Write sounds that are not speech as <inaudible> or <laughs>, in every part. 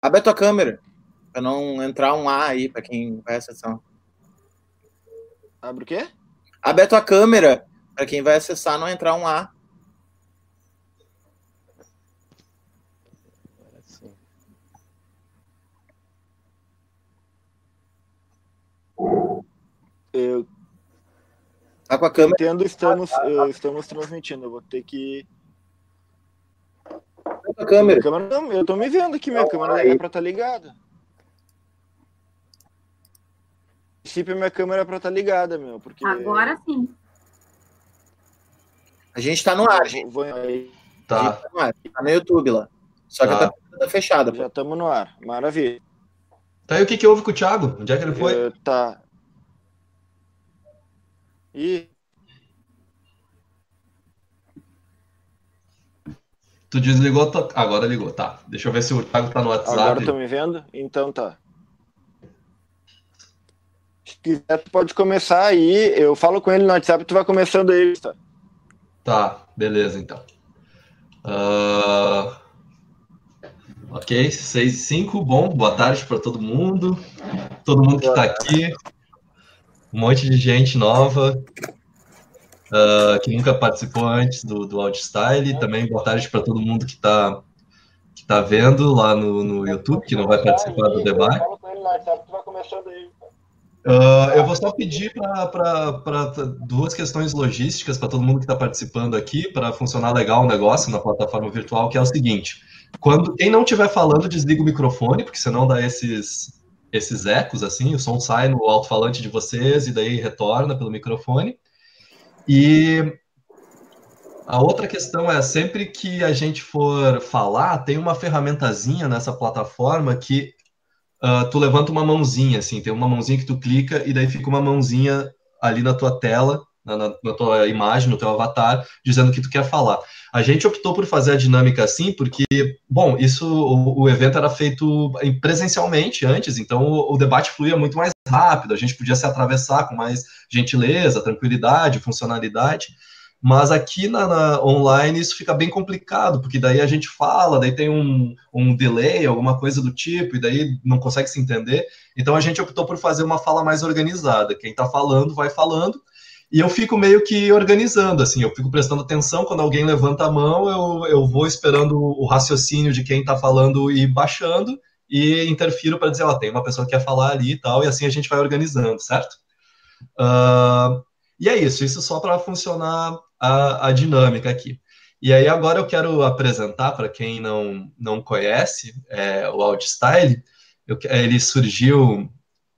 Abre a tua câmera. Pra não entrar um A aí pra quem vai acessar. Abre o quê? Abre a tua câmera. Pra quem vai acessar, não entrar um A. Eu Tá com a câmera. entendo, estamos, estamos transmitindo. Eu vou ter que. A tua câmera. Câmera não, eu tô me vendo aqui, minha Não, câmera aí. é pra estar ligada. A princípio, minha câmera é pra estar ligada, meu, porque. Agora sim. A gente tá no ar, gente. Vou- Tá. tá no ar. Tá no YouTube lá. Só que Tá. tá fechada. já estamos no ar. Maravilha. Tá aí o que, que houve com o Thiago? Onde é que ele foi? Tá. E Tu desligou? Agora ligou, tá. Deixa eu ver se o Thiago tá no WhatsApp. agora estão me vendo? Então tá. Se quiser, tu pode começar aí. Eu falo com ele no WhatsApp, tu vai começando aí, tá? Tá, beleza então. Ah, Ok, 6 e 5, bom, boa tarde para todo mundo. Todo mundo que está aqui. Um monte de gente nova ah, que nunca participou antes do, do Outstyle. Também boa tarde para todo mundo que está que tá vendo lá no, no YouTube, que não vai participar do debate. Ah, eu vou só pedir para duas questões logísticas para todo mundo que está participando aqui, para funcionar legal o negócio na plataforma virtual, que é o seguinte: quando quem não estiver falando, desliga o microfone, porque senão dá esses, esses ecos, assim, o som sai no alto-falante de vocês e daí retorna pelo microfone. E a outra questão é, sempre que a gente for falar, tem uma ferramentazinha nessa plataforma que ah, tu levanta uma mãozinha, assim, tem uma mãozinha que tu clica e daí fica uma mãozinha ali na tua tela, na- na tua imagem, no teu avatar, dizendo que tu quer falar. A gente optou por fazer a dinâmica assim porque, bom, isso, o, o evento era feito presencialmente antes, então o, o debate fluía muito mais rápido, a gente podia se atravessar com mais gentileza, tranquilidade, funcionalidade. Mas aqui na, na online isso fica bem complicado, porque daí a gente fala, daí tem um, um delay, alguma coisa do tipo, e daí não consegue se entender. Então a gente optou por fazer uma fala mais organizada. Quem está falando, vai falando, e eu fico meio que organizando, assim, eu fico prestando atenção quando alguém levanta a mão, eu, eu vou esperando o raciocínio de quem está falando e baixando, e interfiro para dizer, ó, tem uma pessoa que quer falar ali e tal, e assim a gente vai organizando, certo? Ah, e é isso, isso só para funcionar a, a dinâmica aqui. E aí agora eu quero apresentar para quem não, não conhece é, o Outstyle. Ele surgiu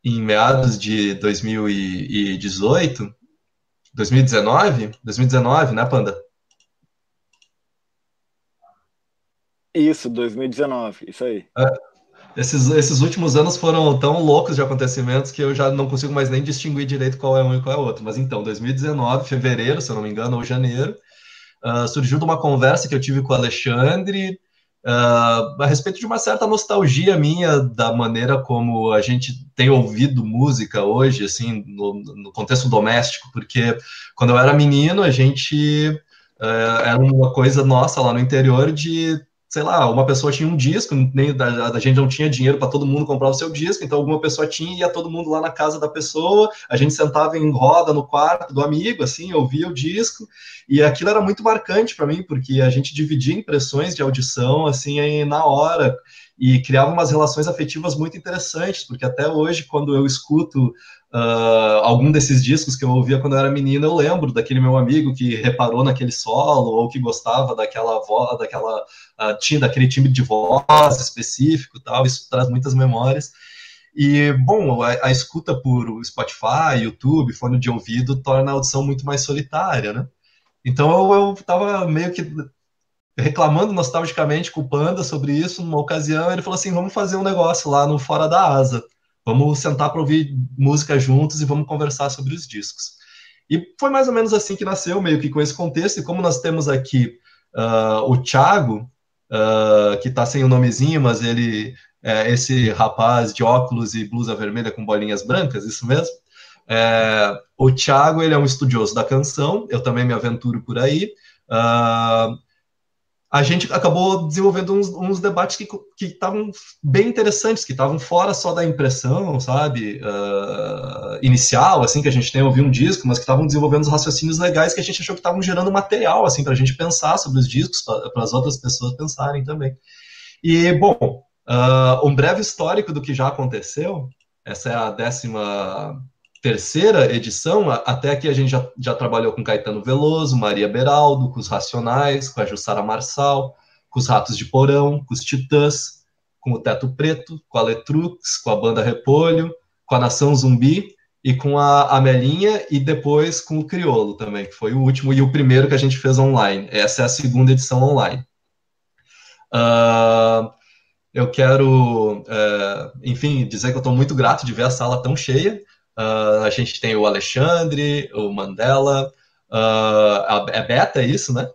em meados de 2018, 2019, 2019, né, Panda? Isso, 2019, isso aí. Esses, esses últimos anos foram tão loucos de acontecimentos que eu já não consigo mais nem distinguir direito qual é um e qual é outro. Mas então, 2019, fevereiro, se eu não me engano, ou janeiro, ah, surgiu de uma conversa que eu tive com o Alexandre ah, a respeito de uma certa nostalgia minha da maneira como a gente tem ouvido música hoje, assim, no, no contexto doméstico, porque quando eu era menino, a gente ah, era uma coisa nossa lá no interior de sei lá, uma pessoa tinha um disco, nem a gente não tinha dinheiro para todo mundo comprar o seu disco, então alguma pessoa tinha e ia todo mundo lá na casa da pessoa, a gente sentava em roda no quarto do amigo, assim, ouvia o disco, e aquilo era muito marcante para mim, porque a gente dividia impressões de audição, assim, aí, na hora, e criava umas relações afetivas muito interessantes, porque até hoje, quando eu escuto Uh, algum desses discos que eu ouvia quando eu era menino, eu lembro daquele meu amigo que reparou naquele solo ou que gostava daquela voz, daquela uh, daquele timbre de voz específico, tal. Isso traz muitas memórias. E bom, a, a escuta por Spotify, YouTube, fone de ouvido torna a audição muito mais solitária, né? Então eu, eu tava meio que reclamando nostalgicamente com o Panda sobre isso numa ocasião. Ele falou assim: vamos fazer um negócio lá no Fora da Asa. Vamos sentar para ouvir música juntos e vamos conversar sobre os discos. E foi mais ou menos assim que nasceu, meio que com esse contexto. E como nós temos aqui uh, o Thiago, uh, que está sem o nomezinho, mas ele é esse rapaz de óculos e blusa vermelha com bolinhas brancas, isso mesmo? É, o Thiago, ele é um estudioso da canção, eu também me aventuro por aí. Uh, a gente acabou desenvolvendo uns, uns debates que estavam bem interessantes, que estavam fora só da impressão, sabe, uh, inicial, assim, que a gente tem ouvir um disco, mas que estavam desenvolvendo os raciocínios legais que a gente achou que estavam gerando material, assim, para a gente pensar sobre os discos, para as outras pessoas pensarem também. E, bom, uh, um breve histórico do que já aconteceu, essa é a décima terceira edição, até aqui a gente já, já trabalhou com Caetano Veloso, Maria Beraldo, com os Racionais, com a Jussara Marçal, com os Ratos de Porão, com os Titãs, com o Teto Preto, com a Letrux, com a Banda Repolho, com a Nação Zumbi e com a Amelinha e depois com o Criolo também, que foi o último e o primeiro que a gente fez online. Essa é a segunda edição online. Uh, eu quero, uh, enfim, dizer que eu estou muito grato de ver a sala tão cheia. Uh, a gente tem o Alexandre, o Mandela, uh, é Beta, é isso, né?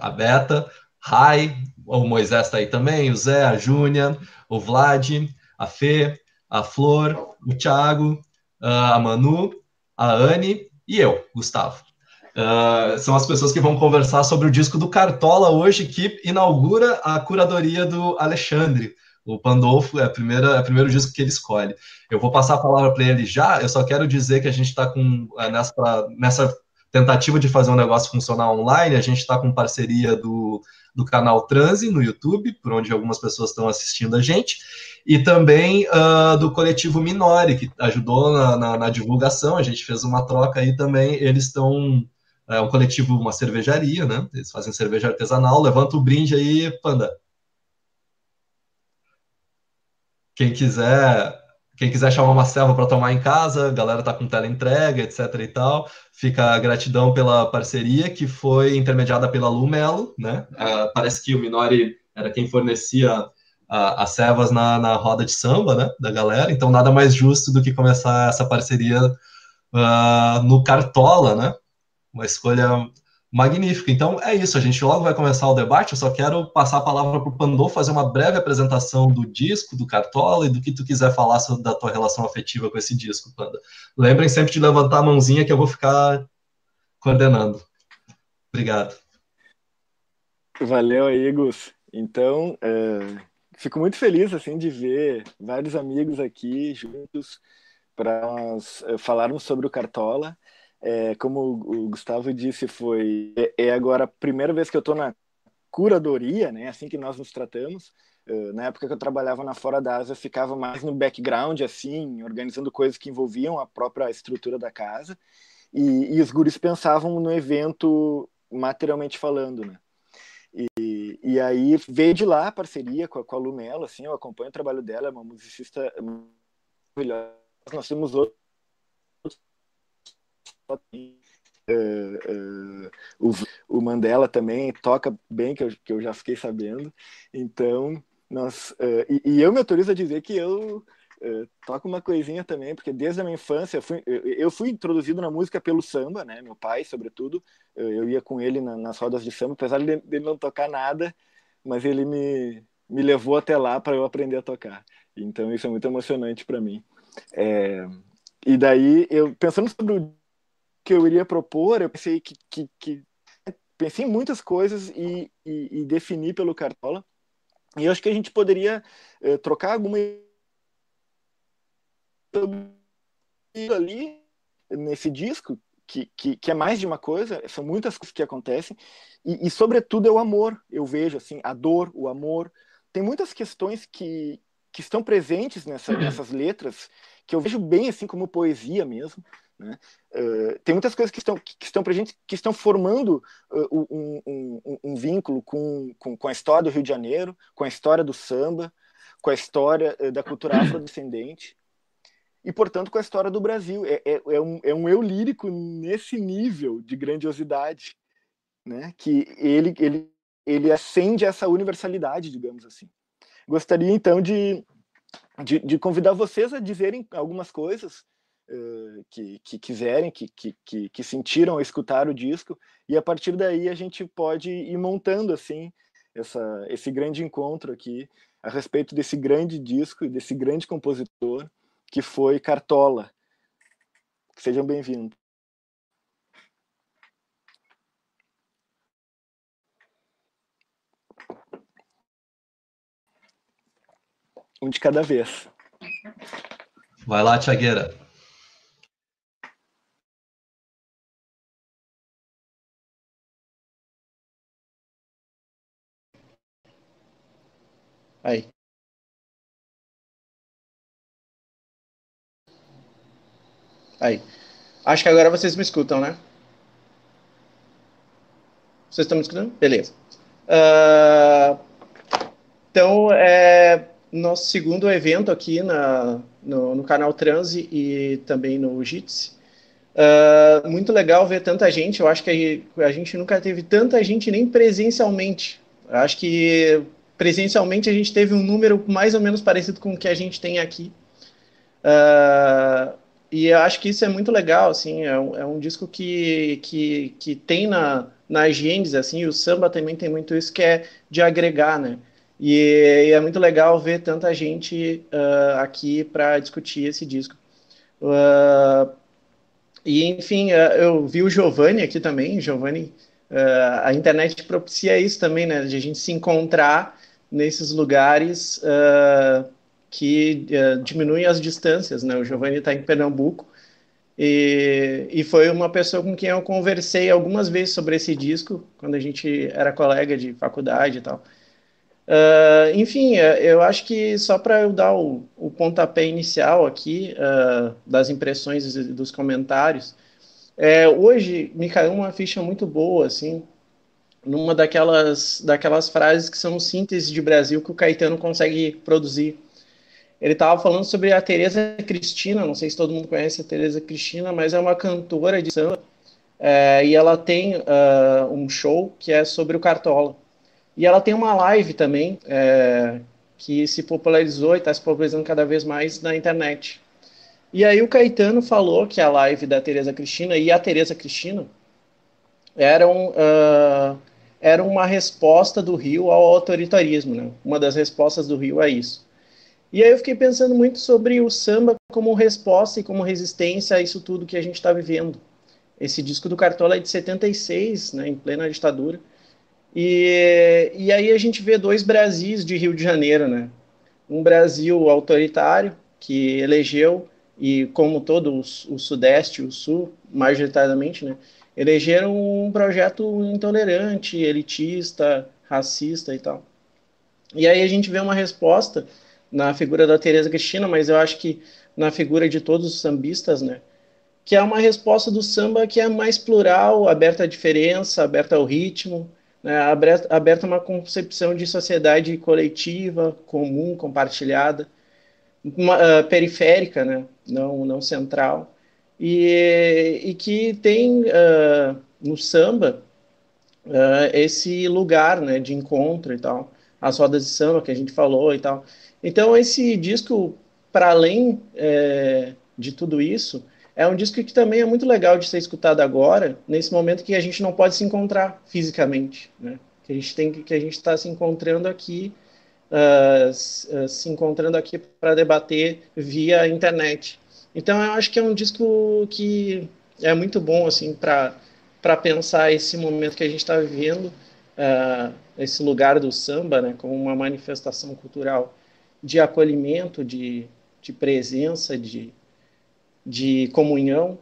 A Beta, Rai, o Moisés está aí também, o Zé, a Júnia, o Vlad, a Fê, a Flor, o Thiago, uh, a Manu, a Anne e eu, Gustavo. Uh, são as pessoas que vão conversar sobre o disco do Cartola hoje, que inaugura a curadoria do Alexandre. O Pandolfo é, a primeira, é o primeiro disco que ele escolhe. Eu vou passar a palavra para ele já, eu só quero dizer que a gente está com é, nessa, nessa tentativa de fazer um negócio funcionar online, a gente está com parceria do, do canal Transe no YouTube, por onde algumas pessoas estão assistindo a gente, e também uh, do coletivo Minori, que ajudou na, na, na, divulgação, a gente fez uma troca aí também, eles estão, é um coletivo, uma cervejaria, né, eles fazem cerveja artesanal, levanta o brinde aí, Panda. Quem quiser, quem quiser chamar uma serva para tomar em casa, a galera tá com tela entrega, etc e tal. Fica gratidão pela parceria que foi intermediada pela Lumelo, né? Uh, parece que o Minori era quem fornecia as servas na, na roda de samba, né? Da galera. Então nada mais justo do que começar essa parceria uh, no Cartola, né? Uma escolha Magnífico. Então é isso, a gente logo vai começar o debate. Eu só quero passar a palavra para o Pandô fazer uma breve apresentação do disco, do Cartola e do que tu quiser falar sobre da tua relação afetiva com esse disco, Panda. Lembrem sempre de levantar a mãozinha que eu vou ficar coordenando. Obrigado. Valeu aí, Gus. Então, é, fico muito feliz assim de ver vários amigos aqui juntos para nós é, falarmos sobre o Cartola. É, como o Gustavo disse, foi é, é agora a primeira vez que eu estou na curadoria, né? Assim que nós nos tratamos. Na época que eu trabalhava na Fora da Asa, eu ficava mais no background, assim, organizando coisas que envolviam a própria estrutura da casa. E, e os guris pensavam no evento materialmente falando, né? E, e aí veio de lá a parceria com a, com a Lumelo, assim, eu acompanho o trabalho dela, é uma musicista maravilhosa. Nós temos outros Uh, uh, o, o, Mandela também toca bem, que eu, que eu já fiquei sabendo. Então, nós, uh, e, e, eu me autorizo a dizer que eu toco uma coisinha também, porque desde a minha infância eu fui, eu fui introduzido na música pelo samba, né? Meu pai, sobretudo, eu ia com ele na, nas rodas de samba, apesar de ele não tocar nada, mas ele me, me levou até lá para eu aprender a tocar. Então, isso é muito emocionante para mim. É, e daí, eu pensando sobre o que eu iria propor, eu pensei que, que, que pensei em muitas coisas e, e, e, defini pelo Cartola. E eu acho que a gente poderia eh, trocar alguma ali nesse disco que, que, que, é mais de uma coisa, são muitas coisas que acontecem e, e, sobretudo é o amor. Eu vejo assim a dor, o amor. Tem muitas questões que, que estão presentes nessa, nessas letras que eu vejo bem assim como poesia mesmo. Né? Uh, tem muitas coisas que estão, que, estão presentes, que estão formando uh, um, um, um, vínculo com, com, com, a história do Rio de Janeiro, com a história do samba, com a história uh, da cultura afrodescendente e, portanto, com a história do Brasil. É, é, é, um, é um eu lírico nesse nível de grandiosidade, né? que ele, ele, ele acende essa universalidade, digamos assim. Gostaria, então, de, de, de convidar vocês a dizerem algumas coisas eh, que, que quiserem, que, que, que, sentiram escutar o disco, e a partir daí a gente pode ir montando assim essa, esse grande encontro aqui a respeito desse grande disco e desse grande compositor que foi Cartola. Sejam bem-vindos. Um de cada vez. Vai lá, Tiagueira. Aí. Aí. Acho que agora vocês me escutam, né? Vocês estão me escutando? Beleza. Uh, então, é nosso segundo evento aqui na, no, no canal Transi e também no Jitsi. Uh, muito legal ver tanta gente. Eu acho que a, a gente nunca teve tanta gente nem presencialmente. Eu acho que presencialmente a gente teve um número mais ou menos parecido com o que a gente tem aqui. Uh, e eu acho que isso é muito legal, assim, é um, é um disco que, que, que tem na, na Gênesis, assim, e o samba também tem muito isso, que é de agregar, né? E, e é muito legal ver tanta gente uh, aqui para discutir esse disco. Uh, e, enfim, eu vi o Giovanni aqui também, Giovanni, a internet propicia isso também, né, de a gente se encontrar nesses lugares uh, que uh, diminuem as distâncias, né? O Giovanni está em Pernambuco e, e foi uma pessoa com quem eu conversei algumas vezes sobre esse disco quando a gente era colega de faculdade e tal. Uh, enfim, eu acho que só para eu dar o, o, pontapé inicial aqui das impressões e dos comentários, é, hoje me caiu uma ficha muito boa, assim, numa daquelas, daquelas frases que são síntese de Brasil que o Caetano consegue produzir. Ele estava falando sobre a Tereza Cristina, não sei se todo mundo conhece a Tereza Cristina, mas é uma cantora de samba é, e ela tem uh, um show que é sobre o Cartola. E ela tem uma live também é, que se popularizou e está se popularizando cada vez mais na internet. E aí o Caetano falou que a live da Tereza Cristina e a Tereza Cristina eram uh, era uma resposta do Rio ao autoritarismo, né? Uma das respostas do Rio é isso. E aí eu fiquei pensando muito sobre o samba como resposta e como resistência a isso tudo que a gente está vivendo. Esse disco do Cartola é de 76, né, em plena ditadura. E, e aí a gente vê dois Brasis de Rio de Janeiro, né? Um Brasil autoritário, que elegeu, e como todo o, o Sudeste, o Sul, majoritariamente, né? Elegeram um projeto intolerante, elitista, racista e tal. E aí a gente vê uma resposta na figura da Teresa Cristina, mas eu acho que na figura de todos os sambistas, né? Que é uma resposta do samba que é mais plural, aberta à diferença, aberta ao ritmo, né, aberta, aberta a uma concepção de sociedade coletiva, comum, compartilhada, uma, uh, periférica, né? Não, não central e, e que tem uh, no samba uh, esse lugar né, de encontro e tal, as rodas de samba que a gente falou e tal. Então, esse disco, para além é, de tudo isso, é um disco que também é muito legal de ser escutado agora, nesse momento que a gente não pode se encontrar fisicamente, né? Que a gente tem que a gente está se encontrando aqui, uh, se encontrando aqui para debater via internet. Então eu acho que é um disco que é muito bom assim para para pensar esse momento que a gente está vivendo, uh, esse lugar do samba, né, como uma manifestação cultural de acolhimento, de, de presença, de, de comunhão.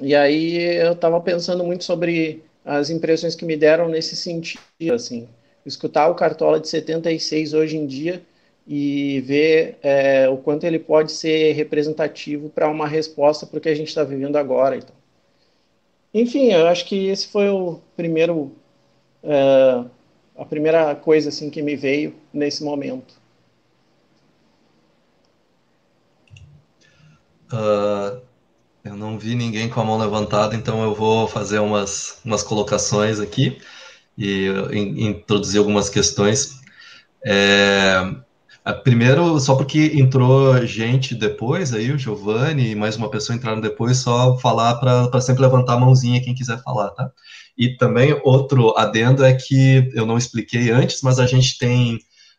E aí eu estava pensando muito sobre as impressões que me deram nesse sentido, assim, escutar o Cartola de 76 hoje em dia e ver é, o quanto ele pode ser representativo para uma resposta para o que a gente está vivendo agora. Então. Enfim, eu acho que esse foi o primeiro, é, a primeira coisa assim que me veio nesse momento. Uh, eu não vi ninguém com a mão levantada, então eu vou fazer umas, umas colocações aqui e introduzir algumas questões. É, primeiro, só porque entrou gente depois, aí o Giovanni e mais uma pessoa entraram depois, só falar para sempre levantar a mãozinha quem quiser falar, tá? E também outro adendo é que eu não expliquei antes, mas a gente tem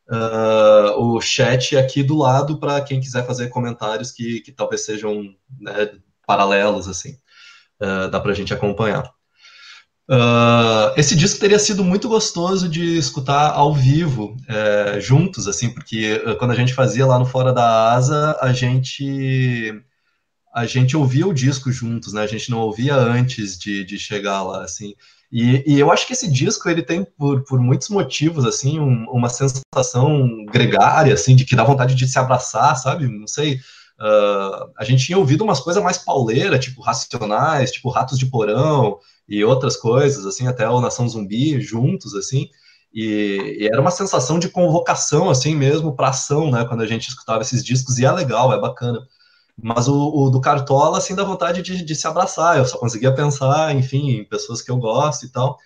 uh, o chat aqui do lado para quem quiser fazer comentários que, que talvez sejam né, paralelos, assim, uh, dá para a gente acompanhar. Uh, esse disco teria sido muito gostoso de escutar ao vivo, é, juntos, assim, porque uh, quando a gente fazia lá no Fora da Asa, a gente a gente ouvia o disco juntos, né? A gente não ouvia antes de, de chegar lá, assim. E, e, eu acho que esse disco ele tem por, por muitos motivos assim um, uma sensação gregária assim de que dá vontade de se abraçar, sabe? Não sei. Uh, a gente tinha ouvido umas coisas mais pauleira, tipo Racionais, tipo Ratos de Porão e outras coisas assim, até o Nação Zumbi juntos assim. E, e era uma sensação de convocação assim mesmo para ação, né? Quando a gente escutava esses discos e é legal, é bacana. Mas o, o, do Cartola, assim, dá vontade de, de, se abraçar. Eu só conseguia pensar, enfim, em pessoas que eu gosto e tal.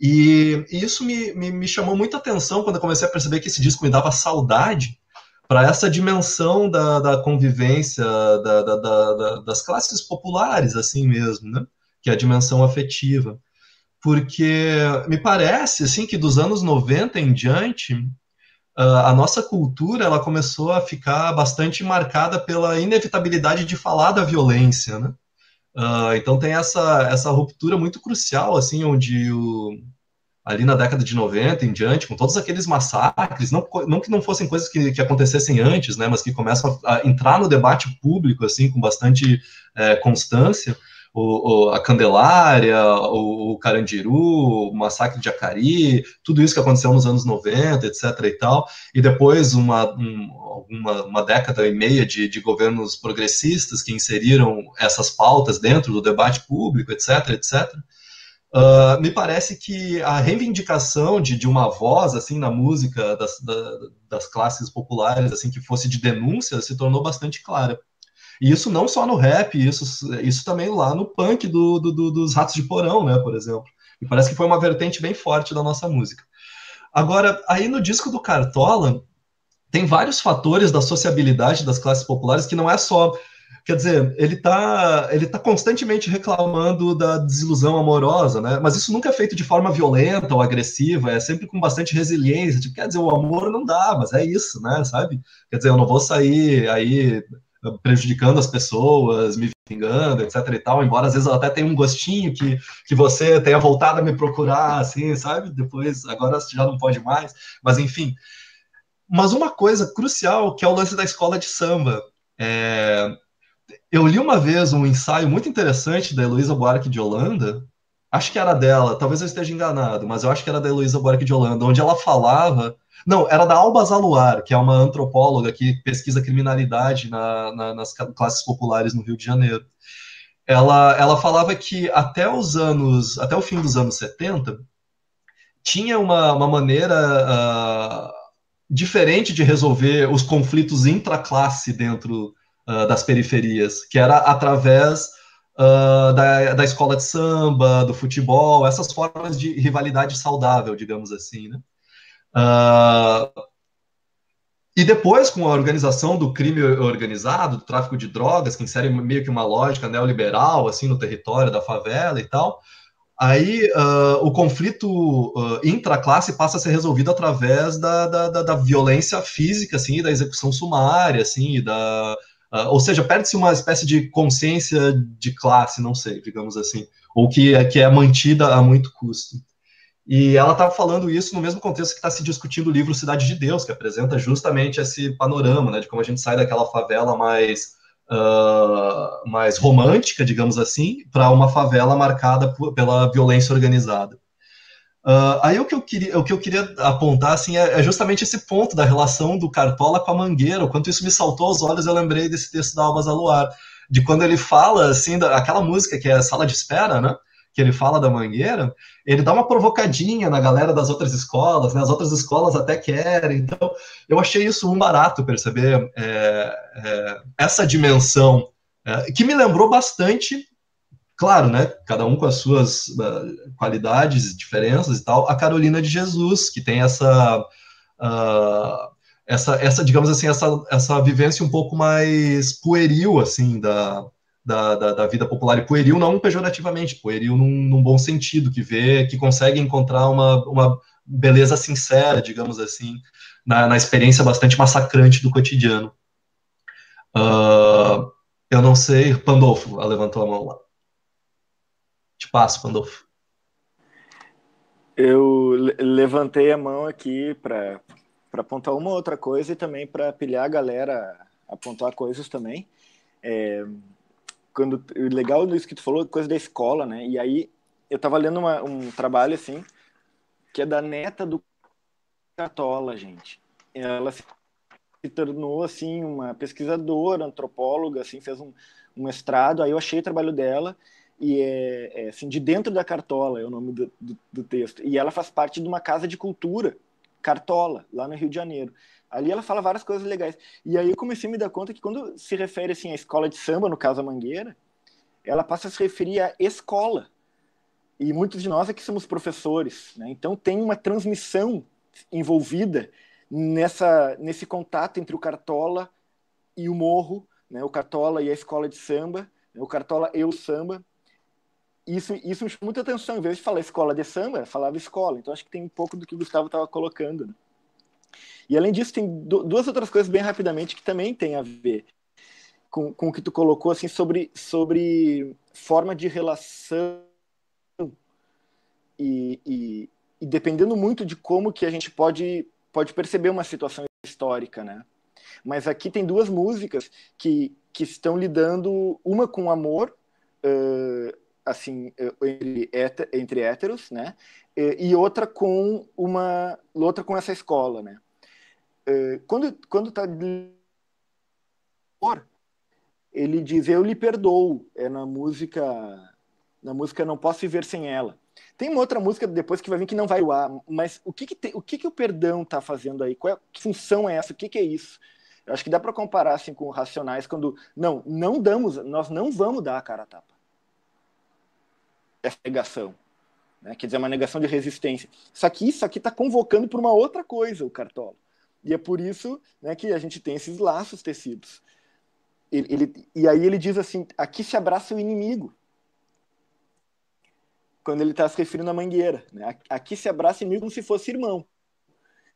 E, e isso me, me, me, chamou muita atenção quando eu comecei a perceber que esse disco me dava saudade para essa dimensão da, da convivência da, da, das classes populares, assim mesmo, né? Que é a dimensão afetiva. Porque me parece, assim, que dos anos 90 em diante, uh, a nossa cultura ela começou a ficar bastante marcada pela inevitabilidade de falar da violência, né? Uh, então tem essa, essa ruptura muito crucial, assim, onde o, ali na década de 90 em diante, com todos aqueles massacres, não, não que não fossem coisas que, que acontecessem antes, né, mas que começam a, a entrar no debate público, assim, com bastante é, constância, o, o, a Candelária, o, o, Carandiru, o massacre de Acari, tudo isso que aconteceu nos anos 90, etc. e tal, e depois uma, um, uma, uma, década e meia de, de, governos progressistas que inseriram essas pautas dentro do debate público, etc. etc. Uh, me parece que a reivindicação de, de uma voz assim na música das, da, das classes populares assim que fosse de denúncia se tornou bastante clara. E isso não só no rap, isso, isso também lá no punk do, do, do, dos Ratos de Porão, né, por exemplo. E parece que foi uma vertente bem forte da nossa música. Agora, aí no disco do Cartola, tem vários fatores da sociabilidade das classes populares que não é só. Quer dizer, ele está ele tá constantemente reclamando da desilusão amorosa, né? Mas isso nunca é feito de forma violenta ou agressiva, é sempre com bastante resiliência. Tipo, quer dizer, o amor não dá, mas é isso, né? Sabe? Quer dizer, eu não vou sair aí prejudicando as pessoas, me vingando, etc e tal, embora às vezes até tenha um gostinho que, que você tenha voltado a me procurar, assim, sabe? Depois, agora já não pode mais, mas enfim. Mas uma coisa crucial, que é o lance da escola de samba. É... Eu li uma vez um ensaio muito interessante da Heloísa Buarque de Holanda, acho que era dela, talvez eu esteja enganado, mas eu acho que era da Heloísa Buarque de Holanda, onde ela falava não, era da Alba Zaluar, que é uma antropóloga que pesquisa criminalidade na, na, nas classes populares no Rio de Janeiro. Ela, ela falava que até os anos, até o fim dos anos 70, tinha uma, uma maneira uh, diferente de resolver os conflitos intraclasse dentro uh, das periferias, que era através uh, da, da escola de samba, do futebol, essas formas de rivalidade saudável, digamos assim, né? Uh, e depois, com a organização do crime organizado, do tráfico de drogas, que insere meio que uma lógica neoliberal assim no território da favela e tal, aí uh, o conflito uh, intraclasse passa a ser resolvido através da, da, da, da violência física, assim, da execução sumária, assim, da, uh, ou seja, perde-se uma espécie de consciência de classe, não sei, digamos assim, ou que, é, que é mantida a muito custo. E ela estava falando isso no mesmo contexto que está se discutindo o livro Cidade de Deus, que apresenta justamente esse panorama, né, de como a gente sai daquela favela mais, uh, mais romântica, digamos assim, para uma favela marcada por, pela violência organizada. Uh, aí o que eu queria, o que eu queria apontar assim é, é, justamente esse ponto da relação do Cartola com a Mangueira. O quanto isso me saltou aos olhos, eu lembrei desse texto da Alba Zaluar, de quando ele fala assim, da, aquela música que é Sala de Espera, né? que ele fala da Mangueira, ele dá uma provocadinha na galera das outras escolas, né? As outras escolas até querem. Então, eu achei isso um barato perceber é, é, essa dimensão é, que me lembrou bastante, claro, né? Cada um com as suas uh, qualidades, diferenças e tal. A Carolina de Jesus, que tem essa uh, essa, essa, digamos assim, essa, essa vivência um pouco mais pueril, assim, da, da, da, da, vida popular e pueril, não pejorativamente, pueril num, num, bom sentido, que vê, que consegue encontrar uma, uma beleza sincera, digamos assim, na, na experiência bastante massacrante do cotidiano. Uh, eu não sei, Pandolfo levantou a mão lá. Te passo, Pandolfo. Eu levantei a mão aqui para apontar uma outra coisa e também para pilhar a galera a pontuar coisas também. É, quando legal isso que tu falou, coisa da escola, né? E aí eu estava lendo uma, um trabalho assim que é da neta do Cartola, gente. Ela se tornou assim uma pesquisadora, antropóloga, assim fez um, um mestrado. Aí eu achei o trabalho dela e é, é, assim de dentro da Cartola é o nome do, do, do texto. E ela faz parte de uma casa de cultura Cartola lá no Rio de Janeiro. Ali ela fala várias coisas legais. E aí eu comecei a me dar conta que quando se refere assim à escola de samba, no caso a Mangueira, ela passa a se referir à escola. E muitos de nós aqui somos professores, né? Então tem uma transmissão envolvida nessa nesse contato entre o Cartola e o morro, né? O Cartola e a escola de samba, né? o Cartola e o samba. Isso, isso me chamou muita atenção. Em vez de falar escola de samba, falava escola. Então acho que tem um pouco do que o Gustavo estava colocando. Né? E além disso, tem duas outras coisas bem rapidamente que também tem a ver com, com o que tu colocou assim sobre, sobre forma de relação e, e, e, dependendo muito de como que a gente pode, pode perceber uma situação histórica, né? Mas aqui tem duas músicas que, que estão lidando uma com amor, uh, assim, entre, entre héteros, né? E outra com uma outra com essa escola, né? É, quando quando está ele diz eu lhe perdoo. É na música na música não posso viver sem ela. Tem uma outra música depois que vai vir que não vai ar mas o que que o que que o perdão está fazendo aí? Qual é, que função é essa? O que que é isso? Eu acho que dá para comparar assim com racionais quando não não damos nós não vamos dar a cara a tapa essa negação né? quer dizer uma negação de resistência isso aqui isso aqui está convocando por uma outra coisa o cartola e é por isso né, que a gente tem esses laços tecidos. Ele, ele, e aí ele diz assim: aqui se abraça o inimigo. Quando ele está se referindo à mangueira. Né? Aqui se abraça o inimigo como se fosse irmão.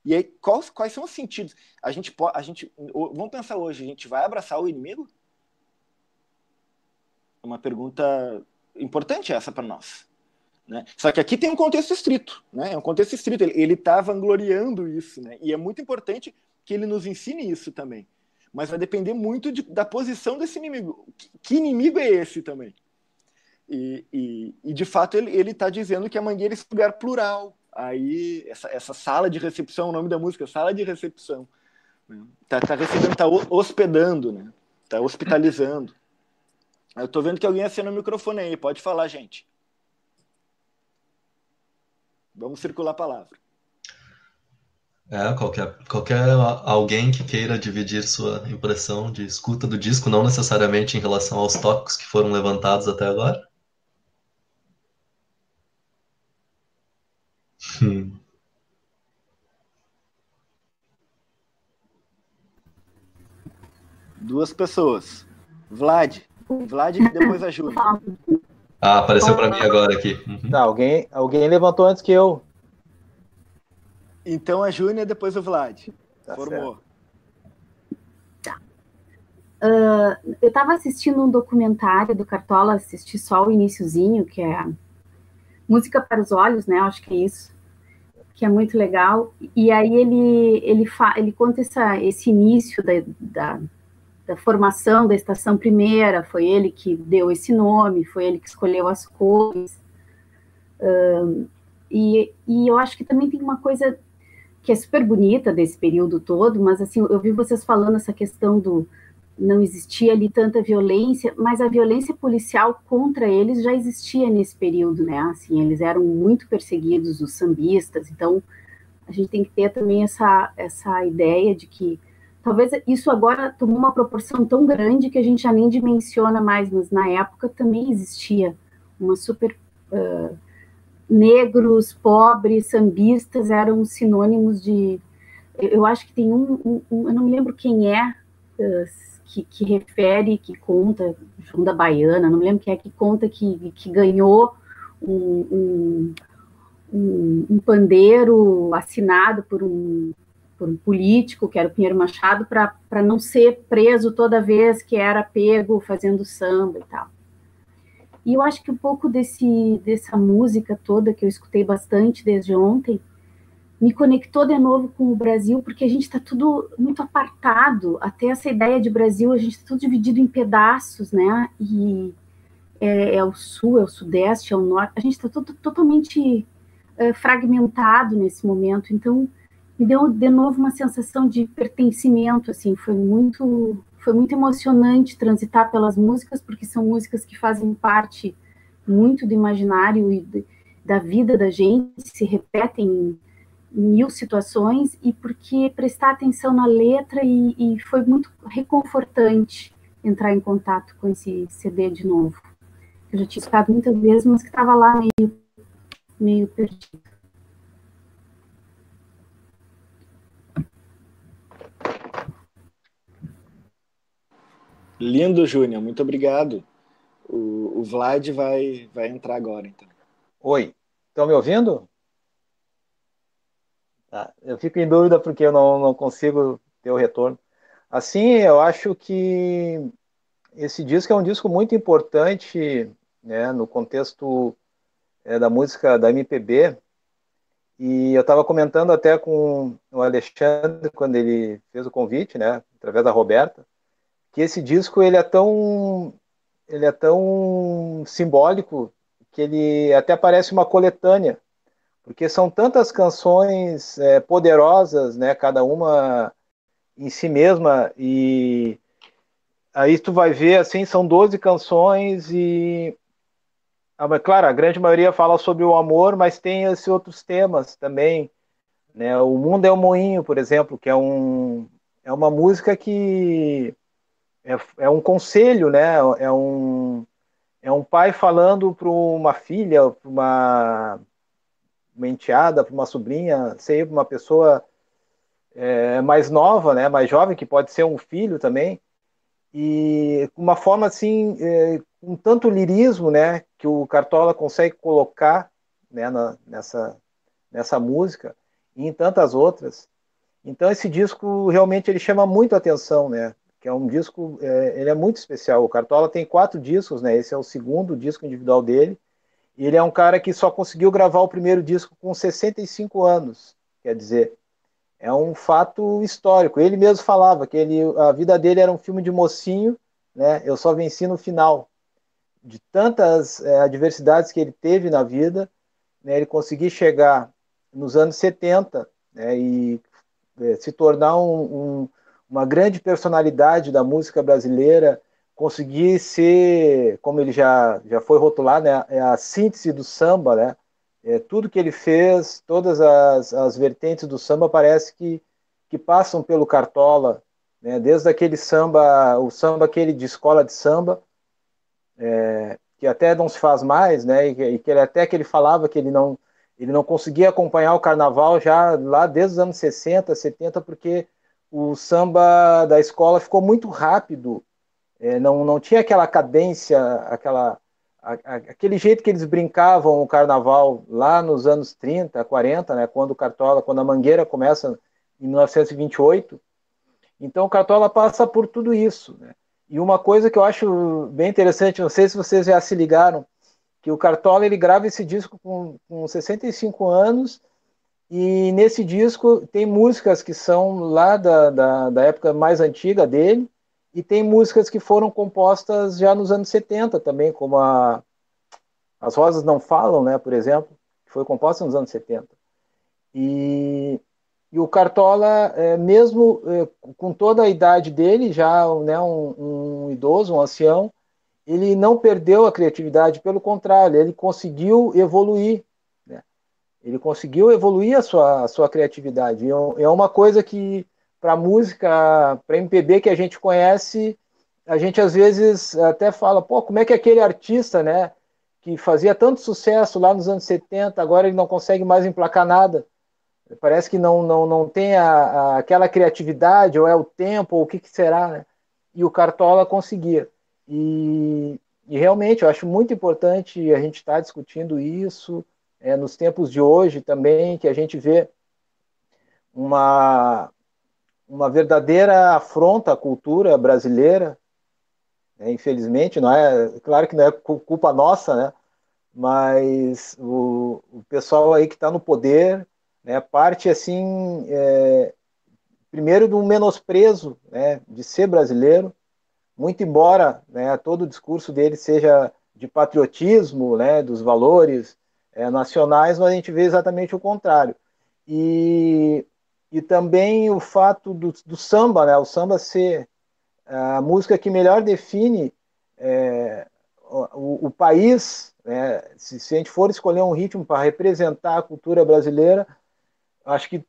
E aí, quais, quais são os sentidos? A gente pode. A gente, vamos pensar hoje: a gente vai abraçar o inimigo? É uma pergunta importante essa para nós. Né? Só que aqui tem um contexto estrito, né? é um contexto estrito, ele está vangloriando isso, né? e é muito importante que ele nos ensine isso também. Mas vai depender muito de, da posição desse inimigo. Que, que inimigo é esse também? E, e, e de fato ele está dizendo que a Mangueira é esse lugar plural. Aí, essa, essa sala de recepção, o nome da música, sala de recepção. Né? Tá, recebendo, tá hospedando, né? Tá hospitalizando. Eu tô vendo que alguém acena o microfone aí, pode falar, gente. Vamos circular a palavra. É, qualquer, qualquer alguém que queira dividir sua impressão de escuta do disco, não necessariamente em relação aos tópicos que foram levantados até agora. Hum. Duas pessoas. Vlad. Vlad e depois a Júlia. Ah, apareceu para mim agora aqui. Uhum. Não, alguém, alguém levantou antes que eu. Então a Júnia, depois o Vlad. Tá Formou. Tá. Uh, eu estava assistindo um documentário do Cartola, assisti só o iníciozinho, que é Música para os Olhos, né? Acho que é isso. Que é muito legal. E aí ele, ele, fa, ele conta essa, esse início da, da da formação da Estação Primeira, foi ele que deu esse nome, foi ele que escolheu as cores. Um, e, e eu acho que também tem uma coisa que é super bonita desse período todo, mas assim, eu vi vocês falando essa questão do não existia ali tanta violência, mas a violência policial contra eles já existia nesse período, né? Assim, eles eram muito perseguidos, os sambistas, então a gente tem que ter também essa, essa ideia de que Talvez isso agora tomou uma proporção tão grande que a gente já nem dimensiona mais, mas na época também existia uma super. Uh, negros, pobres, sambistas eram sinônimos de. Eu acho que tem um, um, um eu não me lembro quem é uh, que, que, refere, que conta, João da Baiana, não me lembro quem é que conta que, que ganhou um, um, um pandeiro assinado por um por um político, que era o Pinheiro Machado, para não ser preso toda vez que era pego fazendo samba e tal. E eu acho que um pouco desse, dessa música toda que eu escutei bastante desde ontem me conectou de novo com o Brasil, porque a gente está tudo muito apartado. Até essa ideia de Brasil, a gente está tudo dividido em pedaços, né? E é, é, o sul, é o sudeste, é o norte. A gente está totalmente é, fragmentado nesse momento. Então, me deu de novo uma sensação de pertencimento. Assim, foi muito, foi muito emocionante transitar pelas músicas, porque são músicas que fazem parte muito do imaginário e de, da vida da gente, se repetem mil situações e porque prestar atenção na letra e, e, foi muito reconfortante entrar em contato com esse CD de novo. Eu já tinha escutado muitas vezes, mas que estava lá meio, meio perdido. Lindo, Júnior, muito obrigado. O, o Vlad vai, vai entrar agora, então. Oi, estão me ouvindo? Tá. Eu fico em dúvida porque eu não, não consigo ter o retorno. Assim, eu acho que esse disco é um disco muito importante né, no contexto é, da música da MPB. E eu estava comentando até com o Alexandre quando ele fez o convite, né, através da Roberta, que esse disco ele é tão ele é tão simbólico que ele até parece uma coletânea porque são tantas canções é, poderosas, né, cada uma em si mesma, e aí tu vai ver, assim, são 12 canções e, ah, claro, a grande maioria fala sobre o amor, mas tem esses outros temas também, né, o Mundo é o Moinho, por exemplo, que é, um, é uma música que é, é um conselho, né, é um, é um pai falando para uma filha, para uma uma enteada, para uma sobrinha, sei, para uma pessoa é, mais nova, né, mais jovem, que pode ser um filho também, e uma forma assim, é, um tanto lirismo, né, que o Cartola consegue colocar né, na, nessa, nessa música e em tantas outras. Então esse disco realmente ele chama muito atenção, né? Que é um disco, é, ele é muito especial. O Cartola tem quatro discos, né? Esse é o segundo disco individual dele ele é um cara que só conseguiu gravar o primeiro disco com 65 anos. Quer dizer, é um fato histórico. Ele mesmo falava que ele, a vida dele era um filme de mocinho, né? Eu só venci no final. De tantas é, adversidades que ele teve na vida, né, ele conseguiu chegar nos anos 70 né, e é, se tornar um, um, uma grande personalidade da música brasileira, conseguir ser, como ele já, já foi rotulado, né, é a síntese do samba, né? É, tudo que ele fez, todas as, as vertentes do samba parece que, que passam pelo Cartola, né? desde aquele samba, o samba aquele de escola de samba, é, que até não se faz mais, né? E, e que ele, até que ele falava que ele não, ele não conseguia acompanhar o carnaval já lá desde os anos 60, 70, porque o samba da escola ficou muito rápido é, não, não tinha aquela cadência, aquela, a, a, aquele jeito que eles brincavam o carnaval lá nos anos 30, 40, né, quando o Cartola, quando a Mangueira começa em 1928. Então o Cartola passa por tudo isso. Né? E uma coisa que eu acho bem interessante, não sei se vocês já se ligaram, que o Cartola ele grava esse disco com, com 65 anos e nesse disco tem músicas que são lá da, da, da época mais antiga dele, e tem músicas que foram compostas já nos anos 70 também, como a As Rosas Não Falam, né, por exemplo, que foi composta nos anos 70. E, e o Cartola, é, mesmo é, com toda a idade dele, já né, um, um idoso, um ancião, ele não perdeu a criatividade, pelo contrário, ele conseguiu evoluir. Ele conseguiu evoluir a sua, a sua criatividade. É, é uma coisa que para música, para MPB que a gente conhece, a gente às vezes até fala, pô, como é que aquele artista, né, que fazia tanto sucesso lá nos anos 70, agora ele não consegue mais emplacar nada. Parece que não não, não tem a, a, aquela criatividade, ou é o tempo, ou o que, que será, né? E o Cartola conseguia. E, e realmente eu acho muito importante a gente estar tá discutindo isso é, nos tempos de hoje também, que a gente vê uma, uma verdadeira afronta à cultura brasileira, né? infelizmente, não é, claro que não é culpa nossa, né? Mas o, o pessoal aí que está no poder, né, parte assim, é, primeiro do menosprezo, né, de ser brasileiro, muito embora, né, todo o discurso dele seja de patriotismo, né, dos valores é, nacionais, mas a gente vê exatamente o contrário. E, e também o fato do, do samba, né, o samba ser a música que melhor define é, o, o, país, né, se, se, a gente for escolher um ritmo para representar a cultura brasileira, acho que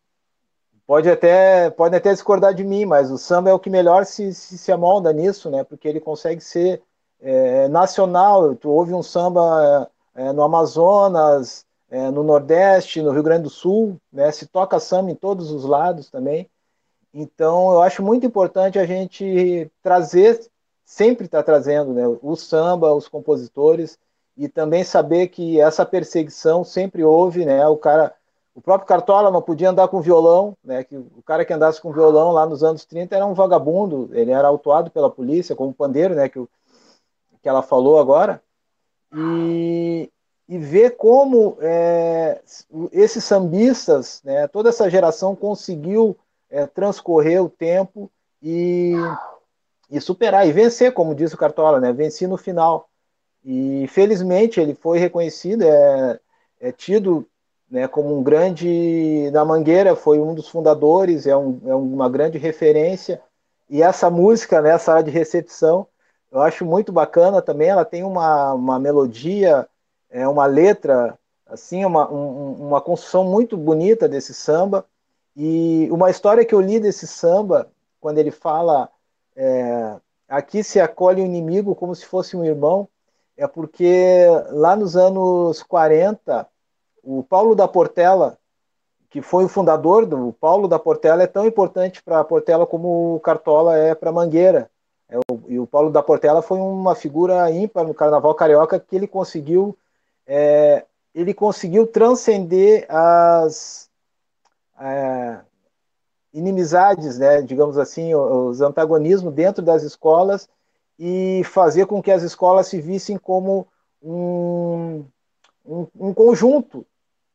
pode até, pode até discordar de mim, mas o samba é o que melhor se, se, se amolda nisso, né, porque ele consegue ser é, nacional. Tu ouve um samba é, no Amazonas, é, no Nordeste, no Rio Grande do Sul, né, se toca samba em todos os lados também. Então, eu acho muito importante a gente trazer, sempre está trazendo, né, o samba, os compositores, e também saber que essa perseguição sempre houve, né, o cara, o próprio Cartola não podia andar com violão, né, que o cara que andasse com violão lá nos anos 30 era um vagabundo, ele era autuado pela polícia, como pandeiro, né, que, que ela falou agora, e, e ver como é, esses sambistas, né, toda essa geração conseguiu é, transcorrer o tempo e, e superar, e vencer, como disse o Cartola, né? Venci no final. E felizmente ele foi reconhecido, é, é tido né, como um grande na Mangueira, foi um dos fundadores, é, um, é uma grande referência. E essa música, né, área de recepção, eu acho muito bacana também. Ela tem uma, uma melodia, é uma letra, assim, uma, um, uma construção muito bonita desse samba. E uma história que eu li desse samba, quando ele fala é, aqui se acolhe o inimigo como se fosse um irmão, é porque lá nos anos 40, o Paulo da Portela, que foi o fundador do Paulo da Portela, é tão importante para a Portela como o Cartola é para Mangueira. É, o, e o Paulo da Portela foi uma figura ímpar no Carnaval Carioca que ele conseguiu é, ele conseguiu transcender as, é, inimizades, né, digamos assim, os antagonismos dentro das escolas e fazer com que as escolas se vissem como um, um, um conjunto.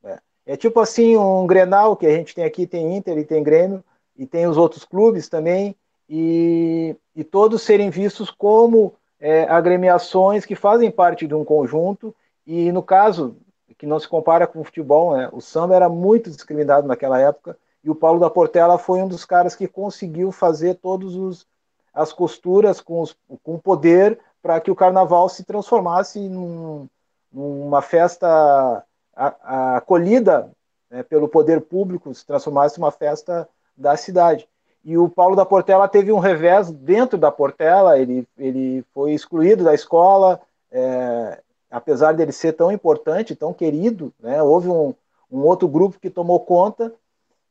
Né? É tipo assim um Grenal que a gente tem aqui, tem Inter e tem Grêmio e tem os outros clubes também e, e todos serem vistos como é, agremiações que fazem parte de um conjunto e no caso que não se compara com o futebol, né? O samba era muito discriminado naquela época e o Paulo da Portela foi um dos caras que conseguiu fazer todos os as costuras com, os, com poder para que o carnaval se transformasse num, numa festa acolhida né, pelo poder público, se transformasse numa festa da cidade. E o Paulo da Portela teve um revés dentro da Portela, ele, ele foi excluído da escola, é, apesar dele ser tão importante, tão querido, né, houve um, um outro grupo que tomou conta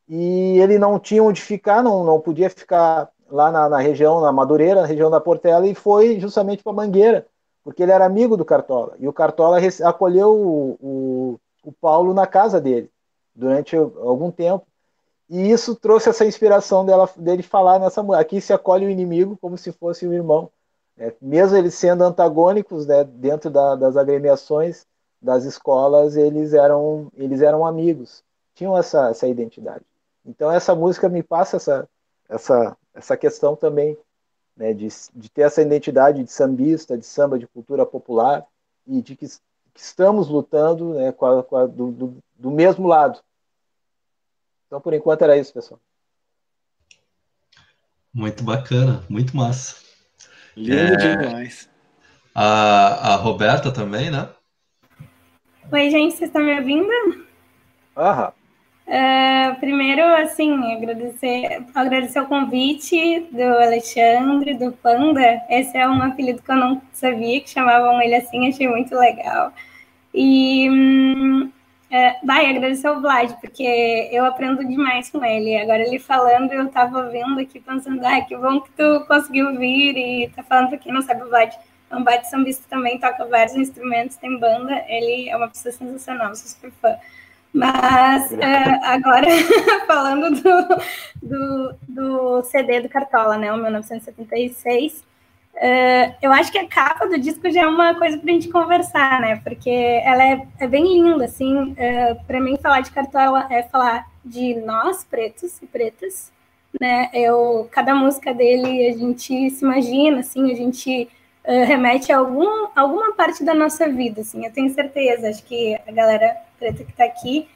e ele não tinha onde ficar, não, não podia ficar lá na, na região, na Madureira, na região da Portela, e foi justamente para Mangueira, porque ele era amigo do Cartola. E o Cartola acolheu o, o, o Paulo na casa dele durante algum tempo. E isso trouxe essa inspiração dela, dele falar nessa aqui se acolhe o inimigo como se fosse um irmão. É, mesmo eles sendo antagônicos né, dentro da, das agremiações das escolas, eles eram, eles eram amigos, tinham essa, essa identidade. Então essa música me passa essa, essa, essa questão também né, de, de ter essa identidade de sambista, de samba de cultura popular e de que, que estamos lutando né, com a, com a, do, do, do mesmo lado. Então, por enquanto, era isso, pessoal. Muito bacana, muito massa. Lindo é... demais. A, a Roberta também, né? Oi, gente, vocês estão me ouvindo? Aham. Uh, primeiro, assim, agradecer, agradecer o convite do Alexandre, do Panda. Esse é um apelido que eu não sabia que chamavam ele assim, achei muito legal. E hum, é, vai agradecer o Vlad, porque eu aprendo demais com ele. Agora ele falando, eu tava vendo aqui pensando, ah, que bom que tu conseguiu vir e tá falando pra quem não sabe o Vlad. É um baita sambista também, toca vários instrumentos, tem banda, ele é uma pessoa sensacional, sou super fã. Mas é, agora, <laughs> falando do, do, do, CD do Cartola, né, o 1976, Uh, eu acho que a capa do disco já é uma coisa para a gente conversar, né? Porque ela é, é bem linda, assim. Uh, para mim, falar de Cartola é falar de nós, pretos e pretas, né? Eu, cada música dele, a gente se imagina, assim, a gente uh, remete a algum, alguma parte da nossa vida, assim. Eu tenho certeza, acho que a galera preta que está aqui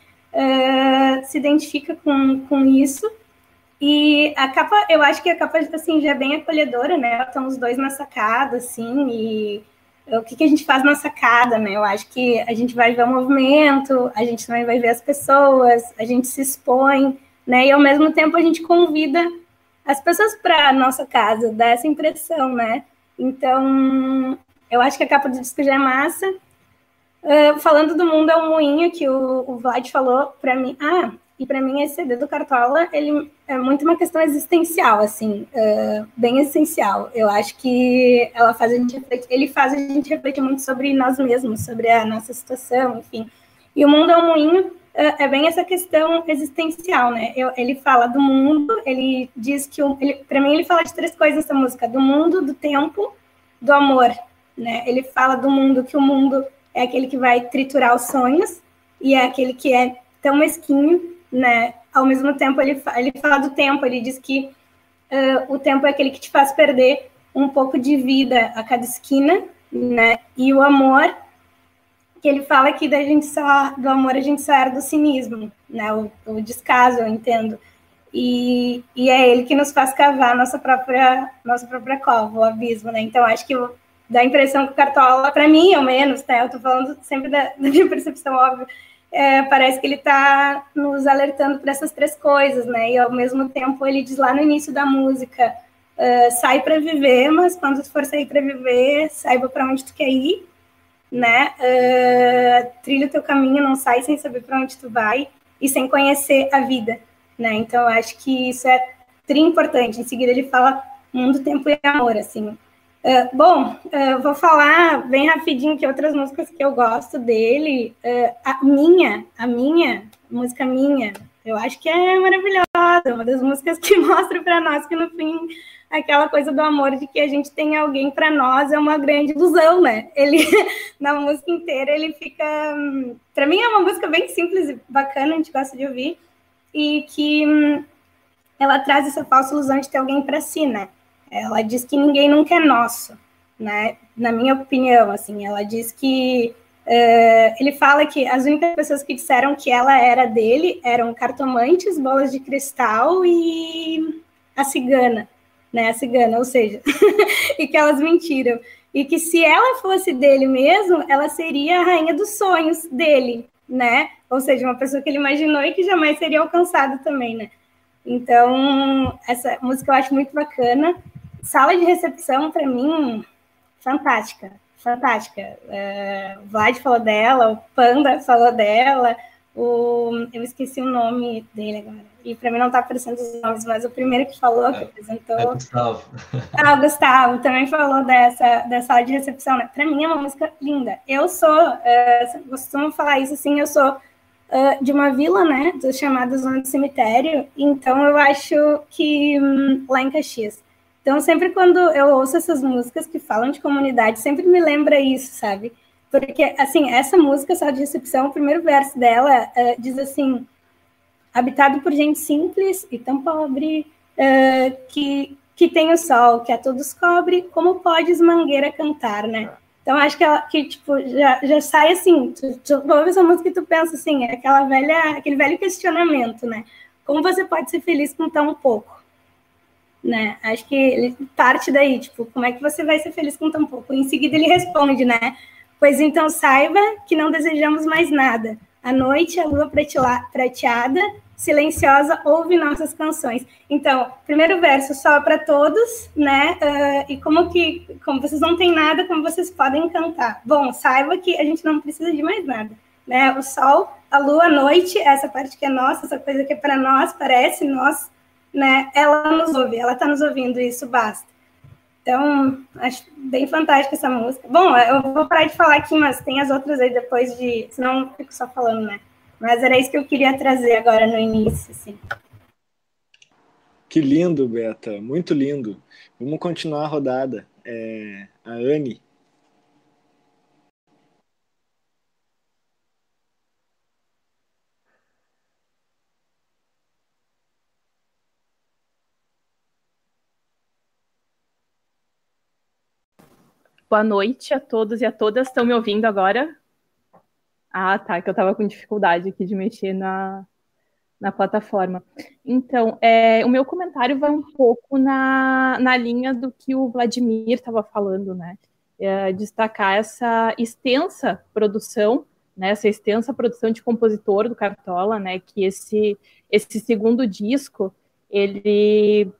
se identifica com, com isso. E a capa, eu acho que a capa assim, já é bem acolhedora, né? Estão os dois na sacada, assim, e o que, que a gente faz na sacada, né? Eu acho que a gente vai ver o movimento, a gente também vai ver as pessoas, a gente se expõe, né? E ao mesmo tempo a gente convida as pessoas para a nossa casa, dá essa impressão, né? Então, eu acho que a capa do disco já é massa. Uh, falando do mundo é um moinho que o, o Vlad falou para mim. Ah, e para mim esse CD do Cartola, ele é muito uma questão existencial, assim, uh, bem essencial. Eu acho que ela faz a gente refletir, ele faz a gente refletir muito sobre nós mesmos, sobre a nossa situação, enfim. E o mundo é um moinho, uh, é bem essa questão existencial, né? Eu, ele fala do mundo, ele diz que, para mim ele fala de três coisas nessa música, do mundo, do tempo, do amor, né? Ele fala do mundo que o mundo é aquele que vai triturar os sonhos e é aquele que é tão mesquinho né? Ao mesmo tempo, ele, ele fala do tempo, ele diz que uh, o tempo é aquele que te faz perder um pouco de vida a cada esquina, né? E o amor, que ele fala que da gente só, do amor a gente só era do cinismo, né? O, o descaso, eu entendo. E, e é ele que nos faz cavar nossa própria, nossa própria cova, o abismo, né? Então, acho que dá a impressão que o Cartola, para mim, ao menos, tá? Eu tô falando sempre da, <laughs> da minha percepção, óbvio, é, parece que ele está nos alertando para essas três coisas, né? E ao mesmo tempo ele diz lá no início da música: uh, sai para viver, mas quando tu for sair para viver, saiba para onde tu quer ir, né? Uh, trilha o teu caminho, não sai sem saber para onde tu vai e sem conhecer a vida, né? Então acho que isso é tri importante. Em seguida ele fala mundo, tempo e amor, assim. Uh, bom, uh, vou falar bem rapidinho que outras músicas que eu gosto dele. Uh, a minha, a minha, música minha, eu acho que é maravilhosa, uma das músicas que <laughs> mostra para nós que no fim aquela coisa do amor de que a gente tem alguém para nós é uma grande ilusão, né? Ele <laughs> na música inteira ele fica, hum, para mim é uma música bem simples e bacana, a gente gosta de ouvir e que hum, ela traz essa falsa ilusão de ter alguém para si, né? Ela diz que ninguém nunca é nosso, né? Na minha opinião, assim, ela diz que uh, ele fala que as únicas pessoas que disseram que ela era dele eram cartomantes, bolas de cristal e a cigana, né? A cigana, ou seja, <laughs> e que elas mentiram. E que se ela fosse dele mesmo, ela seria a rainha dos sonhos dele, né? Ou seja, uma pessoa que ele imaginou e que jamais seria alcançada também, né? Então, essa música eu acho muito bacana. Sala de recepção, para mim, fantástica, fantástica. É, o Vlad falou dela, o Panda falou dela, o, eu esqueci o nome dele agora. E para mim não está aparecendo os nomes, mas o primeiro que falou, é, que apresentou. É Gustavo. Ah, o Gustavo também falou dessa, dessa sala de recepção. Né? Para mim é uma música linda. Eu sou, uh, costumo falar isso assim, eu sou uh, de uma vila, né, dos chamados Zona do Cemitério, então eu acho que um, lá em Caxias então, sempre quando eu ouço essas músicas que falam de comunidade, sempre me lembra isso, sabe? Porque, assim, essa música, só de recepção, o primeiro verso dela uh, diz assim: habitado por gente simples e tão pobre, uh, que, que tem o sol, que a todos cobre, como podes mangueira cantar, né? Então, acho que, ela, que tipo, já, já sai assim, tu, tu ouve essa música e tu pensa assim, é aquela velha, aquele velho questionamento, né? Como você pode ser feliz com tão pouco? Né? Acho que ele parte daí, tipo, como é que você vai ser feliz com tão pouco? Em seguida ele responde, né? Pois então saiba que não desejamos mais nada. À noite, a lua prateada, silenciosa, ouve nossas canções. Então, primeiro verso só para todos, né? Uh, e como que, como vocês não têm nada, como vocês podem cantar? Bom, saiba que a gente não precisa de mais nada, né? O sol, a lua, a noite, essa parte que é nossa, essa coisa que é para nós, parece nós, né, ela nos ouve, ela está nos ouvindo, isso basta. Então, acho bem fantástica essa música. Bom, eu vou parar de falar aqui, mas tem as outras aí depois de. Senão eu fico só falando, né? Mas era isso que eu queria trazer agora no início, assim. Que lindo, Beta, muito lindo. Vamos continuar a rodada. é a Anne. Boa noite a todos e a todas. Estão me ouvindo agora? Ah, tá, que eu estava com dificuldade aqui de mexer na, na plataforma. Então, é, o meu comentário vai um pouco na, na linha do que o Vladimir estava falando, né? É, destacar essa extensa produção, né? Essa extensa produção de compositor do Cartola, né? Que esse, esse segundo disco, ele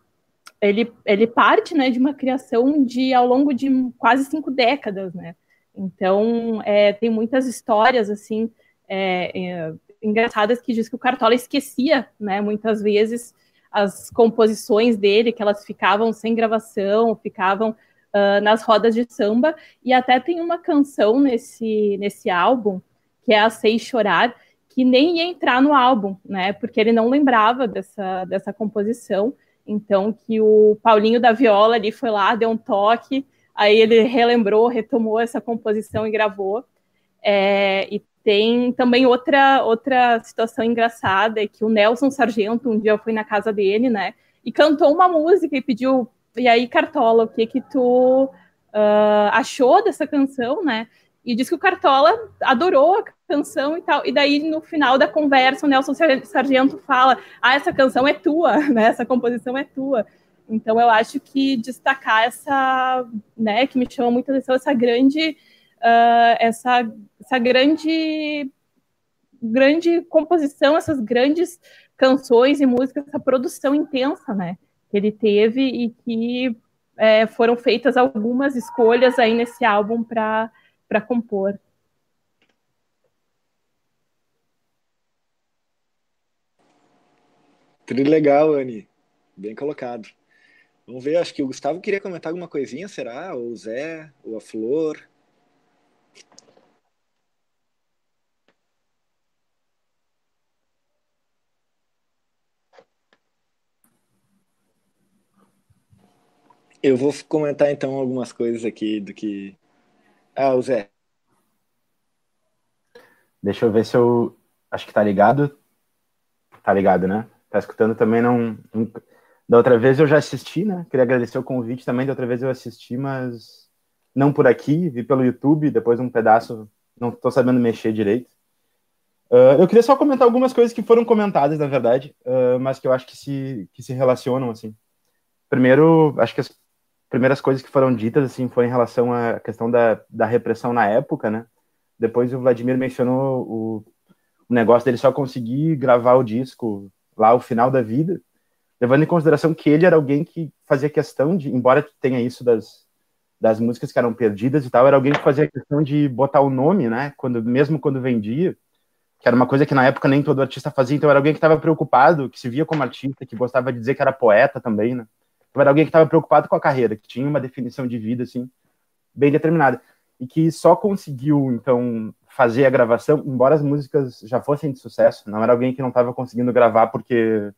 ele, ele parte né, de uma criação de ao longo de quase cinco décadas, né? Então é, tem muitas histórias assim é, é, engraçadas que diz que o Cartola esquecia, né? Muitas vezes as composições dele, que elas ficavam sem gravação, ficavam uh, nas rodas de samba, e até tem uma canção nesse, nesse álbum, que é a Sei Chorar, que nem ia entrar no álbum, né? Porque ele não lembrava dessa, dessa composição, então, que o Paulinho da Viola ali foi lá, deu um toque, aí ele relembrou, retomou essa composição e gravou. É, e tem também outra, outra situação engraçada, é que o Nelson Sargento, um dia eu fui na casa dele, né, e cantou uma música e pediu, e aí, Cartola, o que que tu uh, achou dessa canção, né? E disse que o Cartola adorou a canção e tal. E daí, no final da conversa, o Nelson Sargento fala: Ah, essa canção é tua, <laughs> né? Essa composição é tua. Então, eu acho que destacar essa, né, que me chama muito atenção, essa grande, uh, essa, essa grande, grande composição, essas grandes canções e músicas, essa produção intensa, né, que ele teve e que é, foram feitas algumas escolhas aí nesse álbum para para compor. Tudo legal, Anne. Bem colocado. Vamos ver, acho que o Gustavo queria comentar alguma coisinha, será? Ou o Zé, ou a Flor. Eu vou comentar então algumas coisas aqui do que ah, o Zé. Deixa eu ver se eu. Acho que tá ligado. Tá ligado, né? Tá escutando também, não. Da outra vez eu já assisti, né? Queria agradecer o convite também. Da outra vez eu assisti, mas não por aqui, vi pelo YouTube, depois um pedaço. Não tô sabendo mexer direito. Uh, eu queria só comentar algumas coisas que foram comentadas, na verdade, uh, mas que eu acho que se, que se relacionam, assim. Primeiro, acho que as primeiras coisas que foram ditas assim foi em relação à questão da, da repressão na época, né? Depois o Vladimir mencionou o, o negócio dele só conseguir gravar o disco lá ao final da vida, levando em consideração que ele era alguém que fazia questão de, embora tenha isso das, das músicas que eram perdidas e tal, era alguém que fazia questão de botar o nome, né? Quando mesmo quando vendia, que era uma coisa que na época nem todo artista fazia, então era alguém que estava preocupado, que se via como artista, que gostava de dizer que era poeta também, né? Era alguém que estava preocupado com a carreira, que tinha uma definição de vida assim bem determinada e que só conseguiu então fazer a gravação, embora as músicas já fossem de sucesso, não era alguém que não estava conseguindo gravar porque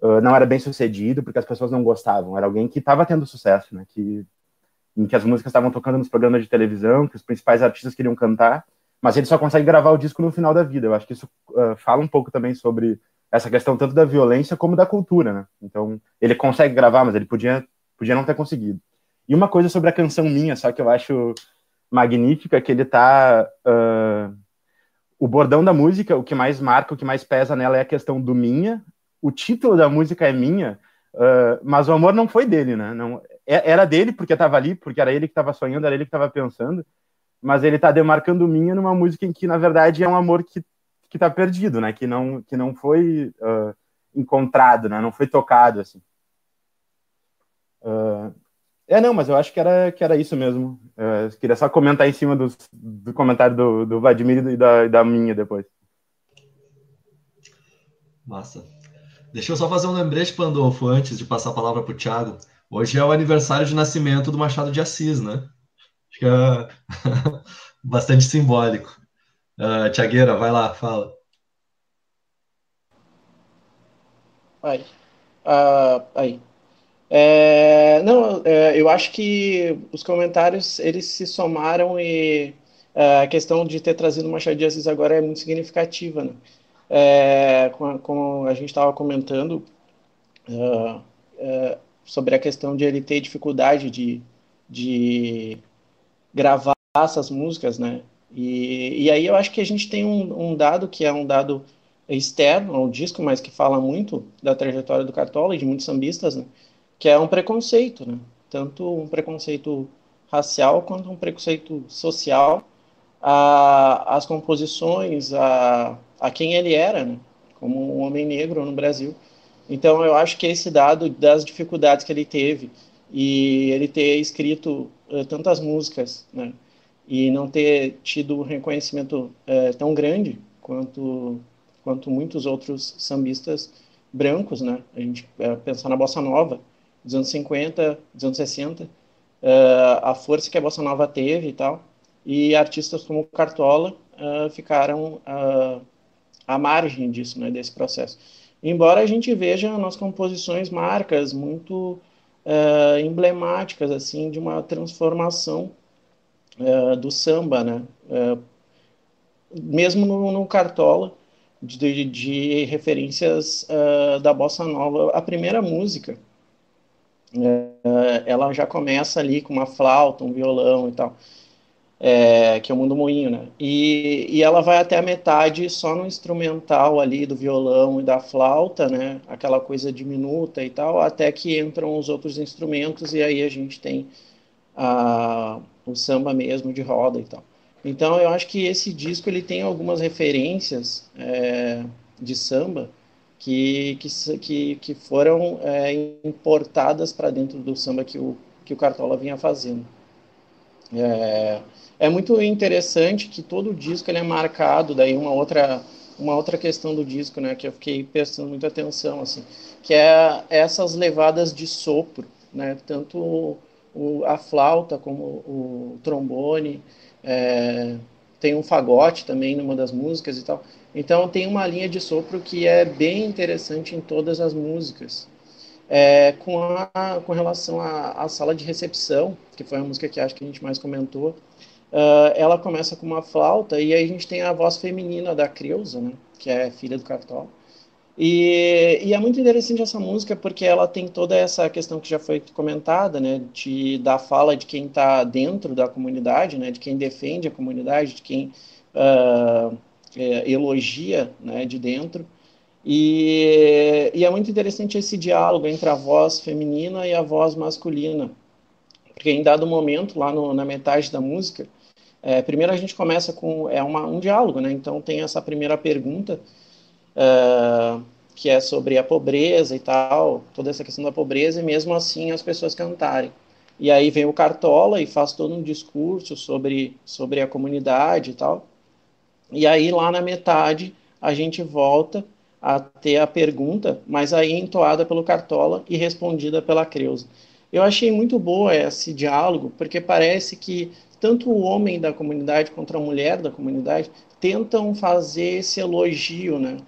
uh, não era bem sucedido, porque as pessoas não gostavam, era alguém que estava tendo sucesso, né? Que em que as músicas estavam tocando nos programas de televisão, que os principais artistas queriam cantar, mas ele só consegue gravar o disco no final da vida. Eu acho que isso uh, fala um pouco também sobre essa questão tanto da violência como da cultura, né? Então, ele consegue gravar, mas ele podia, podia não ter conseguido. E uma coisa sobre a canção minha, só que eu acho magnífica, que ele tá... Uh, o bordão da música, o que mais marca, o que mais pesa nela é a questão do minha. O título da música é minha, uh, mas o amor não foi dele, né? Não, é, era dele porque estava ali, porque era ele que estava sonhando, era ele que estava pensando, mas ele está demarcando minha numa música em que, na verdade, é um amor que que está perdido, né? Que não que não foi uh, encontrado, né? Não foi tocado assim. Uh, é não, mas eu acho que era que era isso mesmo. Uh, queria só comentar em cima do, do comentário do, do Vladimir e da, da minha depois. Massa. Deixa eu só fazer um lembrete, Pandolfo, antes de passar a palavra para o Thiago. Hoje é o aniversário de nascimento do Machado de Assis, né? Acho que é <laughs> bastante simbólico. Uh, Tiagueira, vai lá, fala. Vai. Uh, aí. É, não, é, eu acho que os comentários eles se somaram e é, a questão de ter trazido Machado de Assis agora é muito significativa, né? É, como, a gente estava comentando uh, sobre a questão de ele ter dificuldade de, de gravar essas músicas, né? E, e aí eu acho que a gente tem um, um dado que é um dado externo ao disco, mas que fala muito da trajetória do Cartola e de muitos sambistas, né? que é um preconceito, né? tanto um preconceito racial quanto um preconceito social às composições, a, a quem ele era, né? como um homem negro no Brasil. Então eu acho que esse dado das dificuldades que ele teve e ele ter escrito uh, tantas músicas, né? E não ter tido um reconhecimento uh, tão grande quanto quanto muitos outros sambistas brancos, né? A gente uh, pensar na bossa nova dos anos 50, dos anos 60, a força que a bossa nova teve e tal, e artistas como Cartola ficaram à margem disso, né? Desse processo. Embora a gente veja nas composições marcas muito uh, emblemáticas assim de uma transformação uh, do samba, né? Uh, mesmo no, no Cartola, de, de referências da bossa nova, a primeira música, ela já começa ali com uma flauta, um violão e tal é, que é o Mundo Moinho, né? E, e ela vai até a metade só no instrumental ali do violão e da flauta, né? Aquela coisa diminuta e tal, até que entram os outros instrumentos e aí a gente tem o samba mesmo de roda e tal. Então eu acho que esse disco ele tem algumas referências é, de samba que, que, que foram é, importadas para dentro do samba que o, que o Cartola vinha fazendo. É, é muito interessante que todo o disco ele é marcado, daí uma outra uma outra questão do disco, né, que eu fiquei prestando muita atenção, assim, que é essas levadas de sopro, né, tanto o, a flauta como o trombone, é, tem um fagote também numa das músicas e tal. Então tem uma linha de sopro que é bem interessante em todas as músicas. É, com, a, com relação à sala de recepção, que foi a música que acho que a gente mais comentou, Uh, ela começa com uma flauta e aí a gente tem a voz feminina da Creuza, né, que é filha do Cartola. E, e, é muito interessante essa música porque ela tem toda essa questão que já foi comentada, né, de, da fala de quem está dentro da comunidade, né, de quem defende a comunidade, de quem uh, é, elogia, né, de dentro. E, e, é muito interessante esse diálogo entre a voz feminina e a voz masculina, porque em dado momento, lá no, na metade da música, é, primeiro a gente começa com é uma, um diálogo, né? Então tem essa primeira pergunta é, que é sobre a pobreza e tal, toda essa questão da pobreza e mesmo assim as pessoas cantarem. E aí vem o Cartola e faz todo um discurso sobre sobre a comunidade e tal. E aí lá na metade a gente volta a ter a pergunta, mas aí entoada pelo Cartola e respondida pela Creuza. Eu achei muito boa esse diálogo, porque parece que tanto o homem da comunidade quanto a mulher da comunidade tentam fazer esse elogio, né,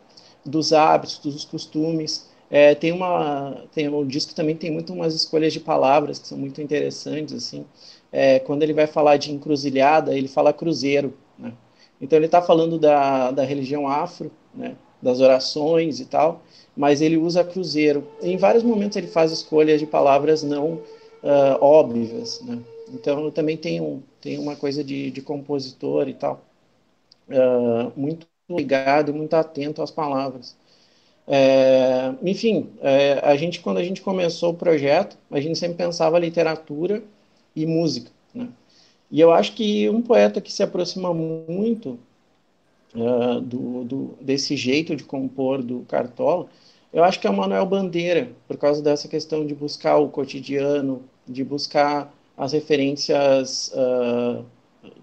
dos hábitos, dos costumes. É, tem uma, tem o disco também tem muito umas escolhas de palavras que são muito interessantes, assim. É, quando ele vai falar de encruzilhada, ele fala cruzeiro, né? Então ele está falando da, da religião afro, né, das orações e tal, mas ele usa cruzeiro. Em vários momentos ele faz escolhas de palavras não uh, óbvias, né? Então, também tenho, tenho uma coisa de, de compositor e tal, uh, muito ligado, muito atento às palavras. É, enfim, é, a gente quando a gente começou o projeto, a gente sempre pensava literatura e música, né? E eu acho que um poeta que se aproxima muito uh, do, do, desse jeito de compor do Cartola, eu acho que é o Manuel Bandeira, por causa dessa questão de buscar o cotidiano, de buscar as referências uh,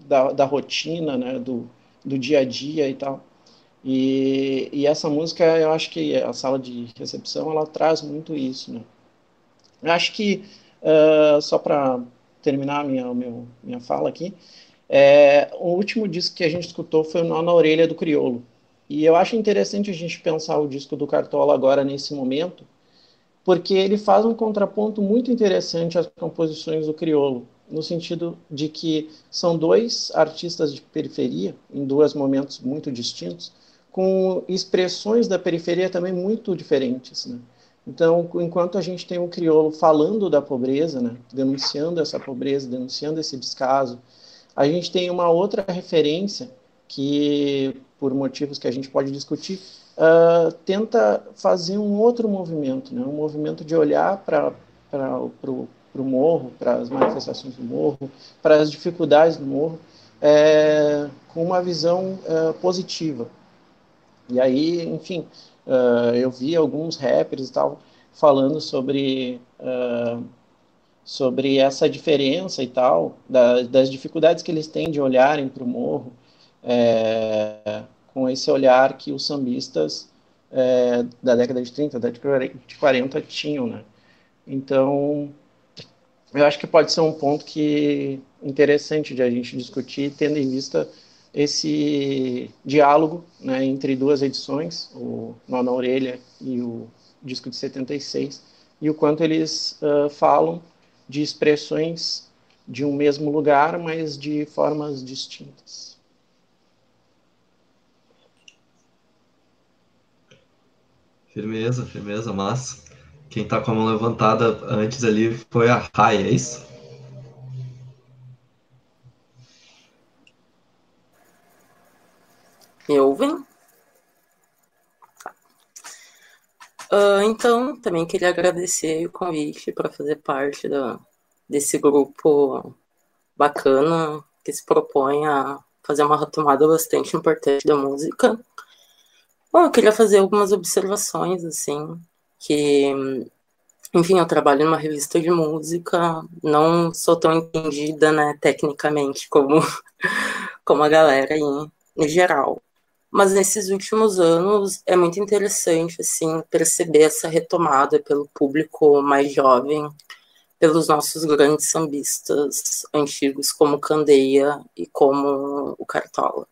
da, da, rotina, né, do, do dia a dia e tal. E, e, essa música, eu acho que a sala de recepção, ela traz muito isso, né. Eu acho que, uh, só para terminar minha, minha fala aqui, é, o último disco que a gente escutou foi o Nó na Orelha do Criolo. E eu acho interessante a gente pensar o disco do Cartola agora, nesse momento, porque ele faz um contraponto muito interessante às composições do crioulo, no sentido de que são dois artistas de periferia, em dois momentos muito distintos, com expressões da periferia também muito diferentes. Né? Então, enquanto a gente tem um crioulo falando da pobreza, né, denunciando essa pobreza, denunciando esse descaso, a gente tem uma outra referência que, por motivos que a gente pode discutir, uh, tenta fazer um outro movimento, né, um movimento de olhar para o morro, para as manifestações do morro, para as dificuldades do morro, é, com uma visão uh, positiva. E aí, enfim, Uh, eu vi alguns rappers e tal falando sobre, uh, sobre essa diferença e tal, da, das dificuldades que eles têm de olharem para o morro, é, com esse olhar que os sambistas é, da década de 30, da década de 40 tinham, né? Então, eu acho que pode ser um ponto que interessante de a gente discutir, tendo em vista esse diálogo né, entre duas edições, o Nó na Orelha e o disco de 76, e o quanto eles uh, falam de expressões de um mesmo lugar, mas de formas distintas. Firmeza, firmeza, mas quem está com a mão levantada antes ali foi a Rai, é isso? Me ouvem? Uh, então, também queria agradecer o convite para fazer parte da, desse grupo bacana que se propõe a fazer uma retomada bastante importante da música. Bom, eu queria fazer algumas observações, assim, que, enfim, eu trabalho numa revista de música, não sou tão entendida, né, tecnicamente, como, <laughs> como a galera em, em geral. Mas nesses últimos anos é muito interessante assim perceber essa retomada pelo público mais jovem, pelos nossos grandes sambistas antigos como Candeia e como o Cartola.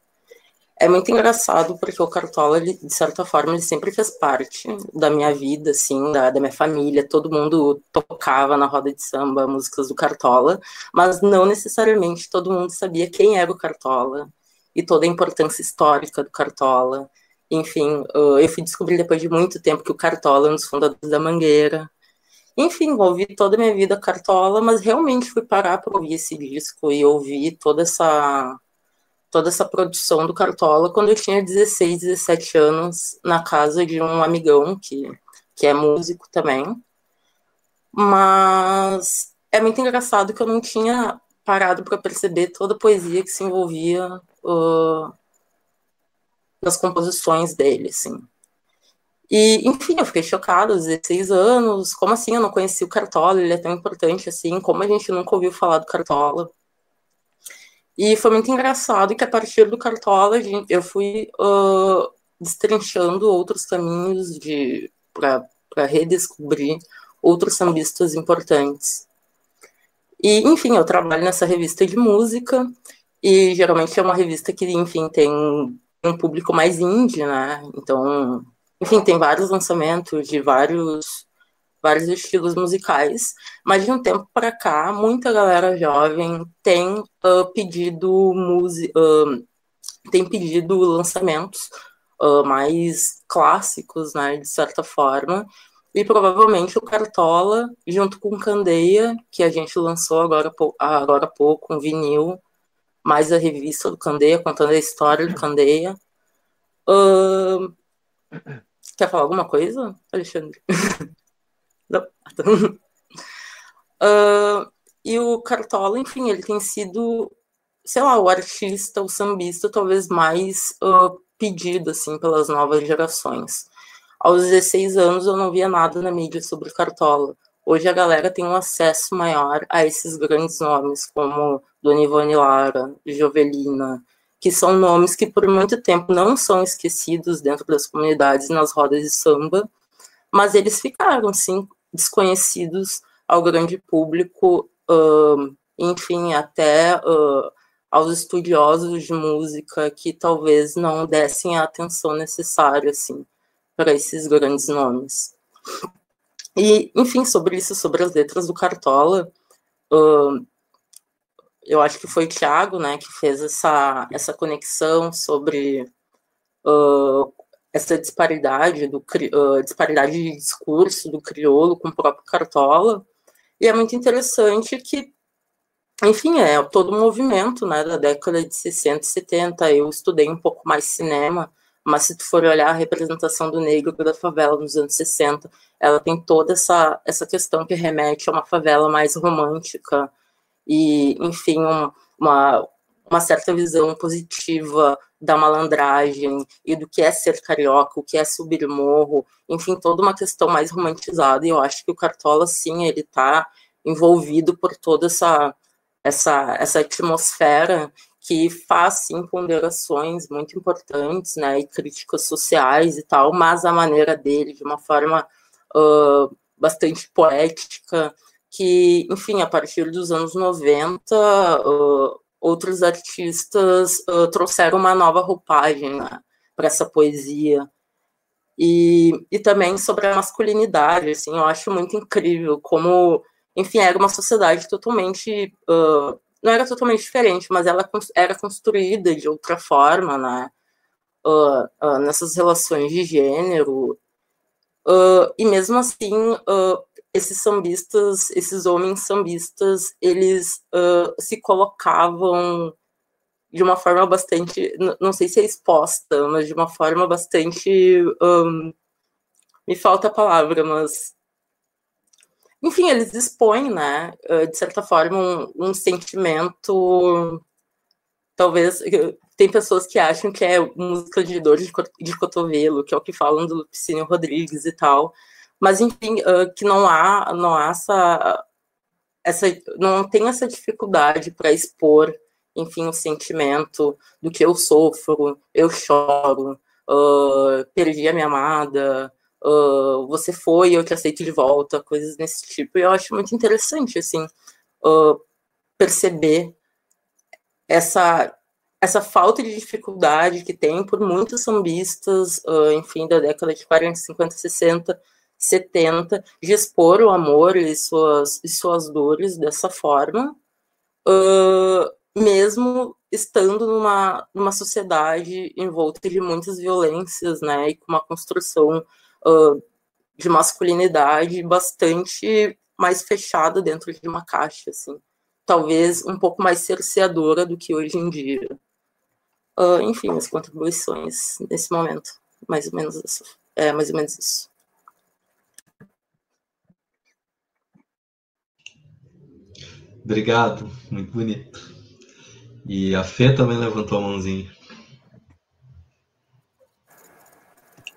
É muito engraçado porque o Cartola, ele, de certa forma, ele sempre fez parte da minha vida, assim, da, da minha família. Todo mundo tocava na roda de samba músicas do Cartola, mas não necessariamente todo mundo sabia quem era o Cartola, e toda a importância histórica do Cartola. Enfim, eu fui descobrir depois de muito tempo que o Cartola é um dos fundadores da Mangueira. Enfim, ouvi toda a minha vida Cartola, mas realmente fui parar para ouvir esse disco e ouvir toda essa toda essa produção do Cartola quando eu tinha 16, 17 anos, na casa de um amigão que, que é músico também. Mas é muito engraçado que eu não tinha parado para perceber toda a poesia que se envolvia nas composições dele, assim. E, enfim, eu fiquei chocada, aos 16 anos, como assim eu não conheci o Cartola, ele é tão importante assim, como a gente nunca ouviu falar do Cartola. E foi muito engraçado que a partir do Cartola eu fui uh, destrinchando outros caminhos de para redescobrir outros sambistas importantes. E, enfim, eu trabalho nessa revista de música e geralmente é uma revista que, enfim, tem um público mais indie, né? Então, enfim, tem vários lançamentos de vários vários estilos musicais, mas de um tempo para cá, muita galera jovem tem uh, pedido uh, tem pedido lançamentos uh, mais clássicos, né, de certa forma, e provavelmente o Cartola, junto com Candeia, que a gente lançou agora, agora há pouco, um vinil, mais a revista do Candeia, contando a história do Candeia. Uh, quer falar alguma coisa, Alexandre? <laughs> Não. Uh, e o Cartola, enfim, ele tem sido, sei lá, o artista, o sambista talvez mais uh, pedido, assim, pelas novas gerações. Aos 16 anos eu não via nada na mídia sobre Cartola. Hoje a galera tem um acesso maior a esses grandes nomes, como Dona Ivone Lara, Jovelina, que são nomes que por muito tempo não são esquecidos dentro das comunidades nas rodas de samba, mas eles ficaram, sim, desconhecidos ao grande público, uh, enfim, até uh, aos estudiosos de música que talvez não dessem a atenção necessária, assim, para esses grandes nomes. E, enfim, sobre isso, sobre as letras do Cartola, uh, eu acho que foi o Thiago, né, que fez essa, essa conexão sobre uh, essa disparidade do uh, disparidade de discurso do crioulo com o próprio Cartola. E é muito interessante que, enfim, é todo um movimento, né, da década de 60 e 70. Eu estudei um pouco mais cinema, mas se tu for olhar a representação do negro da favela nos anos 60, ela tem toda essa, essa questão que remete a uma favela mais romântica e, enfim, um, uma, uma certa visão positiva da malandragem e do que é ser carioca, o que é subir morro, enfim, toda uma questão mais romantizada, e eu acho que o Cartola, sim, ele está envolvido por toda essa, essa, essa atmosfera que faz, sim, ponderações muito importantes, né, e críticas sociais e tal, mas a maneira dele, de uma forma uh, bastante poética, que, enfim, a partir dos anos 90, uh, outros artistas uh, trouxeram uma nova roupagem né, para essa poesia. E, e também sobre a masculinidade, assim, eu acho muito incrível como, enfim, era uma sociedade totalmente, não era totalmente diferente, mas ela era construída de outra forma, né, uh, nessas relações de gênero, e mesmo assim, esses sambistas, esses homens sambistas, eles uh, se colocavam de uma forma bastante, não sei se é exposta, mas de uma forma bastante, um, me falta a palavra, mas enfim, eles expõem, né, de certa forma, um, um sentimento, talvez, tem pessoas que acham que é música de dor de, cotovelo, que é o que falam do Lupicínio Rodrigues e tal, mas enfim, uh, que não há, não há essa, essa, não tem essa dificuldade para expor, enfim, o sentimento do que eu sofro, eu choro, uh, perdi a minha amada, uh, você foi, eu te aceito de volta, coisas desse tipo. E eu acho muito interessante, assim, perceber essa essa falta de dificuldade que tem por muitos sambistas, enfim, da década de 40, 50, 60, 70, de expor o amor e suas, e suas dores dessa forma, uh, mesmo estando numa, numa sociedade envolta de muitas violências, né, e com uma construção uh, de masculinidade bastante mais fechada dentro de uma caixa, assim, talvez um pouco mais cerceadora do que hoje em dia. Uh, enfim, as contribuições nesse momento, mais ou menos isso. É mais ou menos isso. Obrigado, muito bonito. E a Fê também levantou a mãozinha.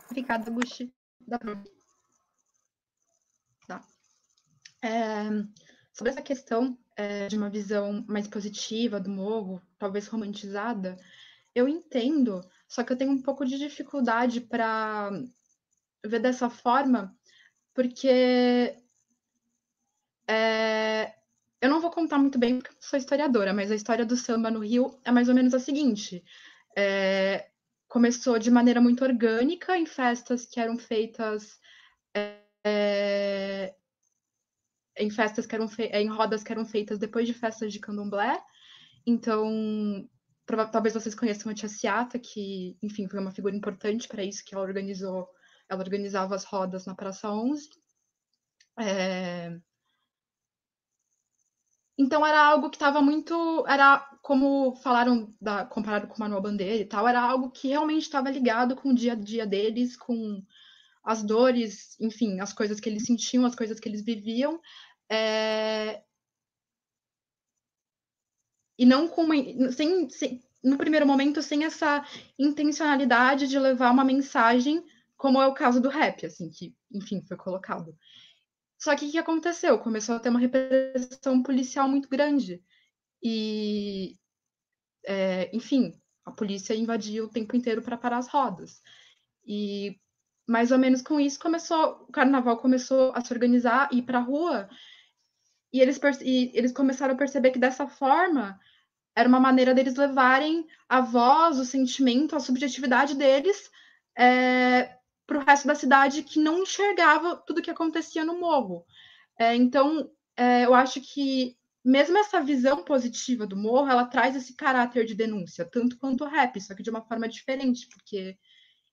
Obrigada, Gusti. Tá. É, sobre essa questão é, de uma visão mais positiva do morro, talvez romantizada, eu entendo, só que eu tenho um pouco de dificuldade para ver dessa forma, porque é, eu não vou contar muito bem porque eu sou historiadora, mas a história do samba no Rio é mais ou menos a seguinte. É, começou de maneira muito orgânica em festas que eram feitas é, em festas que eram em rodas que eram feitas depois de festas de candomblé. Então, talvez vocês conheçam a Tia Ciata, que, enfim, foi uma figura importante para isso, que ela organizou, ela organizava as rodas na Praça 11. É, então era algo que estava muito, era como falaram da, comparado com o Manuel Bandeira e tal, era algo que realmente estava ligado com o dia a dia deles, com as dores, enfim, as coisas que eles sentiam, as coisas que eles viviam, é... e não com uma, sem, sem, no primeiro momento sem essa intencionalidade de levar uma mensagem, como é o caso do rap, assim, que, enfim, foi colocado. Só que o que aconteceu? Começou a ter uma repressão policial muito grande. E, é, enfim, a polícia invadiu o tempo inteiro para parar as rodas. E mais ou menos com isso começou, o carnaval começou a se organizar e ir para a rua. E eles, e eles começaram a perceber que dessa forma era uma maneira deles levarem a voz, o sentimento, a subjetividade deles é, para o resto da cidade que não enxergava tudo que acontecia no morro. É, então, é, eu acho que mesmo essa visão positiva do morro, ela traz esse caráter de denúncia, tanto quanto o rap, só que de uma forma diferente, porque,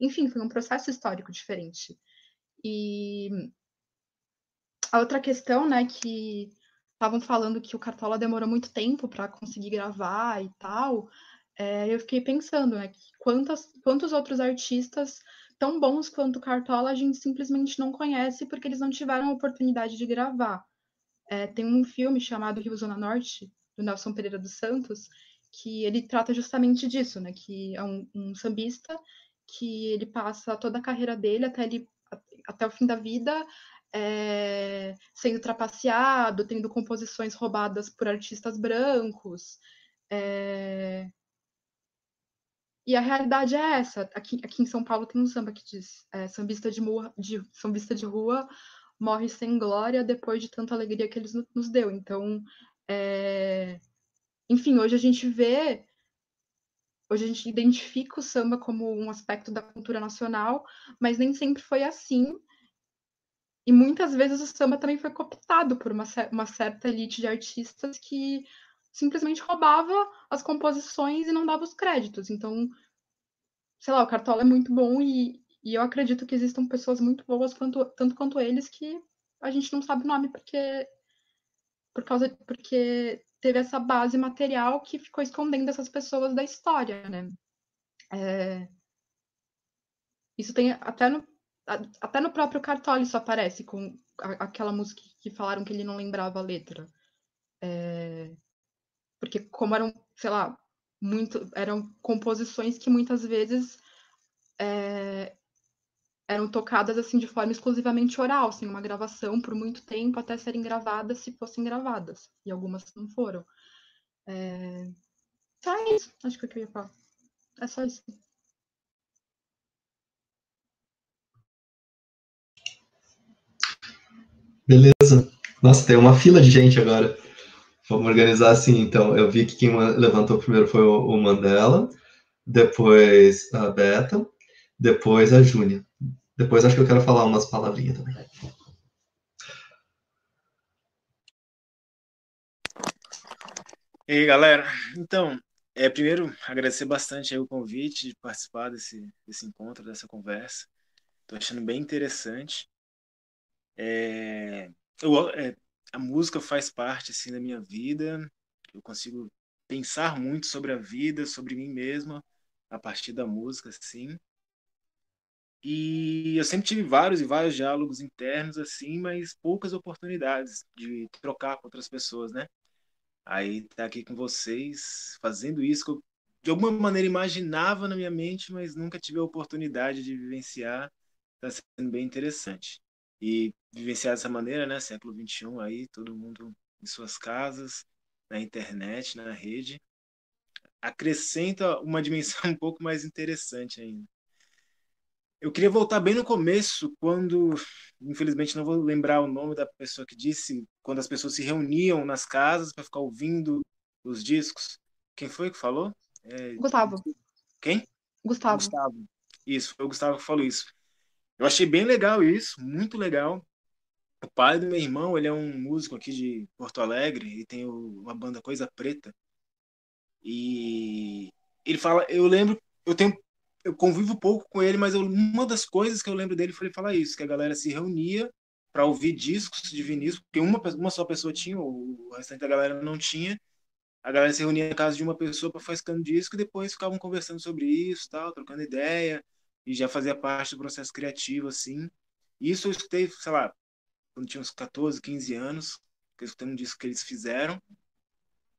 enfim, foi um processo histórico diferente. E a outra questão, né, que estavam falando que o Cartola demorou muito tempo para conseguir gravar e tal, é, eu fiquei pensando, né, quantas, quantos outros artistas tão bons quanto o Cartola a gente simplesmente não conhece porque eles não tiveram a oportunidade de gravar. É, tem um filme chamado Rio Zona Norte, do Nelson Pereira dos Santos, que ele trata justamente disso, né? Que é um, um sambista que ele passa toda a carreira dele até ele até o fim da vida é, sendo trapaceado, tendo composições roubadas por artistas brancos. É... E a realidade é essa. Aqui, aqui em São Paulo tem um samba que diz: é, sambista, de, de, sambista de rua morre sem glória depois de tanta alegria que eles nos deu. Então, é... enfim, hoje a gente vê, hoje a gente identifica o samba como um aspecto da cultura nacional, mas nem sempre foi assim. E muitas vezes o samba também foi cooptado por uma, uma certa elite de artistas que simplesmente roubava as composições e não dava os créditos. Então, sei lá, o Cartola é muito bom e, e eu acredito que existam pessoas muito boas, quanto, tanto quanto eles, que a gente não sabe o nome porque por causa porque teve essa base material que ficou escondendo essas pessoas da história, né? É... Isso tem até no, até no próprio Cartola isso aparece com aquela música que falaram que ele não lembrava a letra. É... Porque como eram, sei lá, muito, eram composições que muitas vezes é, eram tocadas assim de forma exclusivamente oral, sem uma gravação por muito tempo até serem gravadas, se fossem gravadas. E algumas não foram. É... É isso, acho que eu ia falar. É só isso. Beleza. Nossa, tem uma fila de gente agora. Vamos organizar assim, então. Eu vi que quem levantou primeiro foi o Mandela, depois a Beta, depois a Júnia. Depois acho que eu quero falar umas palavrinhas também. E aí, galera. Então, é, primeiro, agradecer bastante o convite de participar desse, desse encontro, dessa conversa. Estou achando bem interessante. É, eu, é, a música faz parte assim da minha vida. Eu consigo pensar muito sobre a vida, sobre mim mesma a partir da música, assim. E eu sempre tive vários e vários diálogos internos, assim, mas poucas oportunidades de trocar com outras pessoas, né? Aí tá aqui com vocês, fazendo isso que eu, de alguma maneira, imaginava na minha mente, mas nunca tive a oportunidade de vivenciar. Tá sendo bem interessante. E vivenciar dessa maneira, né? Século XXI aí, todo mundo em suas casas, na internet, na rede, acrescenta uma dimensão <laughs> um pouco mais interessante ainda. Eu queria voltar bem no começo, quando, infelizmente não vou lembrar o nome da pessoa que disse, quando as pessoas se reuniam nas casas para ficar ouvindo os discos. Quem foi que falou? É... Gustavo. Quem? Gustavo. Gustavo. Isso, foi o Gustavo que falou isso. Eu achei bem legal isso, muito legal. O pai do meu irmão, ele é um músico aqui de Porto Alegre e tem uma banda Coisa Preta. E ele fala, eu lembro, eu tenho eu convivo pouco com ele, mas eu, uma das coisas que eu lembro dele foi ele falar isso, que a galera se reunia para ouvir discos de vinil, porque uma, uma só pessoa tinha, o restante da galera não tinha. A galera se reunia na casa de uma pessoa para fazer disco e depois ficavam conversando sobre isso, tal, trocando ideia, e já fazia parte do processo criativo, assim. Isso eu escutei, sei lá, quando tinha uns 14, 15 anos, que eu escutei um disco que eles fizeram,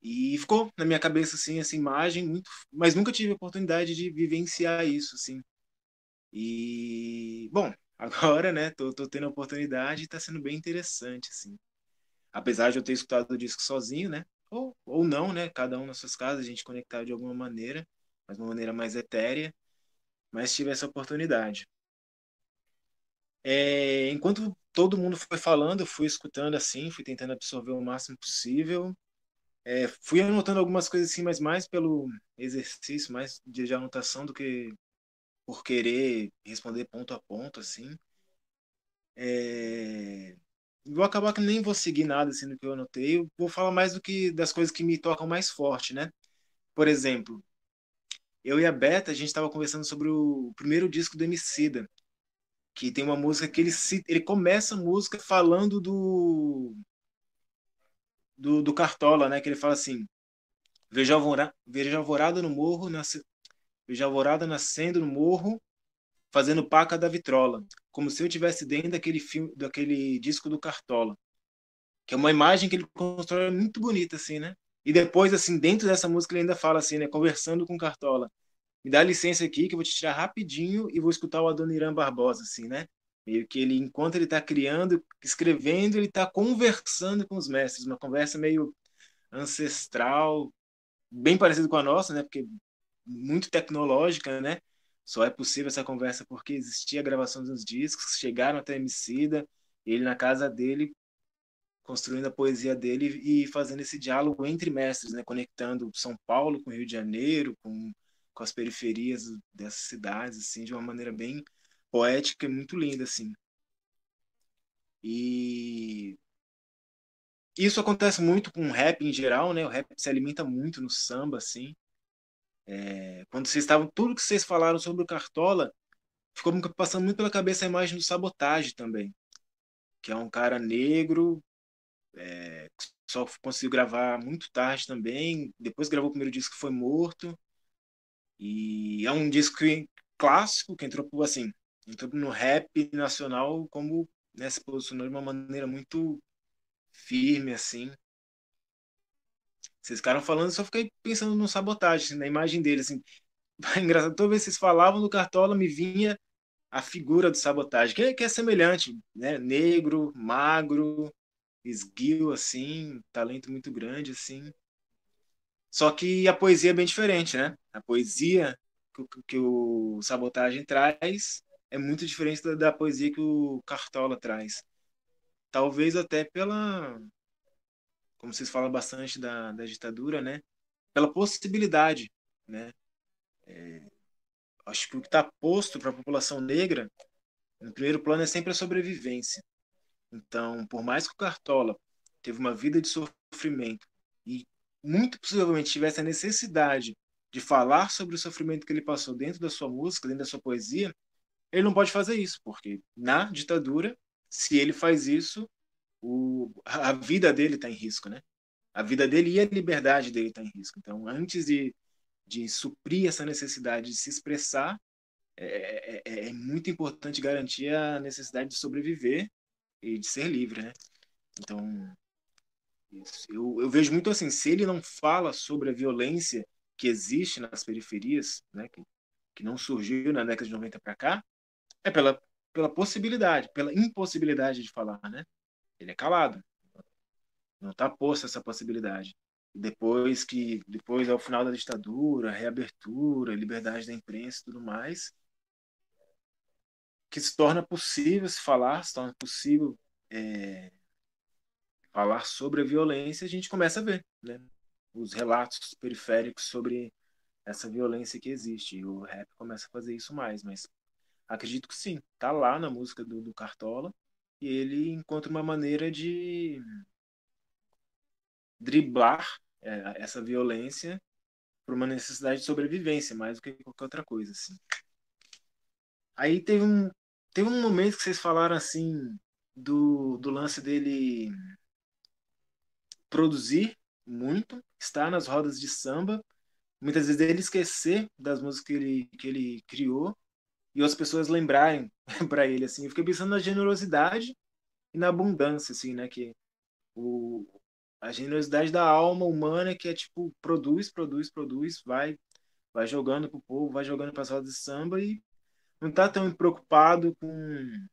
e ficou na minha cabeça assim essa imagem muito, mas nunca tive oportunidade de vivenciar isso assim. E bom, <laughs> agora, né, tô, tô tendo a oportunidade e tá sendo bem interessante assim. Apesar de eu ter escutado o disco sozinho, né? Ou, ou não, né? Cada um nas suas casas, a gente conectar de alguma maneira, mas de uma maneira mais etérea, mas tive essa oportunidade. É, enquanto todo mundo foi falando, eu fui escutando assim, fui tentando absorver o máximo possível é, fui anotando algumas coisas assim, mas mais pelo exercício, mais de anotação do que por querer responder ponto a ponto, assim. É... Vou acabar que nem vou seguir nada assim do que eu anotei. Eu vou falar mais do que das coisas que me tocam mais forte, né? Por exemplo, eu e a Beta, a gente estava conversando sobre o primeiro disco do Emicida, que tem uma música que ele ele começa a música falando do do, do Cartola, né? Que ele fala assim: veja alvorada, veja alvorada no morro, nasce, veja alvorada nascendo no morro, fazendo paca da vitrola, como se eu tivesse dentro daquele filme, daquele disco do Cartola, que é uma imagem que ele constrói muito bonita assim, né? E depois assim, dentro dessa música ele ainda fala assim, né, conversando com Cartola. Me dá licença aqui que eu vou te tirar rapidinho e vou escutar o Adoniran Barbosa assim, né? Meio que ele enquanto ele está criando, escrevendo, ele está conversando com os mestres, uma conversa meio ancestral, bem parecido com a nossa, né? Porque muito tecnológica, né? Só é possível essa conversa porque existia a gravação dos discos, chegaram até Emicida, ele na casa dele, construindo a poesia dele e fazendo esse diálogo entre mestres, né? conectando São Paulo com Rio de Janeiro, com, com as periferias dessas cidades, assim, de uma maneira bem poética e muito linda, assim. E isso acontece muito com o rap em geral, né? O rap se alimenta muito no samba, assim. É, quando vocês estavam, tudo que vocês falaram sobre o Cartola, ficou passando muito pela cabeça a imagem do Sabotagem também, que é um cara negro, é, só conseguiu gravar muito tarde também, depois gravou o primeiro disco foi morto, e é um disco clássico que entrou assim, entrou no rap nacional como né, se posicionou de uma maneira muito firme assim vocês ficaram falando, só fiquei pensando no sabotagem, assim, na imagem dele, assim. <laughs> Engraçado, toda vez que vocês falavam do Cartola, me vinha a figura do sabotagem, que é, que é semelhante, né? Negro, magro, esguio, assim, talento muito grande, assim. Só que a poesia é bem diferente, né? A poesia que, que o Sabotagem traz é muito diferente da, da poesia que o Cartola traz. Talvez até pela como vocês falam bastante da, da ditadura, né? Pela possibilidade, né? É, acho que o que está posto para a população negra, no primeiro plano, é sempre a sobrevivência. Então, por mais que o Cartola teve uma vida de sofrimento e muito possivelmente tivesse a necessidade de falar sobre o sofrimento que ele passou dentro da sua música, dentro da sua poesia, ele não pode fazer isso, porque na ditadura, se ele faz isso, o, a vida dele está em risco, né? A vida dele e a liberdade dele está em risco. Então, antes de, de suprir essa necessidade de se expressar, é, é, é, é muito importante garantir a necessidade de sobreviver e de ser livre, né? Então, eu, eu vejo muito assim, se ele não fala sobre a violência que existe nas periferias, né, que, que não surgiu na década de 90 para cá, é pela, pela possibilidade, pela impossibilidade de falar, né? ele é calado. Não está posta essa possibilidade. Depois que, depois ao final da ditadura, reabertura, liberdade da imprensa e tudo mais, que se torna possível se falar, se torna possível é, falar sobre a violência, a gente começa a ver, né? Os relatos periféricos sobre essa violência que existe. E o rap começa a fazer isso mais, mas acredito que sim, tá lá na música do, do Cartola e ele encontra uma maneira de driblar é, essa violência por uma necessidade de sobrevivência, mais do que qualquer outra coisa, assim. Aí teve um, teve um momento que vocês falaram, assim, do, do lance dele produzir muito, estar nas rodas de samba, muitas vezes ele esquecer das músicas que ele, que ele criou e as pessoas lembrarem <laughs> para ele assim. Eu fiquei pensando na generosidade e na abundância assim, né, que o a generosidade da alma humana que é tipo produz, produz, produz, vai vai jogando pro povo, vai jogando para rodas de samba e não tá tão preocupado com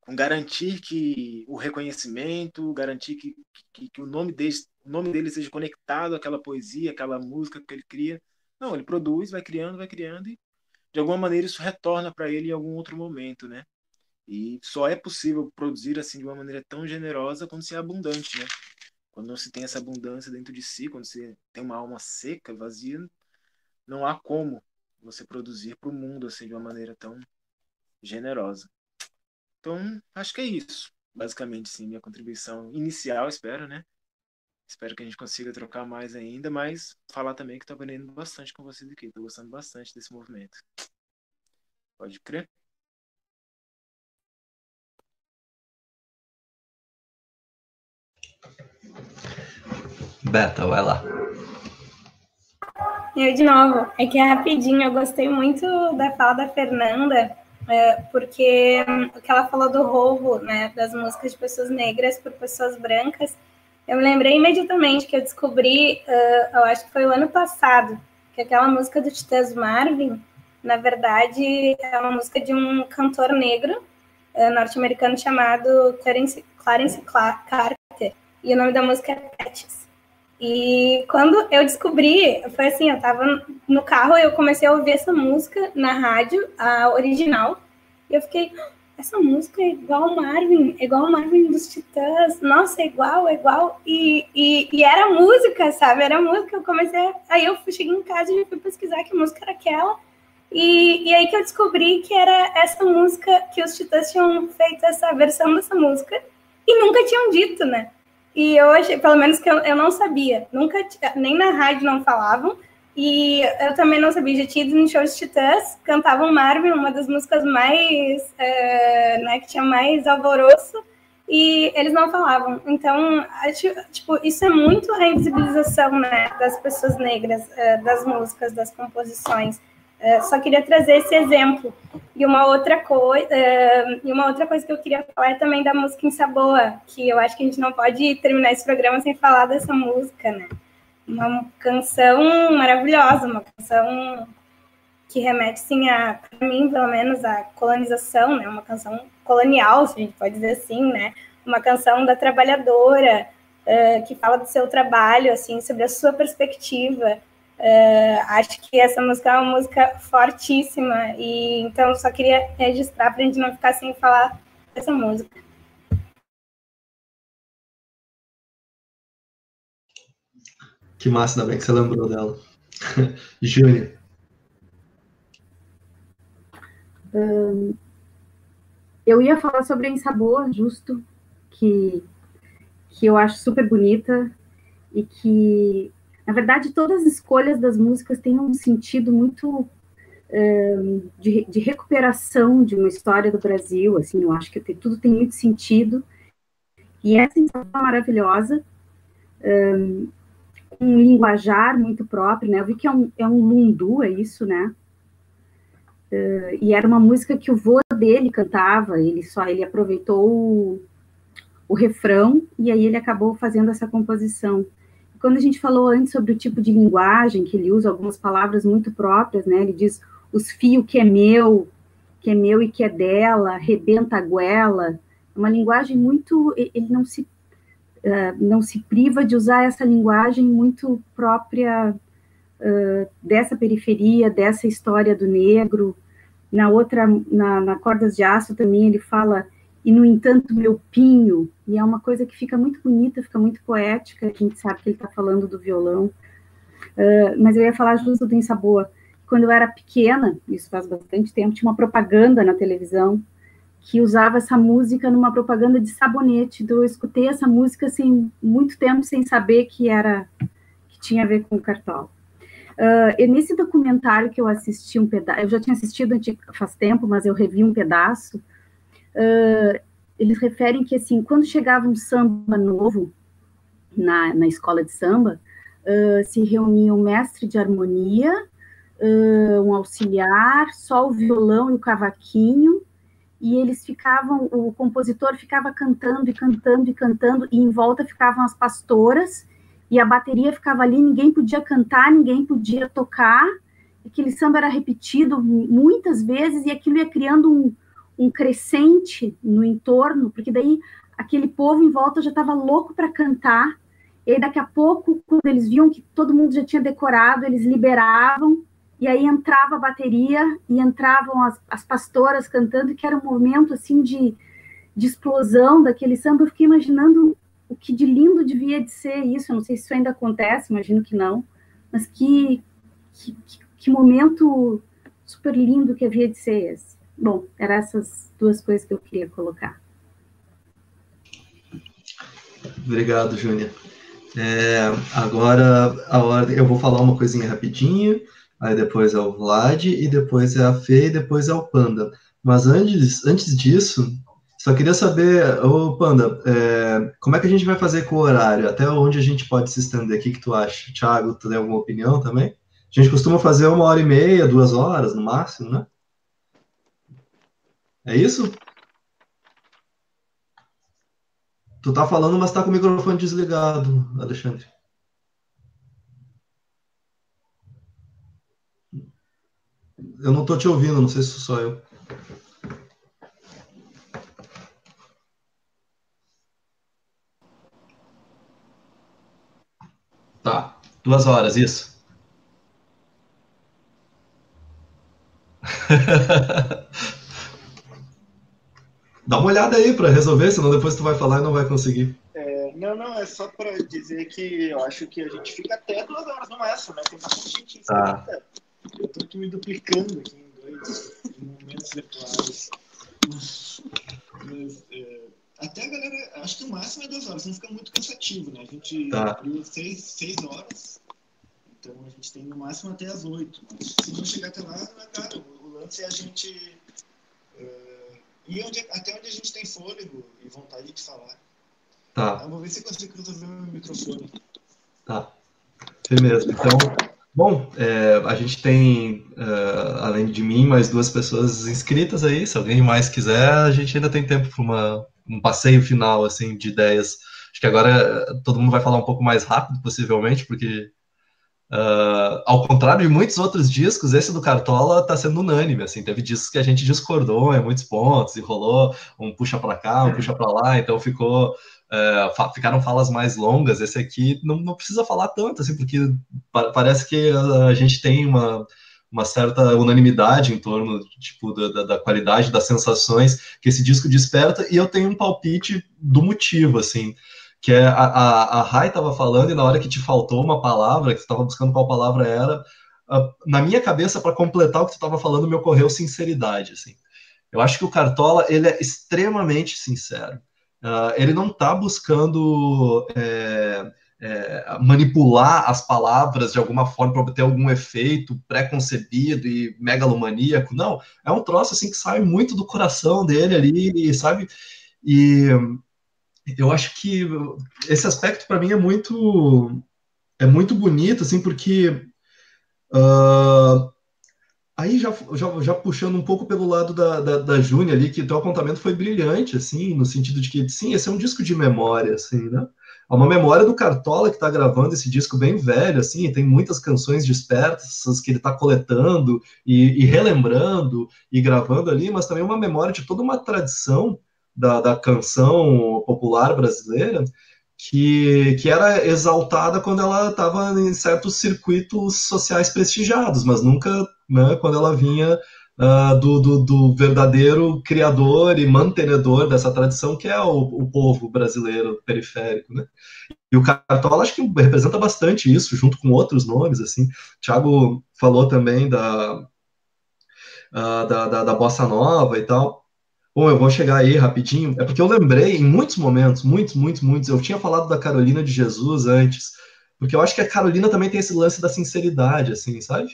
com garantir que o reconhecimento, garantir que, que, que o nome dele, o nome dele seja conectado àquela poesia, àquela música que ele cria. Não, ele produz, vai criando, vai criando e de alguma maneira isso retorna para ele em algum outro momento, né? E só é possível produzir assim de uma maneira tão generosa quando se é abundante, né? Quando não se tem essa abundância dentro de si, quando você tem uma alma seca, vazia, não há como você produzir para o mundo assim de uma maneira tão generosa. Então, acho que é isso. Basicamente, sim, minha contribuição inicial, espero, né? Espero que a gente consiga trocar mais ainda, mas falar também que estou aprendendo bastante com vocês aqui. Estou gostando bastante desse movimento. Pode crer? Beta, vai lá. Eu de novo, é que é rapidinho, eu gostei muito da fala da Fernanda, é, porque hum, o que ela falou do roubo, né, das músicas de pessoas negras por pessoas brancas, eu lembrei imediatamente que eu descobri, uh, eu acho que foi o ano passado, que aquela música do Titãs Marvin, na verdade, é uma música de um cantor negro uh, norte-americano chamado Clarence, Clarence Carter, e o nome da música é Patches. E quando eu descobri, foi assim, eu tava no carro, eu comecei a ouvir essa música na rádio, a original, e eu fiquei, essa música é igual Marvin, é igual Marvin dos Titãs, nossa, é igual, é igual, e, e, e era música, sabe, era música, eu comecei, aí eu cheguei em casa e fui pesquisar que música era aquela, e, e aí que eu descobri que era essa música, que os Titãs tinham feito essa versão dessa música, e nunca tinham dito, né, e eu achei, pelo menos que eu, eu não sabia, nunca, nem na rádio não falavam, e eu também não sabia, já tinha ido no show de Titãs, cantavam Marvin, uma das músicas mais, é, né, que tinha mais alvoroço, e eles não falavam. Então, tipo, isso é muito a invisibilização, né, das pessoas negras, é, das músicas, das composições. É, só queria trazer esse exemplo. E uma outra coisa, e uma outra coisa que eu queria falar é também da música em Saboa, que eu acho que a gente não pode terminar esse programa sem falar dessa música, né? Uma canção maravilhosa, uma canção que remete, sim, a, para mim, pelo menos, a colonização, né? Uma canção colonial, se a gente pode dizer assim, né? Uma canção da trabalhadora, uh, que fala do seu trabalho, assim, sobre a sua perspectiva, Uh, acho que essa música é uma música fortíssima e então só queria registrar para a gente não ficar sem falar dessa música. Que massa, ainda bem que você lembrou dela. <laughs> Júnior. Um, eu ia falar sobre a Insabor, justo, que, que eu acho super bonita e que na verdade, todas as escolhas das músicas têm um sentido muito de, de, recuperação de uma história do Brasil, assim, eu acho que tudo tem muito sentido, e essa sensação maravilhosa, um, um linguajar muito próprio, né, eu vi que é um, é um lundu, é isso, né, uh, e era uma música que o vô dele cantava, ele só, ele aproveitou o, o refrão, e aí ele acabou fazendo essa composição, quando a gente falou antes sobre o tipo de linguagem que ele usa, algumas palavras muito próprias, né? Ele diz os fios que é meu, que é meu e que é dela, rebenta a goela. É uma linguagem muito. Ele não se, não se priva de usar essa linguagem muito própria uh, dessa periferia, dessa história do negro. Na outra, na, na Cordas de Aço também, ele fala e no entanto meu pinho, e é uma coisa que fica muito bonita, fica muito poética, a gente sabe que ele está falando do violão, uh, mas eu ia falar justo do Insaboa, quando eu era pequena, isso faz bastante tempo, tinha uma propaganda na televisão que usava essa música numa propaganda de sabonete, então eu escutei essa música assim, muito tempo sem saber que era, que tinha a ver com o cartola. Uh, e nesse documentário que eu assisti um pedaço, eu já tinha assistido faz tempo, mas eu revi um pedaço, uh, eles referem que, assim, quando chegava um samba novo na, na escola de samba, uh, se reunia um mestre de harmonia, um auxiliar, só o violão e o cavaquinho, e eles ficavam, o compositor ficava cantando e cantando e cantando, e em volta ficavam as pastoras, e a bateria ficava ali, ninguém podia cantar, ninguém podia tocar, aquele samba era repetido muitas vezes, e aquilo ia criando um, um crescente no entorno, porque daí aquele povo em volta já estava louco para cantar, e daqui a pouco, quando eles viam que todo mundo já tinha decorado, eles liberavam, e aí entrava a bateria, e entravam as, as pastoras cantando, que era um momento, assim, de, de explosão daquele samba, eu fiquei imaginando o que de lindo devia de ser isso, eu não sei se isso ainda acontece, imagino que não, mas que, que, que momento super lindo que havia de ser esse. Bom, eram essas duas coisas que eu queria colocar. Obrigado, Júnia. É, agora a ordem, eu vou falar uma coisinha rapidinho, aí depois é o Vlad, e depois é a Fê, e depois é o Panda. Mas antes, antes disso, só queria saber, ô Panda, é, como é que a gente vai fazer com o horário? Até onde a gente pode se estender? O que, que tu acha? Thiago, tu tem alguma opinião também? A gente costuma fazer uma hora e meia, duas horas no máximo, né? É isso? Tu tá falando, mas tá com o microfone desligado, Alexandre. Eu não tô te ouvindo, não sei se sou eu. Tá, duas horas, isso. <laughs> Dá uma olhada aí para resolver, senão depois tu vai falar e não vai conseguir. É, não, não, é só para dizer que eu acho que a gente fica até duas horas no máximo, né? Tem bastante gente Tá. Eu tô aqui me duplicando aqui em dois momentos virtuais. Mas, é, até a galera, acho que o máximo é duas horas, não fica muito cansativo, né? A gente Tá. abriu seis, seis horas, então a gente tem no máximo até as oito. Mas se não chegar até lá, não é caro. O lance é a gente é, ir onde, até onde a gente tem fôlego e vontade de falar. Tá. Eu vou ver se eu consigo resolver meu microfone. Tá. Firmeza. Então, bom, é, a gente tem, é, além de mim, mais duas pessoas inscritas aí. Se alguém mais quiser, a gente ainda tem tempo para um passeio final, assim, de ideias. Acho que agora é, todo mundo vai falar um pouco mais rápido, possivelmente, porque, é, ao contrário de muitos outros discos, esse do Cartola está sendo unânime, assim. Teve discos que a gente discordou em muitos pontos, e rolou um puxa para cá, um puxa para lá, então ficou fa- ficaram falas mais longas. Esse aqui não, não precisa falar tanto, assim, porque pa- parece que a, a gente tem uma, uma certa unanimidade em torno tipo, da, da- da qualidade das sensações que esse disco desperta, e eu tenho um palpite do motivo, assim, que é a, a, a Rai estava falando, e na hora que te faltou uma palavra, que tu estava buscando qual palavra era, na minha cabeça, para completar o que tu estava falando, me ocorreu sinceridade, assim. Eu acho que o Cartola, ele é extremamente sincero. Uh, ele não está buscando é, é, manipular as palavras de alguma forma para obter algum efeito pré-concebido e megalomaníaco. Não, é um troço assim que sai muito do coração dele ali, sabe? E eu acho que esse aspecto para mim é muito é muito bonito, assim, porque uh, Aí já, já, já, puxando um pouco pelo lado da, da, da Júnia ali, que teu apontamento foi brilhante, assim, no sentido de que, sim, esse é um disco de memória, assim, né? É uma memória do Cartola que está gravando esse disco bem velho, assim, tem muitas canções dispersas que ele está coletando e, e, relembrando e gravando ali, mas também uma memória de toda uma tradição da, da canção popular brasileira que, que era exaltada quando ela estava em certos circuitos sociais prestigiados, mas nunca né, quando ela vinha uh, do, do, do, verdadeiro criador e mantenedor dessa tradição, que é o, o povo brasileiro periférico. Né? E o Cartola acho que representa bastante isso, junto com outros nomes. assim. O Thiago falou também da, uh, da, da, da Bossa Nova e tal. Bom, eu vou chegar aí rapidinho. É porque eu lembrei em muitos momentos, muitos, muitos, muitos. Eu tinha falado da Carolina de Jesus antes, porque eu acho que a Carolina também tem esse lance da sinceridade, assim, sabe?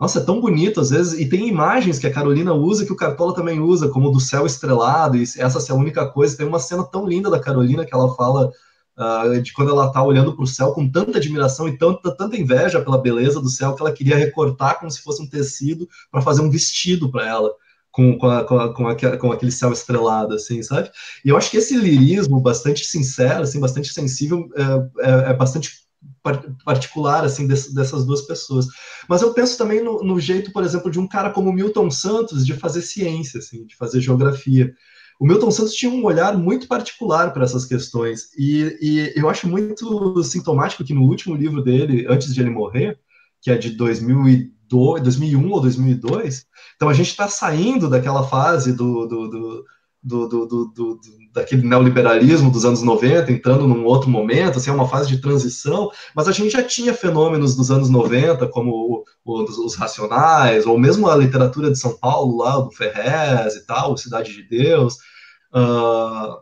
Nossa, é tão bonito às vezes, e tem imagens que a Carolina usa que o Cartola também usa, como do céu estrelado, e essa é a única coisa. Tem uma cena tão linda da Carolina que ela fala uh, de quando ela tá olhando para o céu com tanta admiração e tanta, tanta inveja pela beleza do céu que ela queria recortar como se fosse um tecido para fazer um vestido para ela com, com, a, com, a, com, a, com, aquele céu estrelado, assim, sabe? E eu acho que esse lirismo bastante sincero, assim, bastante sensível, é, é, é bastante particular, assim, desse, dessas duas pessoas. Mas eu penso também no, no, jeito, por exemplo, de um cara como Milton Santos de fazer ciência, assim, de fazer geografia. O Milton Santos tinha um olhar muito particular para essas questões, e, e eu acho muito sintomático que no último livro dele, antes de ele morrer, que é de 2002, 2001 ou 2002, então a gente está saindo daquela fase do, do, do daquele neoliberalismo dos anos 90, entrando num outro momento, assim, é uma fase de transição, mas a gente já tinha fenômenos dos anos 90, como os Racionais, ou mesmo a literatura de São Paulo, lá, do Ferrez e tal, Cidade de Deus. Uh,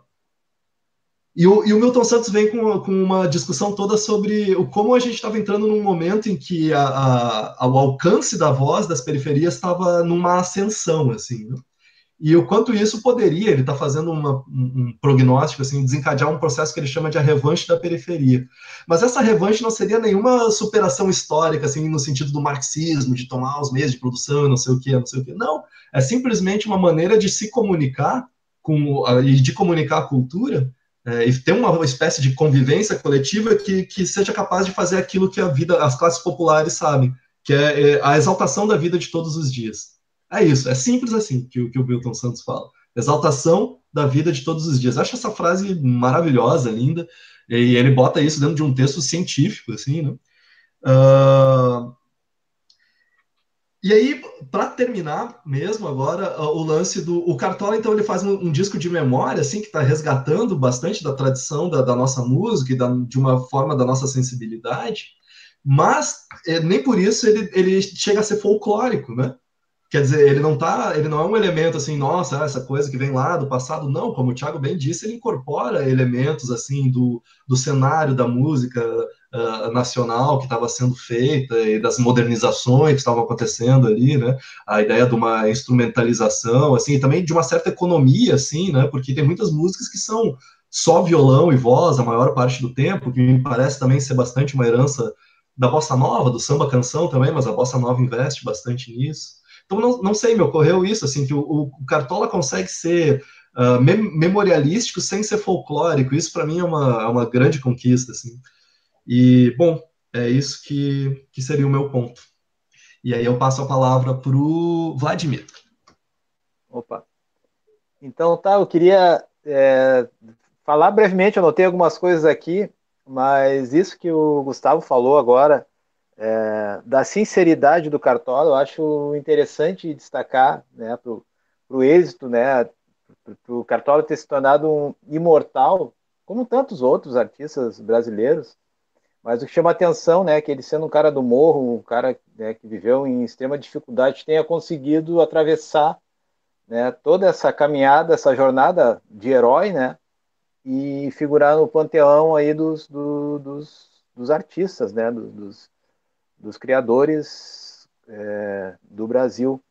e, o, e o Milton Santos vem com, com uma discussão toda sobre o, como a gente estava entrando num momento em que a, a, o alcance da voz das periferias estava numa ascensão, assim, né? e o quanto isso poderia, ele está fazendo uma, um prognóstico, assim, desencadear um processo que ele chama de a revanche da periferia. Mas essa revanche não seria nenhuma superação histórica, assim, no sentido do marxismo, de tomar os meios de produção, não sei o que, não sei o que. Não, é simplesmente uma maneira de se comunicar com e de comunicar a cultura é, e ter uma espécie de convivência coletiva que, que seja capaz de fazer aquilo que a vida, as classes populares sabem, que é, é a exaltação da vida de todos os dias. É isso, é simples assim que, que o Milton Santos fala. Exaltação da vida de todos os dias. Acho essa frase maravilhosa, linda, e ele bota isso dentro de um texto científico, assim, né? Uh, e aí, para terminar mesmo agora, o lance do. O Cartola, então, ele faz um, um disco de memória, assim, que está resgatando bastante da tradição da, da nossa música e da, de uma forma da nossa sensibilidade, mas é, nem por isso ele, ele chega a ser folclórico, né? Quer dizer, ele não tá, ele não é um elemento assim, nossa, essa coisa que vem lá do passado, não, como o Thiago bem disse, ele incorpora elementos assim do, do cenário da música uh, nacional que estava sendo feita e das modernizações que estavam acontecendo ali, né? A ideia de uma instrumentalização, assim, e também de uma certa economia, assim, né? Porque tem muitas músicas que são só violão e voz a maior parte do tempo, que me parece também ser bastante uma herança da bossa nova, do samba canção também, mas a bossa nova investe bastante nisso. Então, não, não sei, me ocorreu isso, assim, que o, o Cartola consegue ser uh, memorialístico sem ser folclórico. Isso, para mim, é uma, é uma grande conquista, assim. E, bom, é isso que, que seria o meu ponto. E aí eu passo a palavra para o Vladimir. Opa. Então, tá, eu queria é, falar brevemente, eu anotei algumas coisas aqui, mas isso que o Gustavo falou agora é, da sinceridade do Cartola, eu acho interessante destacar né, para o êxito, né, para o Cartola ter se tornado um imortal, como tantos outros artistas brasileiros, mas o que chama atenção né, é que ele sendo um cara do morro, um cara né, que viveu em extrema dificuldade, tenha conseguido atravessar né, toda essa caminhada, essa jornada de herói, né, e figurar no panteão aí dos, do, dos, dos artistas, né, dos, dos criadores é, do Brasil.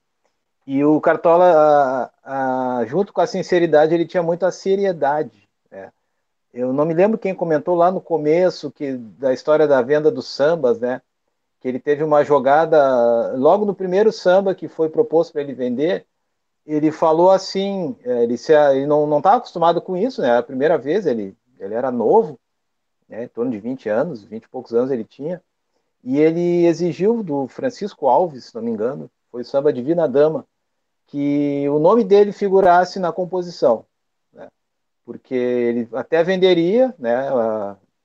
E o Cartola, a, a, junto com a sinceridade, ele tinha muita seriedade. Né? Eu não me lembro quem comentou lá no começo que da história da venda dos sambas, né? Que ele teve uma jogada logo no primeiro samba que foi proposto para ele vender. Ele falou assim, é, ele, se, ele não estava acostumado com isso, né? A primeira vez ele, ele era novo, né? em torno de 20 anos, 20 e poucos anos ele tinha. E ele exigiu do Francisco Alves, se não me engano, foi o samba Divina Dama, que o nome dele figurasse na composição? Porque ele até venderia, né?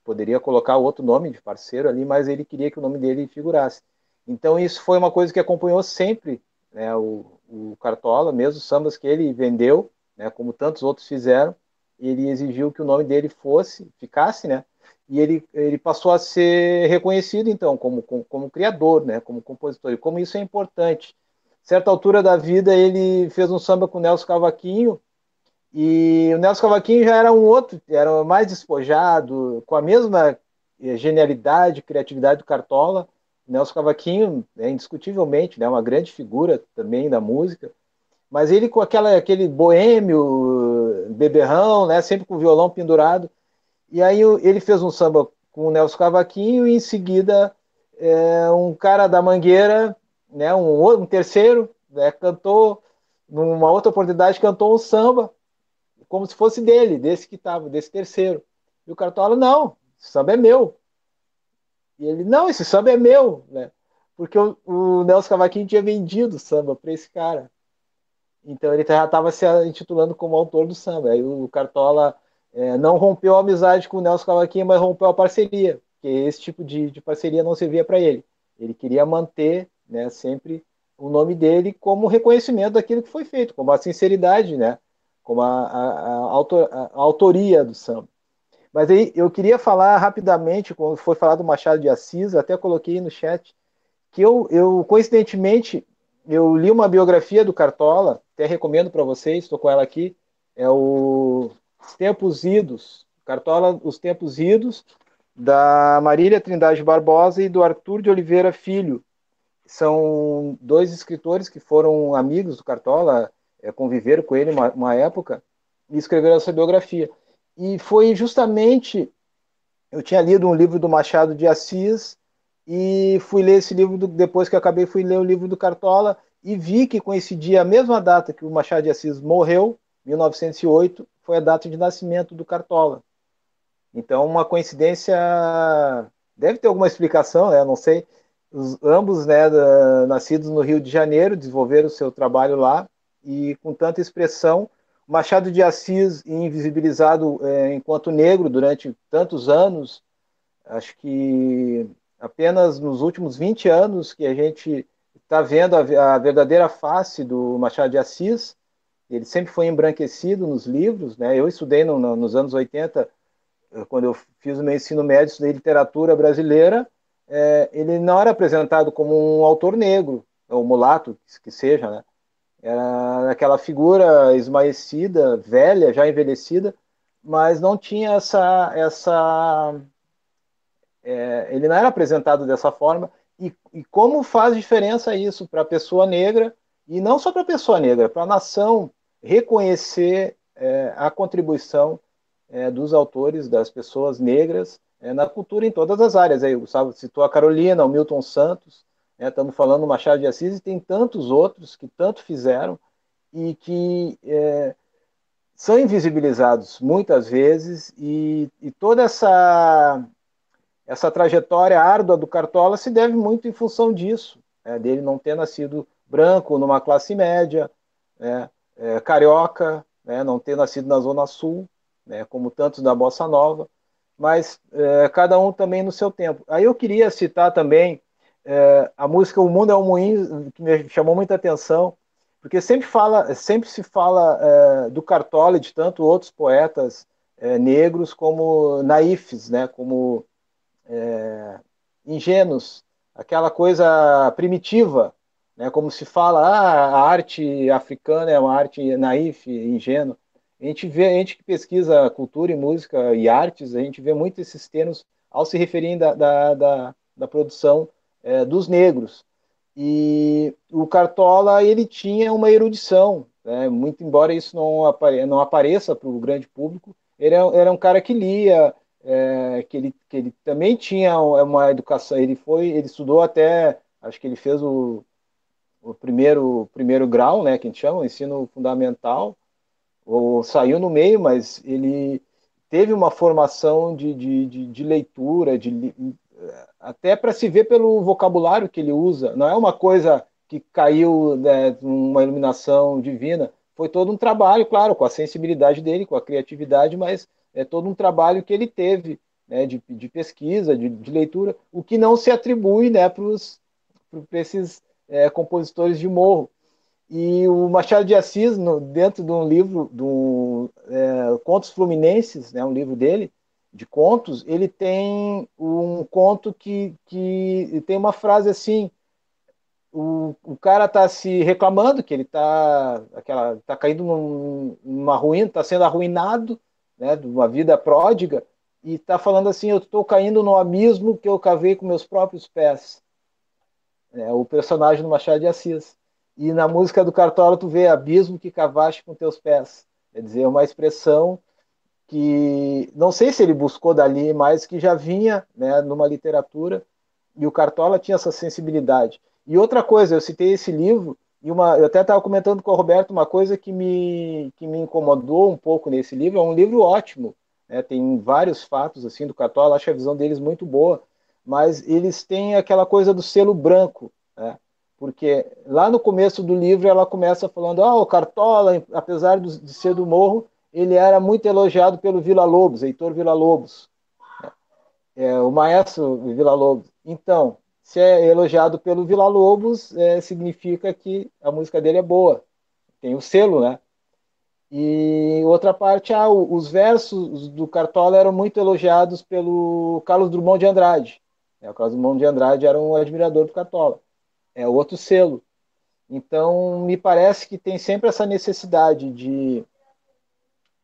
poderia colocar outro nome de parceiro ali, mas ele queria que o nome dele figurasse. Então isso foi uma coisa que acompanhou sempre né, o, o Cartola, mesmo os sambas que ele vendeu, né, como tantos outros fizeram, ele exigiu que o nome dele fosse, ficasse, né, e ele, ele passou a ser reconhecido, então, como, como, como criador, né, como compositor, e como isso é importante. Certa altura da vida, ele fez um samba com o Nelson Cavaquinho, e o Nelson Cavaquinho já era um outro, era mais despojado, com a mesma eh, genialidade, criatividade do Cartola. O Nelson Cavaquinho é indiscutivelmente né, uma grande figura também da música, mas ele com aquela, aquele boêmio, beberrão, né, sempre com o violão pendurado, e aí ele fez um samba com o Nelson Cavaquinho e em seguida é, um cara da Mangueira, né, um, um terceiro, né, cantou, numa outra oportunidade, cantou um samba, como se fosse dele, desse que estava, desse terceiro. E o Cartola, não, esse samba é meu. E ele, não, esse samba é meu, né? Porque o, o Nelson Cavaquinho tinha vendido o samba para esse cara. Então ele já estava se intitulando como autor do samba. Aí o Cartola é, não rompeu a amizade com o Nelson Cavaquinho, mas rompeu a parceria, porque esse tipo de, de parceria não servia para ele. Ele queria manter né, sempre o nome dele como reconhecimento daquilo que foi feito, como a sinceridade, né? Como a, a, a, autor, a, autoria do samba. Mas aí eu queria falar rapidamente, quando foi falado do Machado de Assis, até coloquei no chat, que eu, eu coincidentemente, eu li uma biografia do Cartola, até recomendo para vocês, estou com ela aqui, é o Os Tempos Idos, Cartola Os Tempos Idos, da Marília Trindade Barbosa e do Arthur de Oliveira Filho. São dois escritores que foram amigos do Cartola, é, conviveram com ele uma, uma época, e escreveram essa biografia. E foi justamente, eu tinha lido um livro do Machado de Assis, e fui ler esse livro, do, depois que acabei, fui ler o livro do Cartola, e vi que coincidia a mesma data que o Machado de Assis morreu, 1908, foi a data de nascimento do Cartola. Então, uma coincidência deve ter alguma explicação, né? Não sei. Os, ambos, né, da, nascidos no Rio de Janeiro, desenvolveram o seu trabalho lá e com tanta expressão. Machado de Assis, invisibilizado é, enquanto negro durante tantos anos, acho que apenas nos últimos 20 anos que a gente está vendo a, a, verdadeira face do Machado de Assis. Ele sempre foi embranquecido nos livros, né? Eu estudei no, no, nos anos 80 quando eu fiz o meu ensino médio, estudei literatura brasileira, é, ele não era apresentado como um autor negro, ou mulato, que seja, né? Era aquela figura esmaecida, velha, já envelhecida, mas não tinha essa. essa é, ele não era apresentado dessa forma. E, e como faz diferença isso para a pessoa negra, e não só para a pessoa negra, para a nação reconhecer é, a contribuição é, dos autores, das pessoas negras é, na cultura em todas as áreas. Aí o Gustavo citou a Carolina, o Milton Santos, né, estamos falando do Machado de Assis e tem tantos outros que tanto fizeram e que é, são invisibilizados muitas vezes e, e toda essa essa trajetória árdua do Cartola se deve muito em função disso, né, dele não ter nascido branco numa classe média, né, é, carioca, né, não ter nascido na Zona Sul, né, como tantos da Bossa Nova, mas é, cada um também no seu tempo. Aí eu queria citar também é, a música O Mundo é um Moinho, que me chamou muita atenção, porque sempre, fala, sempre se fala é, do Cartola de tanto outros poetas é, negros como naifes, né, como é, ingênuos, aquela coisa primitiva, né, como se fala, ah, a arte africana é uma arte naif, ingênua. A gente vê, a gente que pesquisa cultura e música e artes, a gente vê muito esses termos ao se referirem da, da, da, da produção é, dos negros. E o Cartola, ele tinha uma erudição, né? muito embora isso não, apare, não apareça para o grande público, ele era, era, um cara que lia, é, que, ele, que ele também tinha uma educação, ele foi, ele estudou até, acho que ele fez o, o primeiro, primeiro grau, né, que a gente chama, o ensino fundamental, ou saiu no meio, mas ele teve uma formação de, de, de, de leitura, de, até para se ver pelo vocabulário que ele usa. Não é uma coisa que caiu né, uma iluminação divina. Foi todo um trabalho, claro, com a sensibilidade dele, com a criatividade, mas é todo um trabalho que ele teve né, de, de pesquisa, de, de leitura, o que não se atribui né, para esses é, compositores de morro. E o Machado de Assis, no, dentro de um livro, do é, Contos Fluminenses, né, um livro dele, de contos, ele tem um conto que, que tem uma frase assim: o, o cara está se reclamando que ele está tá caindo num, numa ruína, está sendo arruinado, né, de uma vida pródiga, e está falando assim: eu estou caindo no abismo que eu cavei com meus próprios pés. É, o personagem do Machado de Assis. E na música do Cartola tu vê abismo que cavaste com teus pés. Quer dizer, é uma expressão que não sei se ele buscou dali, mas que já vinha né, numa literatura e o Cartola tinha essa sensibilidade. E outra coisa, eu citei esse livro e uma, eu até estava comentando com o Roberto uma coisa que me, que me incomodou um pouco nesse livro. É um livro ótimo, né, tem vários fatos assim do Cartola, acho a visão deles muito boa, mas eles têm aquela coisa do selo branco. Né? porque lá no começo do livro ela começa falando: ah, o Cartola, apesar de ser do Morro, ele era muito elogiado pelo Vila Lobos, Heitor Vila Lobos, é, o maestro Vila Lobos. Então, se é elogiado pelo Vila Lobos, é, significa que a música dele é boa, tem o selo, né? E outra parte, ah, os versos do Cartola eram muito elogiados pelo Carlos Drummond de Andrade. É, o Carlos Drummond de Andrade era um admirador do Cartola. É outro selo. Então, me parece que tem sempre essa necessidade de.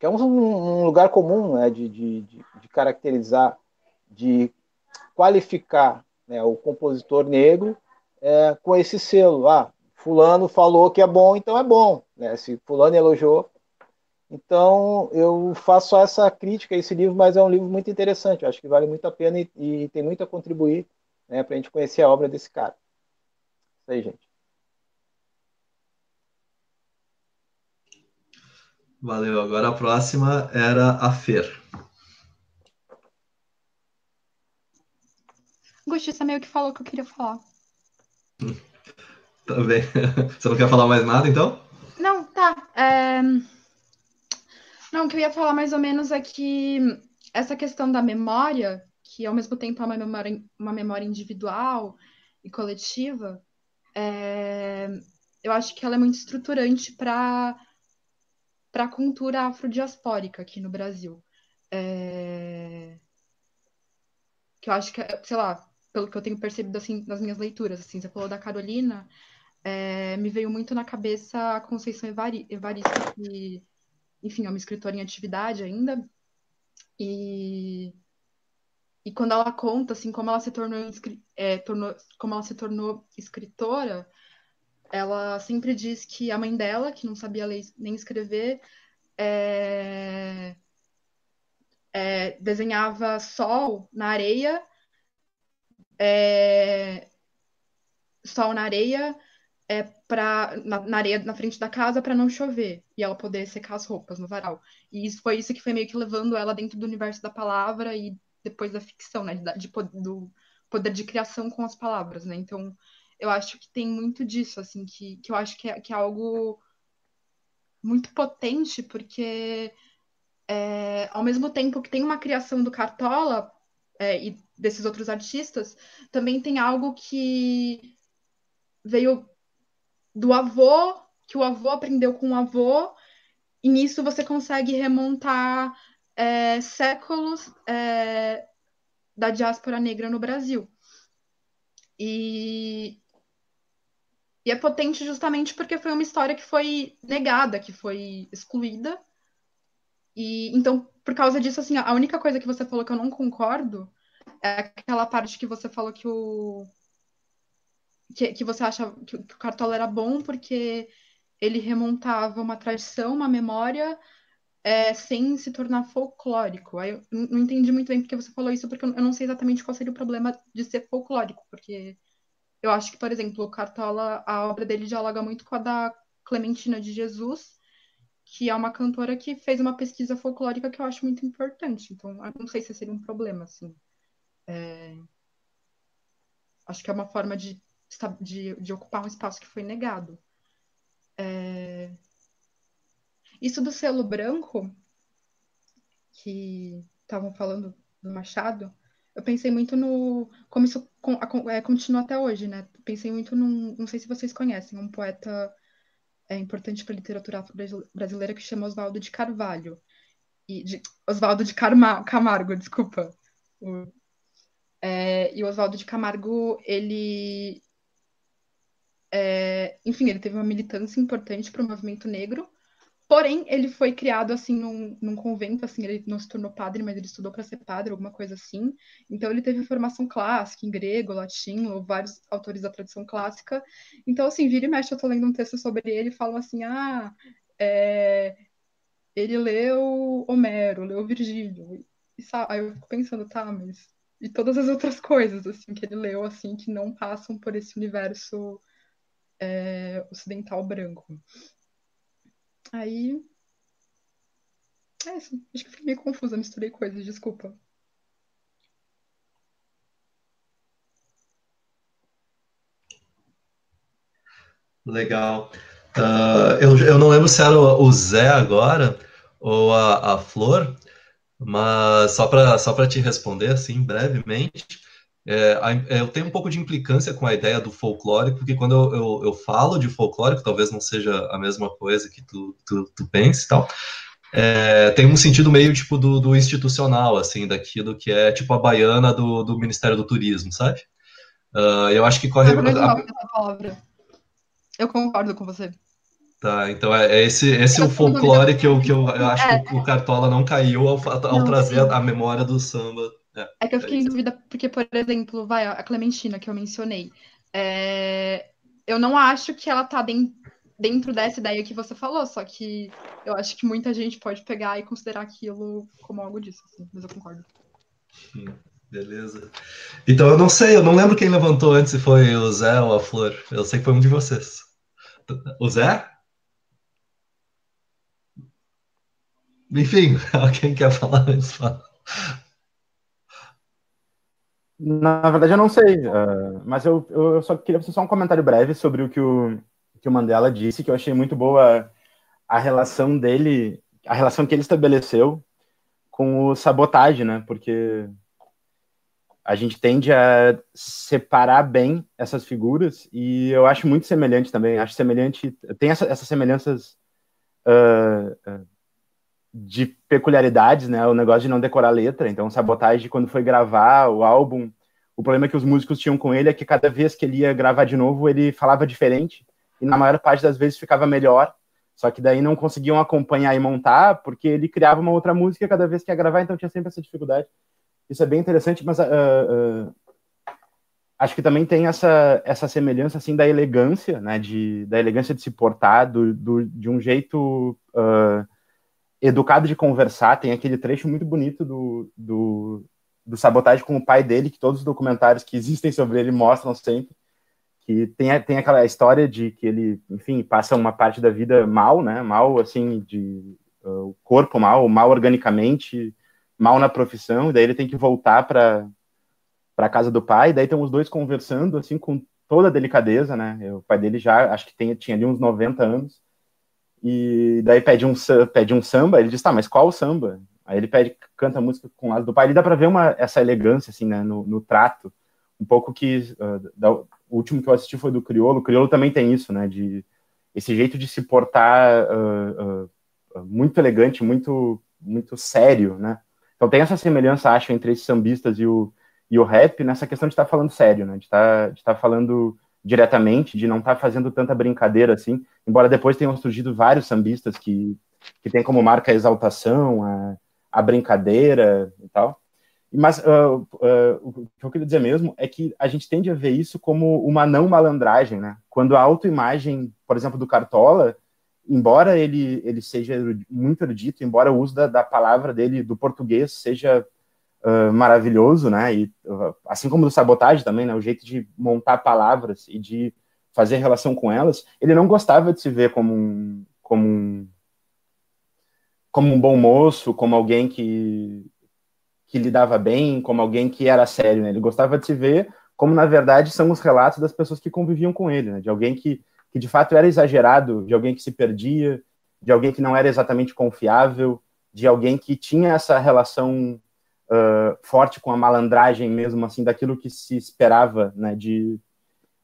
Que é um, um lugar comum né, de, de, de, caracterizar, de qualificar né, o compositor negro é, com esse selo. Ah, Fulano falou que é bom, então é bom. Né? Se Fulano elogiou. Então, eu faço essa crítica a esse livro, mas é um livro muito interessante. Eu acho que vale muito a pena e, e tem muito a contribuir né, para a gente conhecer a obra desse cara. Isso aí, gente. Valeu. Agora a próxima era a Fer. Justiça meio que falou o que eu queria falar. Tá bem. <laughs> Você não quer falar mais nada, então? Não, tá. É... Não, o que eu ia falar mais ou menos é que essa questão da memória, que ao mesmo tempo é uma memória, uma memória individual e coletiva, é... eu acho que ela é muito estruturante para para a cultura afrodiaspórica aqui no Brasil. É... Que eu acho que, sei lá, pelo que eu tenho percebido assim nas minhas leituras, assim, você falou da Carolina, é... me veio muito na cabeça a Conceição Evari... Evaristo, que, enfim, é uma escritora em atividade ainda, e e quando ela conta assim como ela se tornou, é, tornou como ela se tornou escritora ela sempre diz que a mãe dela, que não sabia ler nem escrever, é... É, desenhava sol na areia, é... sol na areia, é, pra, na, na, areia na frente da casa para não chover e ela poder secar as roupas no varal. E isso foi isso que foi meio que levando ela dentro do universo da palavra e depois da ficção, né, de, de, do poder de criação com as palavras, né? Então eu acho que tem muito disso, assim, que, que eu acho que é, que é algo muito potente, porque é, ao mesmo tempo que tem uma criação do Cartola é, e desses outros artistas, também tem algo que veio do avô, que o avô aprendeu com o avô, e nisso você consegue remontar é, séculos é, da diáspora negra no Brasil. E, e é potente justamente porque foi uma história que foi negada, que foi excluída. E então, por causa disso, assim, a única coisa que você falou que eu não concordo é aquela parte que você falou que o que, que você acha que, que o Cartola era bom porque ele remontava uma tradição, uma memória, é, sem se tornar folclórico. Aí eu não entendi muito bem porque você falou isso, porque eu não sei exatamente qual seria o problema de ser folclórico, porque eu acho que, por exemplo, o Cartola, a obra dele dialoga muito com a da Clementina de Jesus, que é uma cantora que fez uma pesquisa folclórica que eu acho muito importante. Então, não sei se seria um problema, assim. É... Acho que é uma forma de, de, de ocupar um espaço que foi negado. É... Isso do selo branco, que estavam falando do Machado, eu pensei muito no. Como isso é, continua até hoje, né? Pensei muito num. Não sei se vocês conhecem, um poeta é, importante para a literatura brasileira que chama Oswaldo de Carvalho. E de, Oswaldo de Carma, Camargo, desculpa. É, e o Oswaldo de Camargo, ele. É, enfim, ele teve uma militância importante para o movimento negro Porém, ele foi criado assim num, num, convento, assim, ele não se tornou padre, mas ele estudou para ser padre, alguma coisa assim. Então ele teve formação clássica em grego, latim, ou vários autores da tradição clássica. Então, assim, vira e mexe, eu tô lendo um texto sobre ele e falam assim, ah, é... ele leu Homero, leu Virgílio. E, aí eu fico pensando, tá, mas e todas as outras <laughs> coisas assim que ele leu assim que não passam por esse universo é, ocidental branco. Aí. É isso. Acho que fiquei meio confusa, misturei coisas, desculpa. Legal. Uh, eu, eu não lembro se era o Zé agora ou a, a Flor, mas só para só te responder assim brevemente, é, eu tenho um pouco de implicância com a ideia do folclórico, porque quando eu, eu, eu falo de folclórico, talvez não seja a mesma coisa que tu, tu, tu pense e tal, é, tem um sentido meio tipo do, do, institucional, assim, daquilo que é tipo a baiana do, do Ministério do Turismo, sabe? Uh, eu acho que corre. Eu concordo com você. Tá, então é, é esse, esse é o folclore que eu, que eu, eu acho é, que o Cartola não caiu ao, ao não, trazer a, a, memória do samba. É, é que eu fiquei em dúvida, porque, por exemplo, vai, a Clementina, que eu mencionei. É, eu não acho que ela tá dentro, dentro dessa ideia que você falou, só que eu acho que muita gente pode pegar e considerar aquilo como algo disso, assim, mas eu concordo. Hum, beleza. Então eu não sei, eu não lembro quem levantou antes, se foi o Zé ou a Flor. Eu sei que foi um de vocês. O Zé? Enfim, <laughs> alguém quer falar antes? Fala. Na verdade, eu não sei, uh, mas eu, eu só queria fazer só um comentário breve sobre o que o, que o Mandela disse, que eu achei muito boa a relação dele, a relação que ele estabeleceu com o sabotagem, né? Porque a gente tende a separar bem essas figuras e eu acho muito semelhante também. Acho semelhante, tem essa, essas semelhanças uh, de peculiaridades, né? O negócio de não decorar letra. Então, sabotagem, quando foi gravar o álbum, o problema que os músicos tinham com ele é que cada vez que ele ia gravar de novo, ele falava diferente e na maior parte das vezes ficava melhor. Só que daí não conseguiam acompanhar e montar, porque ele criava uma outra música cada vez que ia gravar, então tinha sempre essa dificuldade. Isso é bem interessante, mas uh, uh, acho que também tem essa, essa semelhança assim da elegância, né, de, da elegância de se portar, do, do de um jeito uh, educado de conversar. Tem aquele trecho muito bonito do, do, do sabotagem com o pai dele, que todos os documentários que existem sobre ele mostram sempre. Que tem, tem aquela história de que ele, enfim, passa uma parte da vida mal, né? Mal, assim, de uh, corpo mal, mal organicamente, mal na profissão, e daí ele tem que voltar para para casa do pai, daí estão os dois conversando, assim, com toda a delicadeza, né? O pai dele já, acho que tem, tinha ali uns 90 anos, e daí pede um, pede um samba, ele diz, tá, mas qual samba? Aí ele pede, canta música com o lado do pai, e dá para ver uma, essa elegância, assim, né, no, no trato, um pouco que, uh, da, o último que eu assisti foi do Criolo, o Criolo também tem isso, né, de esse jeito de se portar uh, uh, muito elegante, muito, muito sério, né, então tem essa semelhança, acho, entre esses sambistas e o, e o rap nessa questão de estar tá falando sério, né, de estar tá, de tá falando diretamente, de não estar tá fazendo tanta brincadeira assim, embora depois tenham surgido vários sambistas que, que têm como marca a exaltação, a, a brincadeira e tal. Mas uh, uh, o que eu queria dizer mesmo é que a gente tende a ver isso como uma não malandragem, né? Quando a autoimagem, por exemplo, do Cartola, embora ele, ele seja muito erudito, embora o uso da, da palavra dele, do português, seja uh, maravilhoso, né? E, uh, assim como do sabotagem também, né? O jeito de montar palavras e de fazer relação com elas, ele não gostava de se ver como um, como um, como um bom moço, como alguém que, que lidava bem, como alguém que era sério, né? Ele gostava de se ver como, na verdade, são os relatos das pessoas que conviviam com ele, né? De alguém que, que de fato era exagerado, de alguém que se perdia, de alguém que não era exatamente confiável, de alguém que tinha essa relação uh, forte com a malandragem mesmo, assim, daquilo que se esperava, né, de,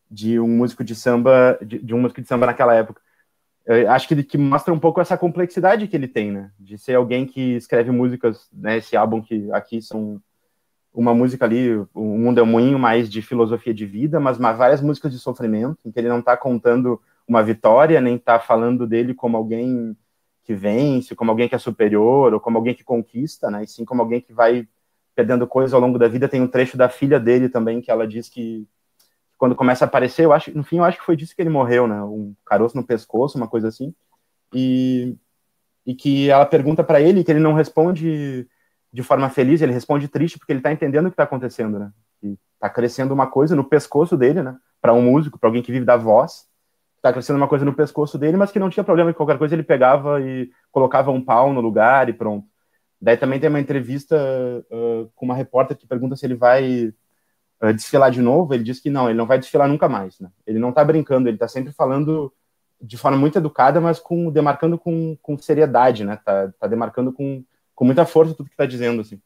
de um músico de samba, de, de um músico de samba naquela época. Eu acho que, que mostra um pouco essa complexidade que ele tem, né, de ser alguém que escreve músicas, né, esse álbum que aqui são uma música ali, o mundo é um moinho mais de filosofia de vida, mas, várias músicas de sofrimento, em que ele não está contando uma vitória, nem está falando dele como alguém que vence, como alguém que é superior, ou como alguém que conquista, né? E sim como alguém que vai perdendo coisas ao longo da vida. Tem um trecho da filha dele também, que ela diz que quando começa a aparecer, eu acho, no fim, eu acho que foi disso que ele morreu, né? Um caroço no pescoço, uma coisa assim. E, e que ela pergunta para ele que ele não responde de forma feliz, ele responde triste porque ele tá entendendo o que tá acontecendo, né? Que tá crescendo uma coisa no pescoço dele, né? Para um músico, para alguém que vive da voz, tá crescendo uma coisa no pescoço dele, mas que não tinha problema de qualquer coisa, ele pegava e colocava um pau no lugar e pronto. Daí também tem uma entrevista uh, com uma repórter que pergunta se ele vai uh, desfilar de novo. Ele diz que não, ele não vai desfilar nunca mais. Né? Ele não está brincando, ele está sempre falando de forma muito educada, mas com demarcando com, com seriedade, né? Tá, tá demarcando com, com muita força tudo que está dizendo, assim.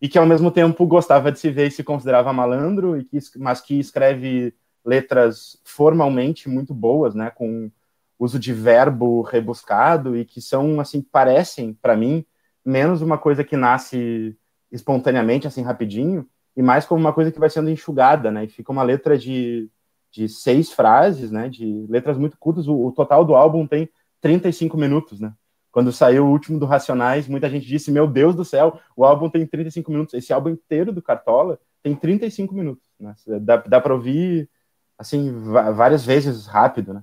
e que ao mesmo tempo gostava de se ver e se considerava malandro, e que, mas que escreve letras formalmente muito boas, né, com uso de verbo rebuscado e que são assim parecem para mim menos uma coisa que nasce espontaneamente assim rapidinho e mais como uma coisa que vai sendo enxugada, né? E fica uma letra de, de seis frases, né? De letras muito curtas. O, o total do álbum tem 35 minutos, né? Quando saiu o último do Racionais, muita gente disse: Meu Deus do céu, o álbum tem 35 minutos. Esse álbum inteiro do Cartola tem 35 minutos. Né? Dá, dá para ouvir assim várias vezes rápido, né?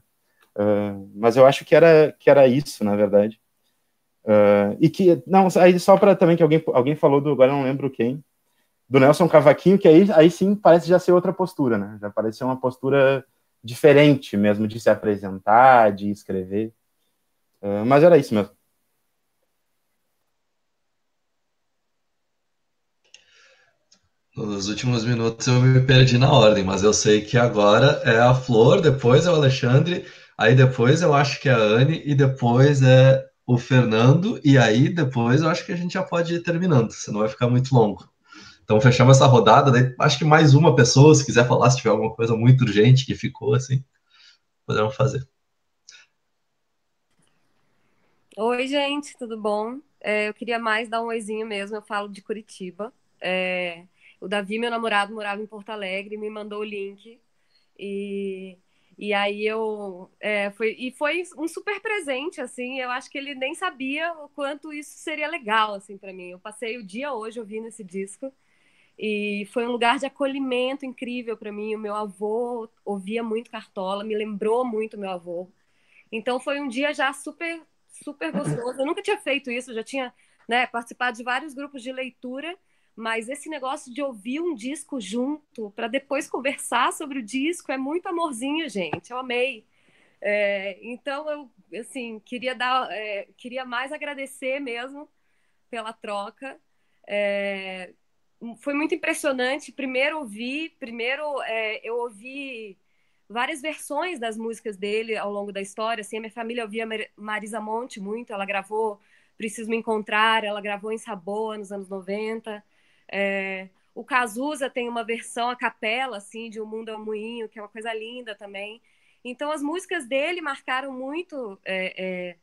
Uh, mas eu acho que era que era isso, na verdade. Uh, e que não, aí só para também que alguém alguém falou do agora não lembro quem do Nelson Cavaquinho, que aí aí sim parece já ser outra postura, né? Já parece ser uma postura diferente mesmo de se apresentar, de escrever. Uh, mas era isso mesmo. Nos últimos minutos eu me perdi na ordem, mas eu sei que agora é a Flor, depois é o Alexandre, aí depois eu acho que é a Anne e depois é o Fernando, e aí depois eu acho que a gente já pode ir terminando, senão vai ficar muito longo. Então fechamos essa rodada, daí acho que mais uma pessoa, se quiser falar, se tiver alguma coisa muito urgente que ficou assim, podemos fazer. Oi, gente, tudo bom? É, eu queria mais dar um oizinho mesmo, eu falo de Curitiba. É, o Davi, meu namorado, morava em Porto Alegre, me mandou o link e, e aí eu é, foi e foi um super presente assim. Eu acho que ele nem sabia o quanto isso seria legal assim para mim. Eu passei o dia hoje ouvindo esse disco e foi um lugar de acolhimento incrível para mim. O meu avô ouvia muito Cartola, me lembrou muito meu avô. Então foi um dia já super super gostoso. Eu nunca tinha feito isso, já tinha né, participado de vários grupos de leitura mas esse negócio de ouvir um disco junto para depois conversar sobre o disco é muito amorzinho, gente. Eu amei. É, então eu assim queria dar, é, queria mais agradecer mesmo pela troca. É, foi muito impressionante. Primeiro ouvi, primeiro é, eu ouvi várias versões das músicas dele ao longo da história. Assim, a minha família ouvia Marisa Monte muito. Ela gravou Preciso Me Encontrar, ela gravou em Saboa nos anos 90. É, o Cazuza tem uma versão a capela, assim, de O Mundo é um Moinho, que é uma coisa linda também. Então, as músicas dele marcaram muito é, é,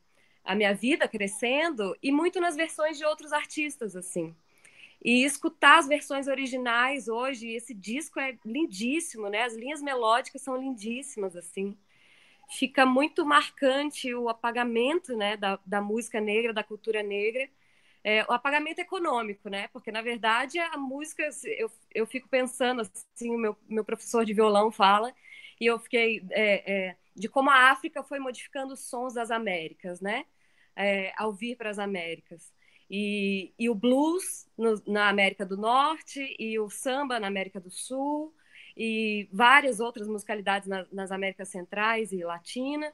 a minha vida crescendo e muito nas versões de outros artistas, assim. E escutar as versões originais hoje, esse disco é lindíssimo, né? As linhas melódicas são lindíssimas, assim. Fica muito marcante o apagamento, né, da, da música negra, da cultura negra, é, o apagamento econômico, né? Porque, na verdade, a música, eu, eu fico pensando, assim, o meu, meu professor de violão fala, e eu fiquei, é, é, de como a África foi modificando os sons das Américas, né? É, ao vir para as Américas. E, e o blues no, na América do Norte, e o samba na América do Sul, e várias outras musicalidades na, nas Américas Centrais e Latina.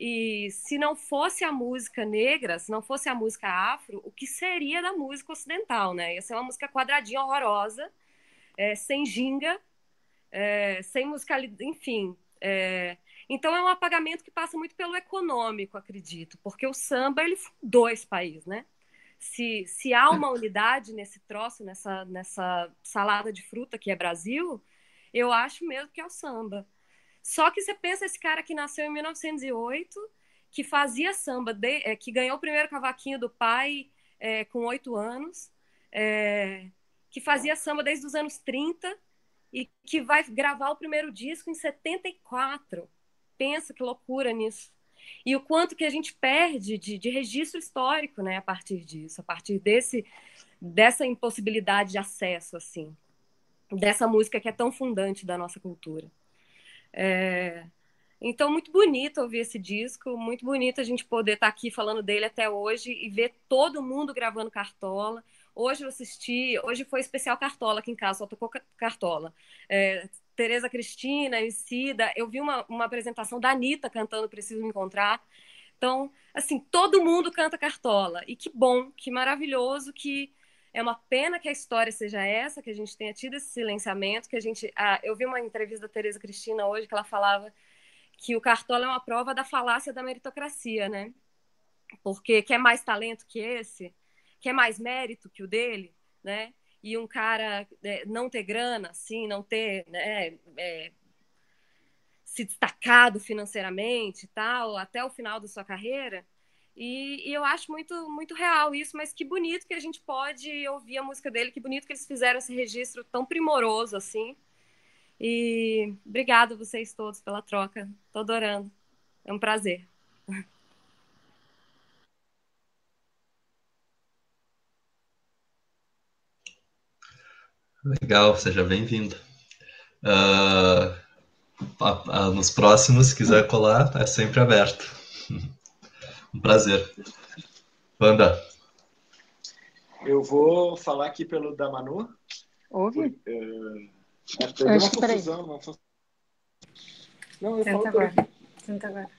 E se não fosse a música negra, se não fosse a música afro, o que seria da música ocidental, né? Ia ser uma música quadradinha, horrorosa, é, sem ginga, é, sem musicalidade, enfim. É... Então é um apagamento que passa muito pelo econômico, acredito, porque o samba ele fundou esse país, né? Se, se há uma unidade nesse troço, nessa, nessa salada de fruta que é Brasil, eu acho mesmo que é o samba. Só que você pensa esse cara que nasceu em 1908, que fazia samba, de, é, que ganhou o primeiro cavaquinho do pai é, com oito anos, é, que fazia samba desde os anos 30 e que vai gravar o primeiro disco em 74. Pensa que loucura nisso. E o quanto que a gente perde de, de registro histórico né, a partir disso, a partir desse, dessa impossibilidade de acesso, assim, dessa música que é tão fundante da nossa cultura. É... Então, muito bonito ouvir esse disco, muito bonito a gente poder estar tá aqui falando dele até hoje e ver todo mundo gravando Cartola. Hoje eu assisti, hoje foi especial Cartola aqui em casa, só tocou Cartola. É, Tereza Cristina, Emicida, eu vi uma, uma apresentação da Anitta cantando Preciso Me Encontrar. Então, assim, todo mundo canta Cartola. E que bom, que maravilhoso que é uma pena que a história seja essa, que a gente tenha tido esse silenciamento, que a gente. Ah, eu vi uma entrevista da Tereza Cristina hoje que ela falava que o Cartola é uma prova da falácia da meritocracia, né? Porque quer mais talento que esse, quer mais mérito que o dele, né? e um cara é, não ter grana, assim, não ter né, é, se destacado financeiramente e tal, até o final da sua carreira. E, e, eu acho muito, muito real isso, mas que bonito que a gente pode ouvir a música dele, que bonito que eles fizeram esse registro tão primoroso assim. E obrigado a vocês todos pela troca. Tô adorando. É um prazer. Legal, seja bem-vindo. Uh, nos próximos, se quiser colar, é sempre aberto. Um prazer. Wanda. Eu vou falar aqui pelo da Manu. Ouve? Uh, é, uma confusão, não foi... Não, eu Senta falo agora. Senta agora.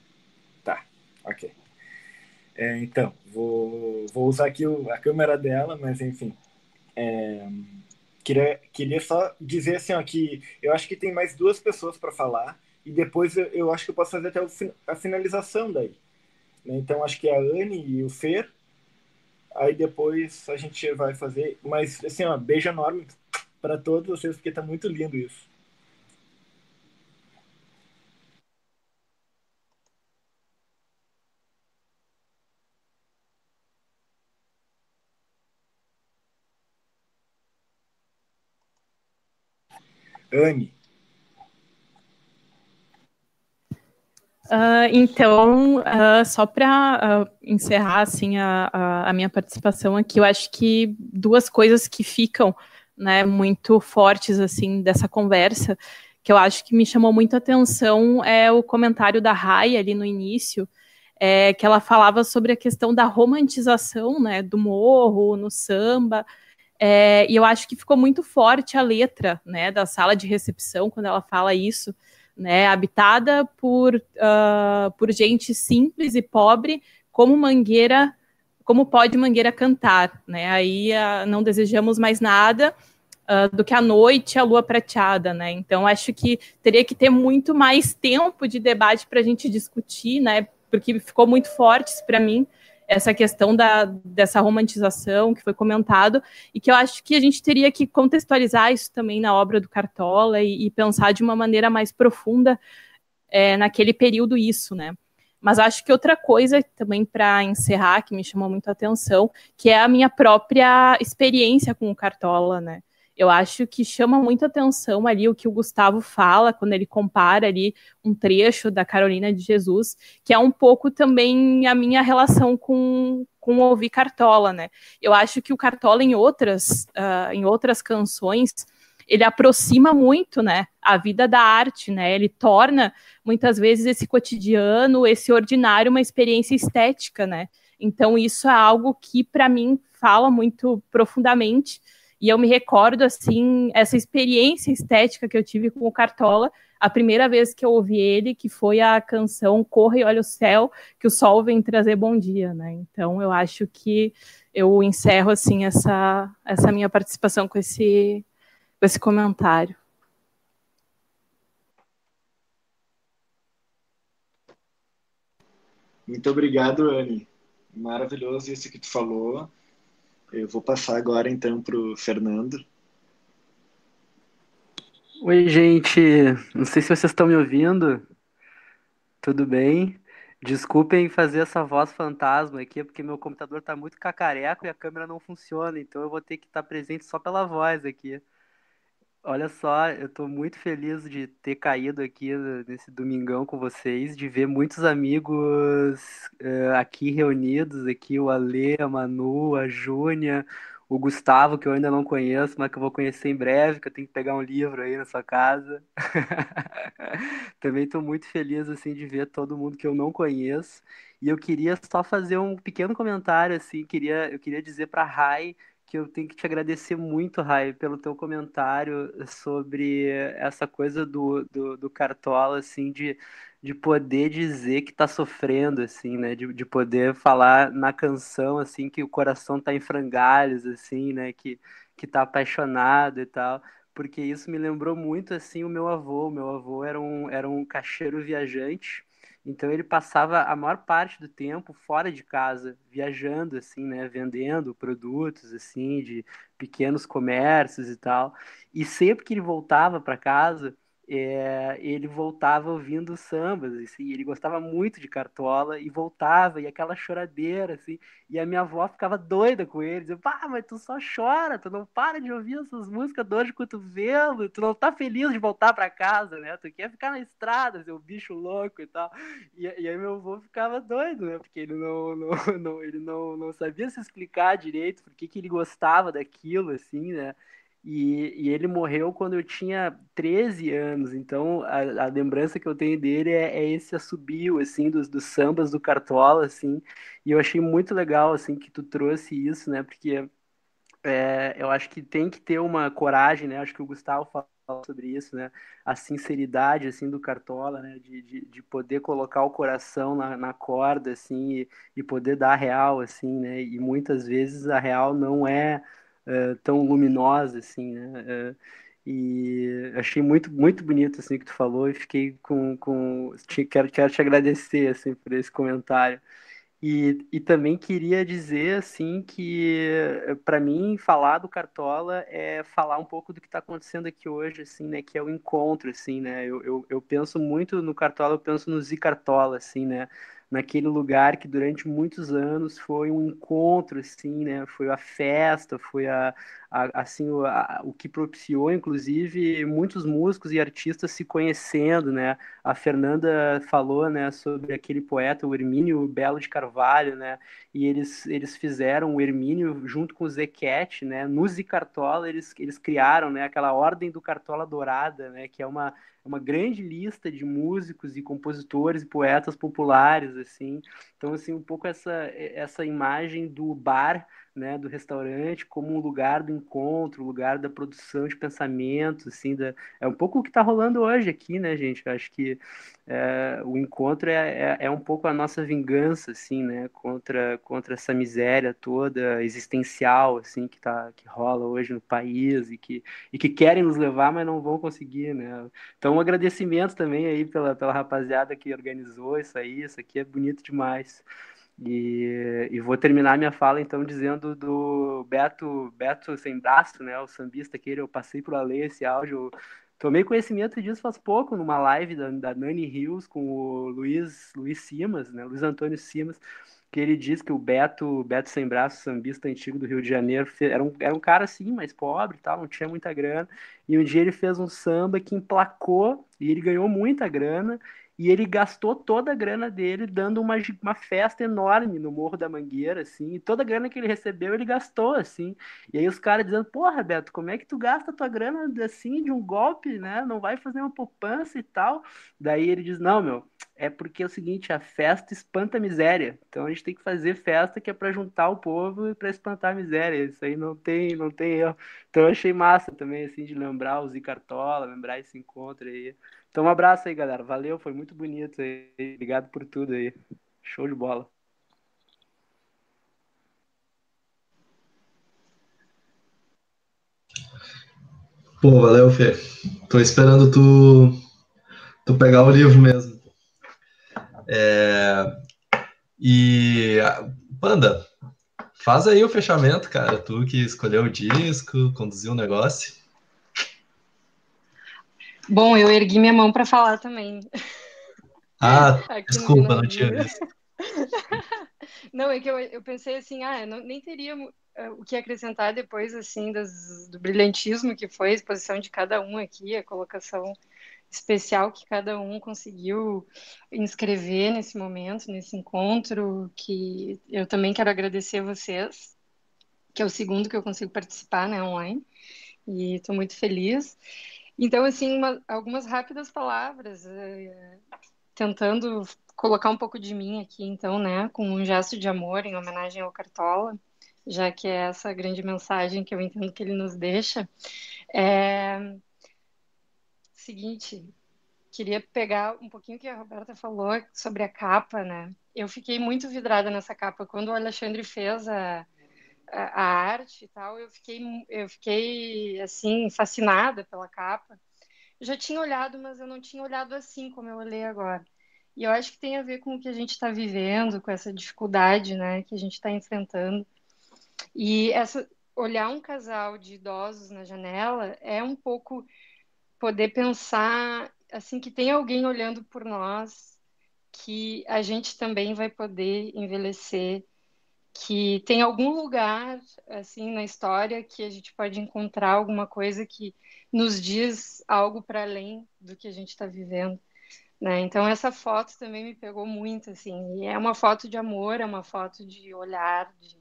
Tá, ok. É, então, vou, vou usar aqui o, a câmera dela, mas enfim. É, Queria, queria só dizer assim, ó, que eu acho que tem mais duas pessoas para falar e depois eu, eu, acho que eu posso fazer até o, a finalização daí. Né? Então acho que é a Anne e o Fer. Aí depois a gente vai fazer. Mas assim, ó, beijo enorme para todos vocês, porque tá muito lindo isso. Anne. Uh, então, uh, só para uh, encerrar assim a, a, minha participação aqui, eu acho que duas coisas que ficam né, muito fortes assim dessa conversa, que eu acho que me chamou muito a atenção é o comentário da Rai ali no início, é, que ela falava sobre a questão da romantização né, do morro, no samba, é, e eu acho que ficou muito forte a letra né, da sala de recepção quando ela fala isso, né, habitada por, uh, por gente simples e pobre, como Mangueira, como pode Mangueira cantar, né? Aí uh, não desejamos mais nada uh, do que a noite, a lua prateada, né? Então acho que teria que ter muito mais tempo de debate para a gente discutir, né? Porque ficou muito forte para mim essa questão da, dessa romantização que foi comentado, e que eu acho que a gente teria que contextualizar isso também na obra do Cartola e, e pensar de uma maneira mais profunda é, naquele período isso, né? Mas acho que outra coisa também para encerrar que me chamou muito a atenção, que é a minha própria experiência com o Cartola, né? Eu acho que chama muita atenção ali o que o Gustavo fala quando ele compara ali um trecho da Carolina de Jesus, que é um pouco também a minha relação com, com ouvir Cartola, né? Eu acho que o Cartola em outras, uh, em outras canções ele aproxima muito, né, a vida da arte, né? Ele torna muitas vezes esse cotidiano, esse ordinário, uma experiência estética, né? Então isso é algo que para mim fala muito profundamente e eu me recordo, assim, essa experiência estética que eu tive com o Cartola, a primeira vez que eu ouvi ele, que foi a canção Corra e Olha o Céu, que o sol vem trazer bom dia, né? Então, eu acho que eu encerro, assim, essa, essa minha participação com esse, com esse comentário. Muito obrigado, Anne. Maravilhoso isso que tu falou. Eu vou passar agora então para o Fernando. Oi, gente. Não sei se vocês estão me ouvindo. Tudo bem? Desculpem fazer essa voz fantasma aqui, porque meu computador está muito cacareco e a câmera não funciona, então eu vou ter que estar presente só pela voz aqui. Olha só, eu estou muito feliz de ter caído aqui nesse domingão com vocês, de ver muitos amigos uh, aqui reunidos, aqui o Ale, a Manu, a Júnia, o Gustavo, que eu ainda não conheço, mas que eu vou conhecer em breve, que eu tenho que pegar um livro aí na sua casa. <laughs> Também estou muito feliz assim de ver todo mundo que eu não conheço. E eu queria só fazer um pequeno comentário assim, queria eu queria dizer para Rai que eu tenho que te agradecer muito, Rai, pelo teu comentário sobre essa coisa do, do, do Cartola, assim, de, de poder dizer que tá sofrendo, assim, né? De, de poder falar na canção, assim, que o coração tá em frangalhos, assim, né? Que, que tá apaixonado e tal. Porque isso me lembrou muito, assim, o meu avô. O meu avô era um, era um caixeiro viajante Então ele passava a maior parte do tempo fora de casa, viajando assim, né, vendendo produtos assim de pequenos comércios e tal. E sempre que ele voltava para casa, é, ele voltava ouvindo sambas, assim, ele gostava muito de Cartola e voltava, e aquela choradeira, assim, e a minha avó ficava doida com ele, dizia, pá, mas tu só chora, tu não para de ouvir essas músicas dor de cotovelo, tu não tá feliz de voltar para casa, né, tu quer ficar na estrada, seu bicho louco e tal, e, e aí meu avô ficava doido, né, porque ele não, <laughs> não, não ele não, não sabia se explicar direito por que, que ele gostava daquilo, assim, né, e, e, ele morreu quando eu tinha 13 anos, então a, a lembrança que eu tenho dele é, é, esse assobio, assim, dos, dos sambas do Cartola, assim, e eu achei muito legal, assim, que tu trouxe isso, né, porque é, eu acho que tem que ter uma coragem, né, acho que o Gustavo falou sobre isso, né, a sinceridade, assim, do Cartola, né, de, de, de poder colocar o coração na, na corda, assim, e, e poder dar a real, assim, né, e muitas vezes a real não é uh, tão luminosa, assim, né? Uh, e achei muito, muito bonito, assim, que tu falou e fiquei com... com te, quero, quero te agradecer, assim, por esse comentário. E, e também queria dizer assim que para mim falar do Cartola é falar um pouco do que está acontecendo aqui hoje, assim, né? Que é o encontro, assim, né? Eu, eu, eu penso muito no Cartola, eu penso no Zicartola, assim, né? Naquele lugar que durante muitos anos foi um encontro, assim, né? Foi a festa, foi a, a assim o, a, o que propiciou, inclusive, muitos músicos e artistas se conhecendo, né? A Fernanda falou, né, sobre aquele poeta, o Hermínio Belo de Carvalho, né? E eles eles fizeram o Hermínio junto com o Zequete, né? No Zicartola eles eles criaram, né? Aquela ordem do Cartola Dourada, né? Que é uma é uma grande lista de músicos e compositores e poetas populares assim então assim um pouco essa essa imagem do bar né, do restaurante como um lugar do encontro, lugar da produção de pensamentos, assim, da, é um pouco o que está rolando hoje aqui, né, gente? Eu acho que é, o encontro é, é, é, um pouco a nossa vingança, assim, né, contra, contra essa miséria toda existencial, assim, que, tá, que rola hoje no país e que, e que querem nos levar, mas não vão conseguir, né? Então, um agradecimento também aí pela, pela rapaziada que organizou isso aí, isso aqui é bonito demais. E, e, vou terminar minha fala então dizendo do Beto, Beto sem braço, né, o sambista que eu passei por além esse áudio. Tomei conhecimento disso faz pouco numa live da, da Nani Rios com o Luiz, Luiz Simas, né, Luiz Antônio Simas, que ele diz que o Beto, Beto sem braço, sambista antigo do Rio de Janeiro, era um, era um cara assim, mais pobre, tal, não tinha muita grana. E um dia ele fez um samba que emplacou e ele ganhou muita grana e ele gastou toda a grana dele dando uma, uma festa enorme no Morro da Mangueira, assim, e toda a grana que ele recebeu ele gastou, assim. E aí os caras dizendo, porra, Beto, como é que tu gasta tua grana assim, de um golpe, né? Não vai fazer uma poupança e tal. Daí ele diz, não, meu, é porque é o seguinte, a festa espanta a miséria. Então a gente tem que fazer festa que é para juntar o povo e para espantar a miséria. Isso aí não tem, não tem erro. Então eu achei massa também, assim, de lembrar o Zicartola, lembrar esse encontro aí. Então, um abraço aí, galera. Valeu, foi muito bonito aí. Obrigado por tudo aí. Show de bola. Pô, valeu, Fê. Tô esperando tu, tu pegar o livro mesmo. É... E, Panda, faz aí o fechamento, cara. Tu que escolheu o disco, conduziu o negócio. Bom, eu ergui minha mão para falar também. Ah, <laughs> desculpa, não tinha visto. <laughs> não, é que eu, eu pensei assim, ah, não, nem teria eh, o que acrescentar depois, assim, das, do brilhantismo que foi a exposição de cada um aqui, a colocação especial que cada um conseguiu inscrever nesse momento, nesse encontro, que eu também quero agradecer a vocês, que é o segundo que eu consigo participar, né, online, e estou muito feliz. Então, assim, uma, algumas rápidas palavras, é, tentando colocar um pouco de mim aqui, então, né, com um gesto de amor em homenagem ao Cartola, já que é essa grande mensagem que eu entendo que ele nos deixa. É... Seguinte, queria pegar um pouquinho que a Roberta falou sobre a capa, né? Eu fiquei muito vidrada nessa capa quando o Alexandre fez a a, arte e tal, eu fiquei, eu fiquei assim fascinada pela capa. Eu já tinha olhado, mas eu não tinha olhado assim como eu olhei agora. E eu acho que tem a ver com o que a gente está vivendo, com essa dificuldade, né, que a gente está enfrentando. E essa olhar um casal de idosos na janela é um pouco poder pensar assim que tem alguém olhando por nós, que a gente também vai poder envelhecer, que tem algum lugar assim na história que a gente pode encontrar alguma coisa que nos diz algo para além do que a gente está vivendo. Né? Então essa foto também me pegou muito, assim, e é uma foto de amor, é uma foto de olhar, de,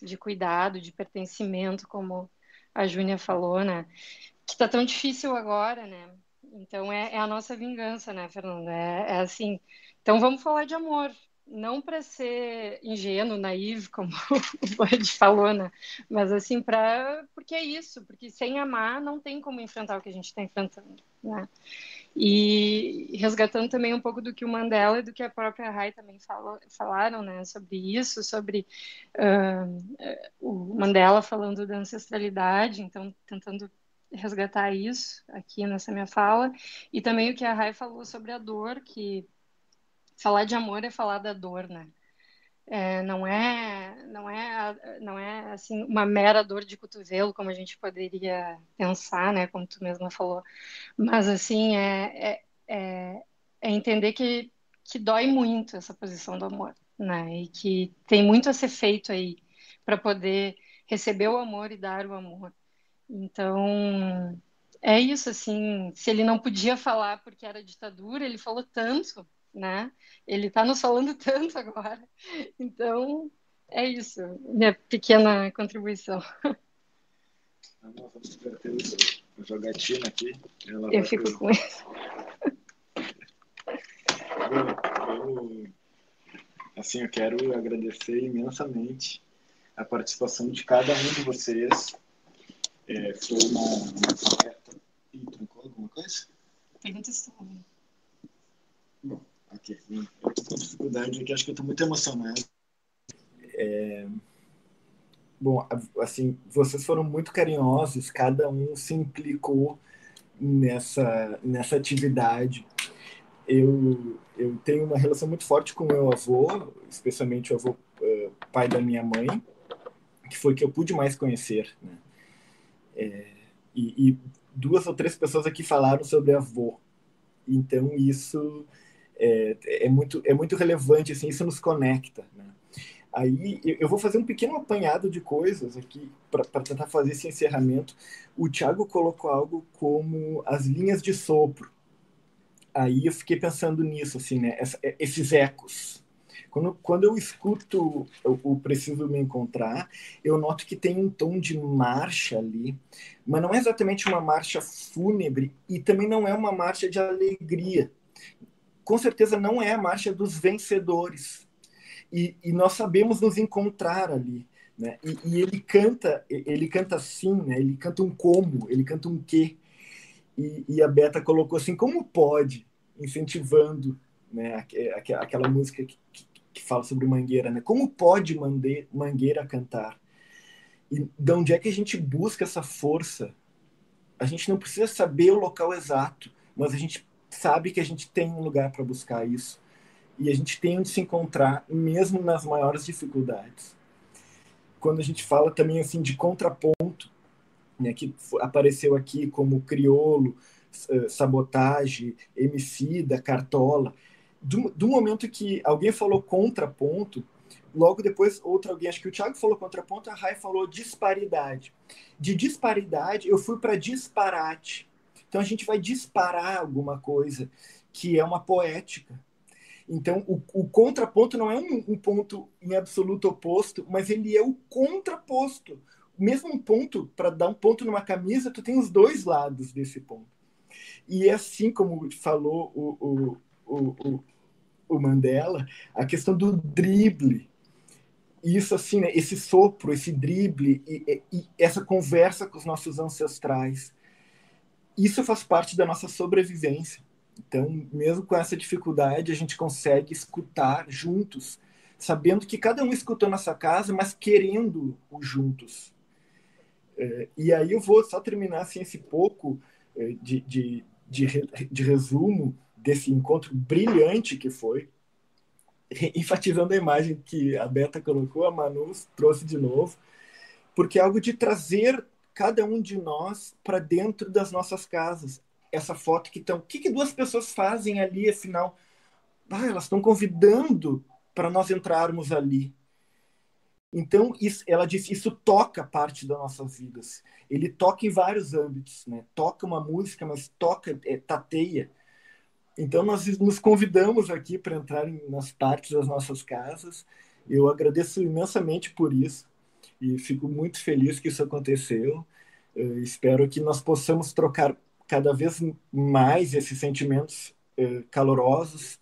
de cuidado, de pertencimento, como a Júnia falou, né? Que tá tão difícil agora, né? Então é, é a nossa vingança, né, Fernanda? É, é assim. Então vamos falar de amor, não para ser ingênuo, naivo, como <laughs> o Bud falou, né? Mas assim, para porque é isso, porque sem amar não tem como enfrentar o que a gente está enfrentando, né? E resgatando também um pouco do que o Mandela e do que a própria Rai também falou, falaram, né, sobre isso, sobre uh, o Mandela falando da ancestralidade, então tentando resgatar isso aqui nessa minha fala, e também o que a Rai falou sobre a dor, que falar de amor é falar da dor, né? É, não é não é não é assim uma mera dor de cotovelo como a gente poderia pensar né? Como tu mesma falou. Mas assim é, é, é, é entender que que dói muito essa posição do amor né? E que tem muito a ser feito aí para poder receber o amor e dar o amor. Então é isso assim. Se ele não podia falar porque era ditadura ele falou tanto né? Ele está nos falando <laughs> tanto agora. Então, é isso, minha pequena contribuição. Vamos jogatina aqui. eu fico com isso. Eu, assim, eu quero agradecer imensamente a participação de cada um de vocês. É, foi uma, uma... Ih, trancou alguma coisa? Pergunta se Bom, Estou com dificuldade aqui, acho que eu estou muito emocionado. É... Bom, assim, vocês foram muito carinhosos, cada um se implicou nessa, nessa atividade. Eu, eu tenho uma relação muito forte com meu avô, especialmente o avô uh, pai da minha mãe, que foi que eu pude mais conhecer. Né? É, e, e duas ou três pessoas aqui falaram sobre avô. Então, isso é, é, muito, é muito relevante, assim, isso nos conecta. Né? Aí eu vou fazer um pequeno apanhado de coisas aqui para tentar fazer esse encerramento. O Tiago colocou algo como as linhas de sopro. Aí eu fiquei pensando nisso, assim, né? É, esses ecos. Quando, quando eu escuto o Preciso Me Encontrar, eu noto que tem um tom de marcha ali, mas não é exatamente uma marcha fúnebre e também não é uma marcha de alegria com certeza não é a marcha dos vencedores. E, e nós sabemos nos encontrar ali. Né? E, e, ele canta, ele canta assim, né? ele canta um como, ele canta um quê. E, e a Beta colocou assim, como pode, incentivando né? aquela música que, que, que fala sobre Mangueira, né? como pode Mangueira cantar? E de onde é que a gente busca essa força? A gente não precisa saber o local exato, mas a gente sabe que a gente tem um lugar para buscar isso e a gente tem onde se encontrar mesmo nas maiores dificuldades. Quando a gente fala também assim de contraponto, né, que apareceu aqui como criolo, eh, sabotagem, emicida, cartola, do, do momento que alguém falou contraponto, logo depois outro alguém, acho que o Thiago falou contraponto, a Rai falou disparidade. De disparidade eu fui para disparate então a gente vai disparar alguma coisa que é uma poética. Então o, o contraponto não é um, um, ponto em absoluto oposto, mas ele é o contraposto. Mesmo ponto, para dar um ponto numa camisa, tu tem os dois lados desse ponto. E é assim como falou o, o, o, o Mandela, a questão do drible. Isso assim, né, esse sopro, esse drible e, e, e essa conversa com os nossos ancestrais isso faz parte da nossa sobrevivência. Então, mesmo com essa dificuldade, a gente consegue escutar juntos, sabendo que cada um escutou nossa casa, mas querendo o juntos. É, e aí eu vou só terminar assim, esse pouco é, de, de, de, de resumo desse encontro brilhante que foi, <laughs> enfatizando a imagem que a Beta colocou, a Manu trouxe de novo, porque é algo de trazer cada um de nós para dentro das nossas casas. Essa foto que estão. O que, que duas pessoas fazem ali, afinal? Ah, elas estão convidando para nós entrarmos ali. Então, isso, ela disse, isso toca parte das nossas vidas. Ele toca em vários âmbitos, né? Toca uma música, mas toca, é, tateia. Então, nós nos convidamos aqui para entrar nas partes das nossas casas. Eu agradeço imensamente por isso e fico muito feliz que isso aconteceu. Eu espero que nós possamos trocar cada vez mais esses sentimentos eh, calorosos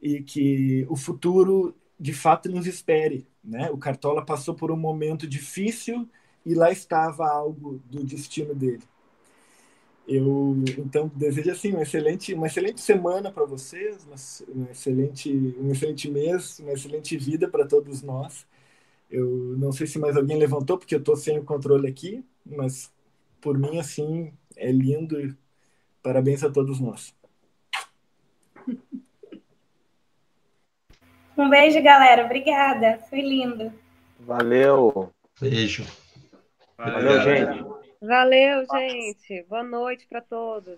e que o futuro de fato nos espere. Né? O Cartola passou por um momento difícil e lá estava algo do destino dele. Eu então desejo assim excelente uma excelente semana para vocês, uma, uma, excelente um excelente mês, uma excelente vida para todos nós. Eu não sei se mais alguém levantou porque eu estou sem o controle aqui, mas por mim assim é lindo. Parabéns a todos nós. <laughs> Um beijo, galera. Obrigada. Foi lindo. Valeu. Beijo. Valeu, gente. Valeu, gente. Boa noite para todos.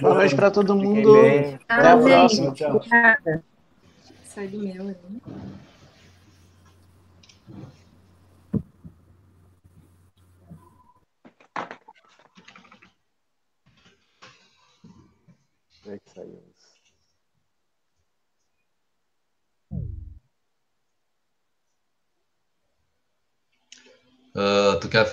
Boa noite para todo mundo. Até a próxima. Tchau. Sai do meu, né? Como é que saiu? Uh, tu quer.